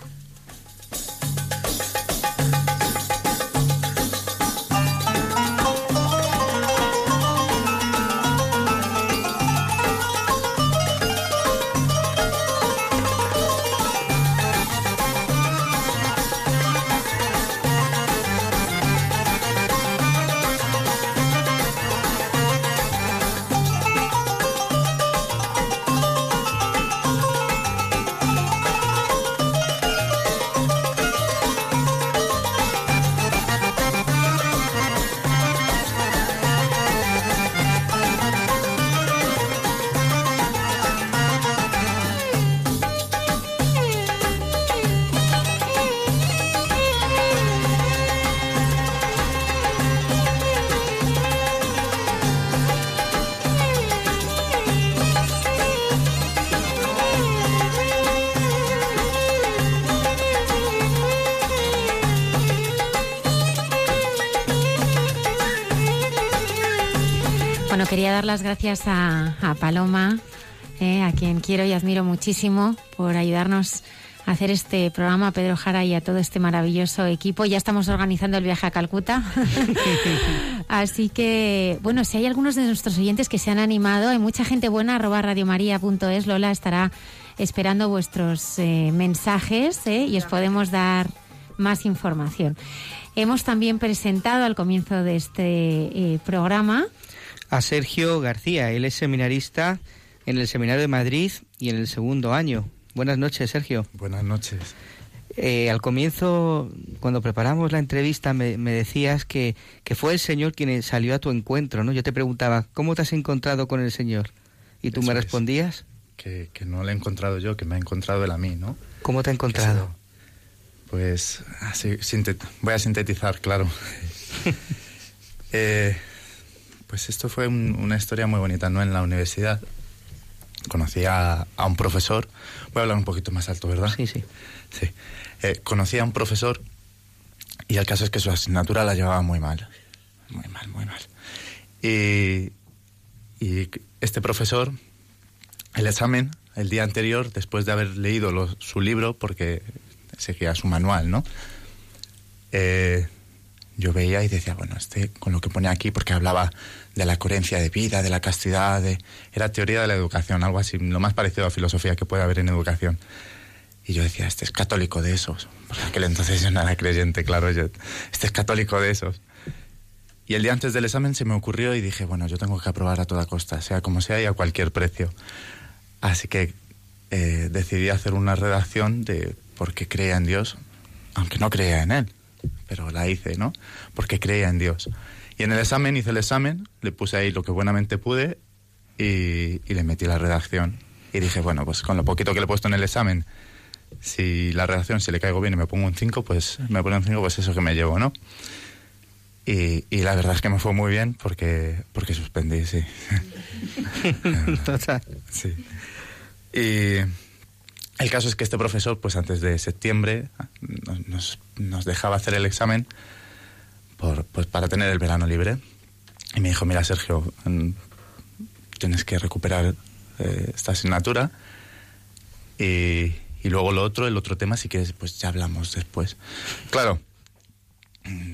A: Las gracias a, a Paloma, eh, a quien quiero y admiro muchísimo por ayudarnos a hacer este programa, a Pedro Jara y a todo este maravilloso equipo. Ya estamos organizando el viaje a Calcuta. Así que, bueno, si hay algunos de nuestros oyentes que se han animado, hay mucha gente buena, arroba radiomaria.es, Lola estará esperando vuestros eh, mensajes eh, y os podemos dar más información. Hemos también presentado al comienzo de este eh, programa
B: a Sergio García. Él es seminarista en el Seminario de Madrid y en el segundo año. Buenas noches, Sergio.
O: Buenas noches.
B: Eh, al comienzo, cuando preparamos la entrevista, me, me decías que, que fue el Señor quien salió a tu encuentro, ¿no? Yo te preguntaba, ¿cómo te has encontrado con el Señor? Y tú
O: Eso
B: me
O: es.
B: respondías,
O: Que, que no lo he encontrado yo, que me ha encontrado él a mí, ¿no?
B: ¿cómo te ha encontrado?
O: Pues así, voy a sintetizar, claro. Eh, pues esto fue un- una historia muy bonita, ¿no? En la universidad conocí a, a un profesor, voy a hablar un poquito más alto, ¿verdad?
B: Sí, sí.
O: Sí. Eh, conocí a un profesor y el caso es que su asignatura la llevaba muy mal. Muy mal, muy mal. Y, y este profesor, el examen, el día anterior, después de haber leído lo- su libro, porque seguía su manual, ¿no? Eh, yo veía y decía, bueno, este con lo que pone aquí, porque hablaba de la coherencia de vida, de la castidad, de, era teoría de la educación, algo así, lo más parecido a filosofía que puede haber en educación. Y yo decía, este es católico de esos. Porque aquel entonces yo no era creyente, claro, yo, este es católico de esos. Y el día antes del examen se me ocurrió y dije, bueno, yo tengo que aprobar a toda costa, sea como sea y a cualquier precio. Así que eh, decidí hacer una redacción de por qué creía en Dios, aunque no creía en Él, pero la hice, ¿no? Porque creía en Dios. Y en el examen hice el examen, le puse ahí lo que buenamente pude y, y le metí la redacción. Y dije, bueno, pues con lo poquito que le he puesto en el examen, si la redacción, si le caigo bien y me pongo un 5, pues me pongo un 5, pues eso que me llevo, ¿no? Y, y la verdad es que me fue muy bien porque, porque suspendí, sí. Sí. Y el caso es que este profesor, pues antes de septiembre, nos, nos- dejaba hacer el examen pues para tener el verano libre. Y me dijo, mira Sergio, mm, tienes que recuperar eh, esta asignatura y, y luego lo otro, el otro tema, si quieres, pues ya hablamos después. Claro, mm,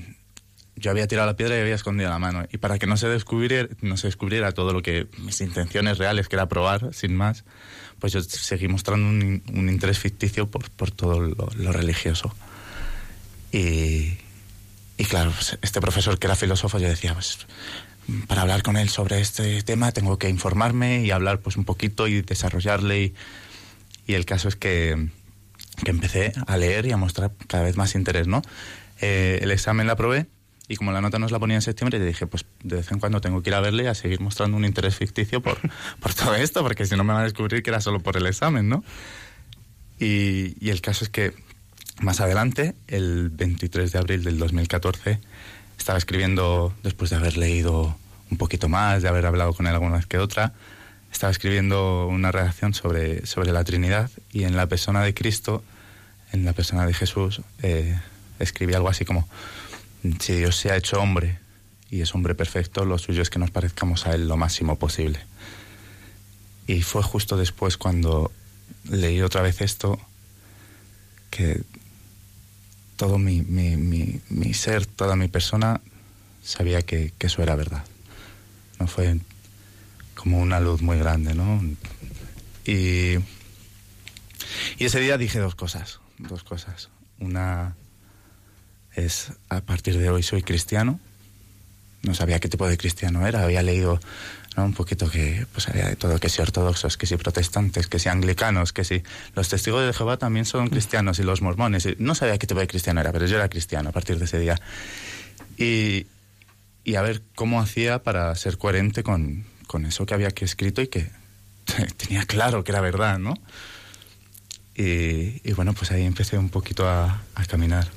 O: yo había tirado la piedra y había escondido la mano. Y para que no se descubriera, no se descubriera todo lo que mis intenciones reales, que era probar, sin más, pues yo seguí mostrando un, un interés ficticio por, por todo lo, lo religioso. Y, y claro, pues, este profesor que era filósofo, yo decía, pues para hablar con él sobre este tema tengo que informarme y hablar pues un poquito y desarrollarle. Y, y el caso es que, que empecé a leer y a mostrar cada vez más interés, ¿no? Eh, el examen la aprobé y como la nota nos la ponía en septiembre, le dije, pues de vez en cuando tengo que ir a verle y a seguir mostrando un interés ficticio por, por todo esto, porque si no me van a descubrir que era solo por el examen, ¿no? Y, y el caso es que más adelante, el 23 de abril del 2014, estaba escribiendo, después de haber leído un poquito más, de haber hablado con él alguna vez que otra, estaba escribiendo una redacción sobre, sobre la Trinidad y en la persona de Cristo, en la persona de Jesús, eh, escribí algo así como, si Dios se ha hecho hombre y es hombre perfecto, lo suyo es que nos parezcamos a Él lo máximo posible. Y fue justo después cuando leí otra vez esto que todo mi, ser, toda mi persona sabía que, que eso era verdad. No fue como una luz muy grande, ¿no? Y, y ese día dije dos cosas, dos cosas. Una es, a partir de hoy soy cristiano. No sabía qué tipo de cristiano era, había leído un poquito que pues había de todo, que si ortodoxos, que si protestantes, que si anglicanos, que si los testigos de Jehová también son cristianos y los mormones. No sabía qué tipo de cristiano era, pero yo era cristiano a partir de ese día. Y, y a ver cómo hacía para ser coherente con, con eso que había aquí escrito y que tenía claro que era verdad, ¿no? Y, y bueno, pues ahí empecé un poquito a, a caminar.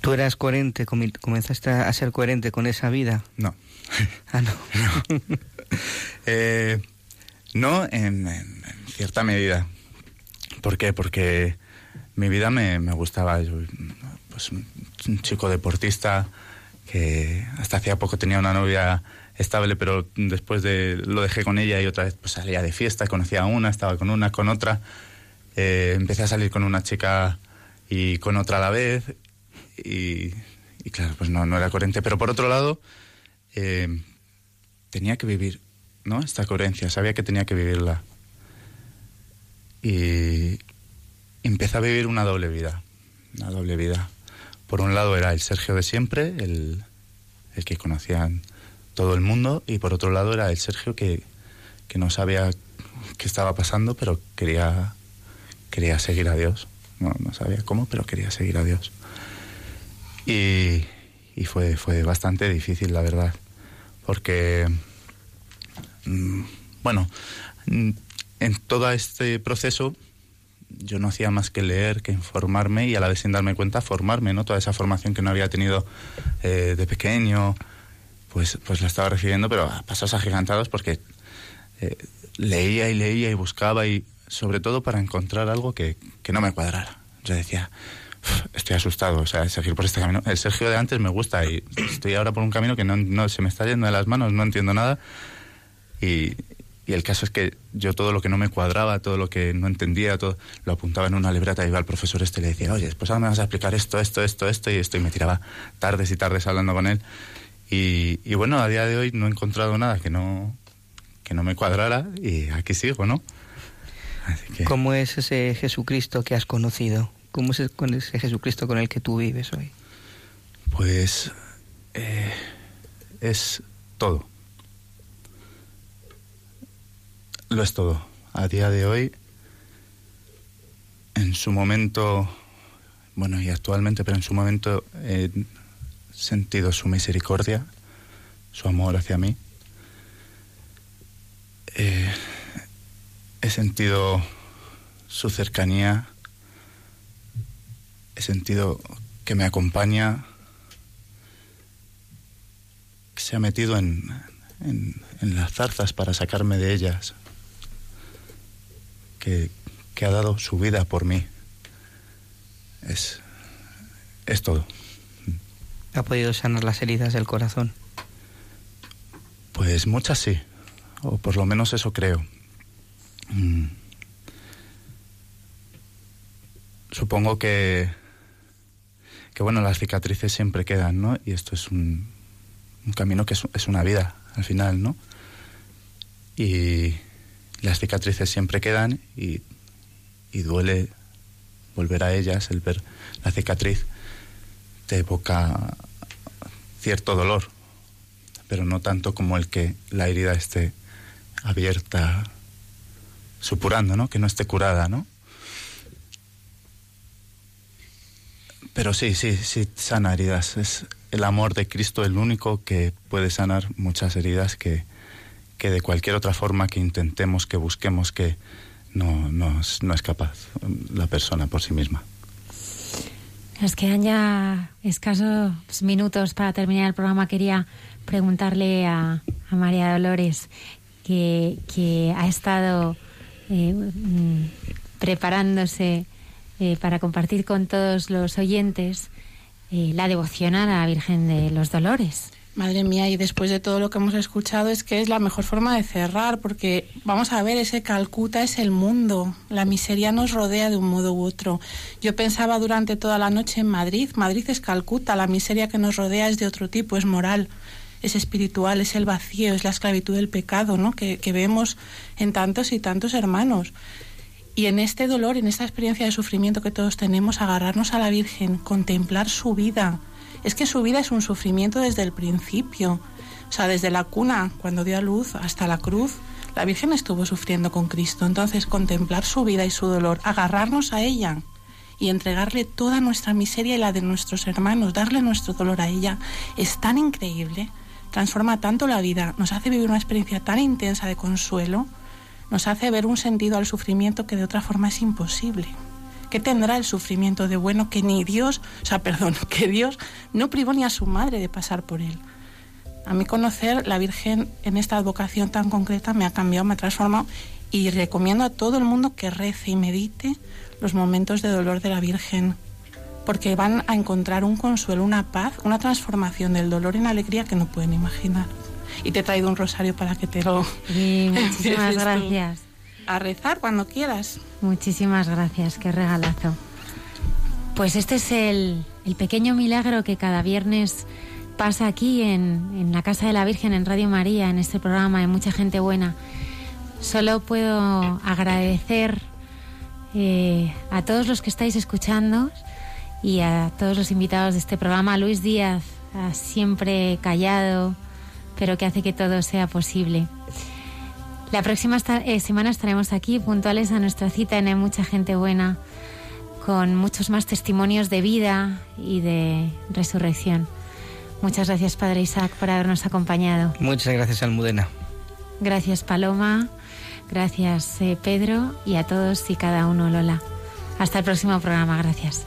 B: ¿Tú eras coherente, comenzaste a ser coherente con esa vida?
O: No.
B: Ah, no.
O: Eh, no, en, en- en cierta medida. ¿Por qué? Porque mi vida me, me gustaba. Yo, pues, un un chico deportista que hasta hacía poco tenía una novia estable, pero después de lo dejé con ella y otra vez pues salía de fiesta, conocía a una, estaba con una, con otra. Eh, empecé a salir con una chica y con otra a la vez. Y, claro, pues no, no era coherente. Pero por otro lado, eh, tenía que vivir, ¿no? Esta coherencia, sabía que tenía que vivirla. Y empecé a vivir una doble vida, una doble vida. Por un lado era el Sergio de siempre, el, el que conocían todo el mundo, y por otro lado era el Sergio que, que no sabía qué estaba pasando, pero quería, quería seguir a Dios. No, no sabía cómo, pero quería seguir a Dios. Y, fue, fue bastante difícil, la verdad, porque, mm, bueno, mm, en todo este proceso yo no hacía más que leer, que informarme y a la vez sin darme cuenta formarme, ¿no? Toda esa formación que no había tenido eh, de pequeño, pues, pues la estaba recibiendo, pero a pasos agigantados porque eh, leía y leía y buscaba y sobre todo para encontrar algo que, que no me cuadrara. Yo decía, "Uf, estoy asustado, o sea, seguir por este camino. El Sergio de antes me gusta y estoy ahora por un camino que no, no se me está yendo de las manos, no entiendo nada. Y, y el caso es que yo todo lo que no me cuadraba, todo lo que no entendía, todo lo apuntaba en una libreta y iba al profesor este y le decía, oye, pues ahora me vas a explicar esto, esto, esto, esto y esto. Y me tiraba tardes y tardes hablando con él. Y, y bueno, a día de hoy no he encontrado nada que no, que no me cuadrara y aquí sigo, ¿no?
B: ¿Cómo es ese Jesucristo que has conocido? ¿Cómo es con ese Jesucristo con el que tú vives hoy?
O: Pues eh, es todo. Lo es todo. A día de hoy, en su momento, bueno, y actualmente, pero en su momento he sentido su misericordia, su amor hacia mí. Eh, he sentido su cercanía, he sentido que me acompaña, que se ha metido en, en, en las zarzas para sacarme de ellas, que, que ha dado su vida por mí. Es, es todo.
B: ¿Ha podido sanar las heridas del corazón?
O: Pues muchas sí, o por lo menos eso creo. Mm. Supongo que, que bueno, las cicatrices siempre quedan, ¿no? Y esto es un, un camino que es, una vida al final, ¿no? Y las cicatrices siempre quedan y, y duele volver a ellas, el ver la cicatriz te evoca cierto dolor, pero no tanto como el que la herida esté abierta, supurando, ¿no? Que no esté curada, ¿no? Pero sí, sí, sí, sana heridas. Es el amor de Cristo el único que puede sanar muchas heridas que, que de cualquier otra forma que intentemos, que busquemos, que no, no, es, no es capaz la persona por sí misma.
A: Nos quedan ya escasos minutos para terminar el programa. Quería preguntarle a, a María Dolores que, que ha estado eh, mm, preparándose eh, para compartir con todos los oyentes eh, la devoción a la Virgen de los Dolores.
F: Madre mía, y después de todo lo que hemos escuchado es que es la mejor forma de cerrar, porque vamos a ver, ese Calcuta es el mundo, la miseria nos rodea de un modo u otro. Yo pensaba durante toda la noche en Madrid, Madrid es Calcuta, la miseria que nos rodea es de otro tipo, es moral, es espiritual, es el vacío, es la esclavitud del pecado, ¿no? que, que vemos en tantos y tantos hermanos. Y en este dolor, en esta experiencia de sufrimiento que todos tenemos, agarrarnos a la Virgen, contemplar su vida, es que su vida es un sufrimiento desde el principio. O sea, desde la cuna, cuando dio a luz, hasta la cruz, la Virgen estuvo sufriendo con Cristo. Entonces, contemplar su vida y su dolor, agarrarnos a ella y entregarle toda nuestra miseria y la de nuestros hermanos, darle nuestro dolor a ella, es tan increíble, transforma tanto la vida, nos hace vivir una experiencia tan intensa de consuelo, nos hace ver un sentido al sufrimiento que de otra forma es imposible. ¿Qué tendrá el sufrimiento de bueno que ni Dios, o sea, perdón, que Dios no privó ni a su madre de pasar por él? A mí conocer la Virgen en esta vocación tan concreta me ha cambiado, me ha transformado y recomiendo a todo el mundo que rece y medite los momentos de dolor de la Virgen, porque van a encontrar un consuelo, una paz, una transformación del dolor en alegría que no pueden imaginar. Y te he traído un rosario para que te lo...
A: Sí, muchísimas gracias.
F: A rezar cuando quieras.
A: Muchísimas gracias, qué regalazo. Pues este es el, el pequeño milagro que cada viernes pasa aquí en, en la Casa de la Virgen, en Radio María, en este programa de Mucha Gente Buena. Solo puedo agradecer eh, a todos los que estáis escuchando y a todos los invitados de este programa, Luis Díaz, a siempre callado, pero que hace que todo sea posible. La próxima esta- eh, semana estaremos aquí puntuales a nuestra cita en Hay Mucha Gente Buena, con muchos más testimonios de vida y de resurrección. Muchas gracias, Padre Isaac, por habernos acompañado.
B: Muchas gracias, Almudena.
A: Gracias, Paloma. Gracias, eh, Pedro. Y a todos y cada uno, Lola. Hasta el próximo programa. Gracias.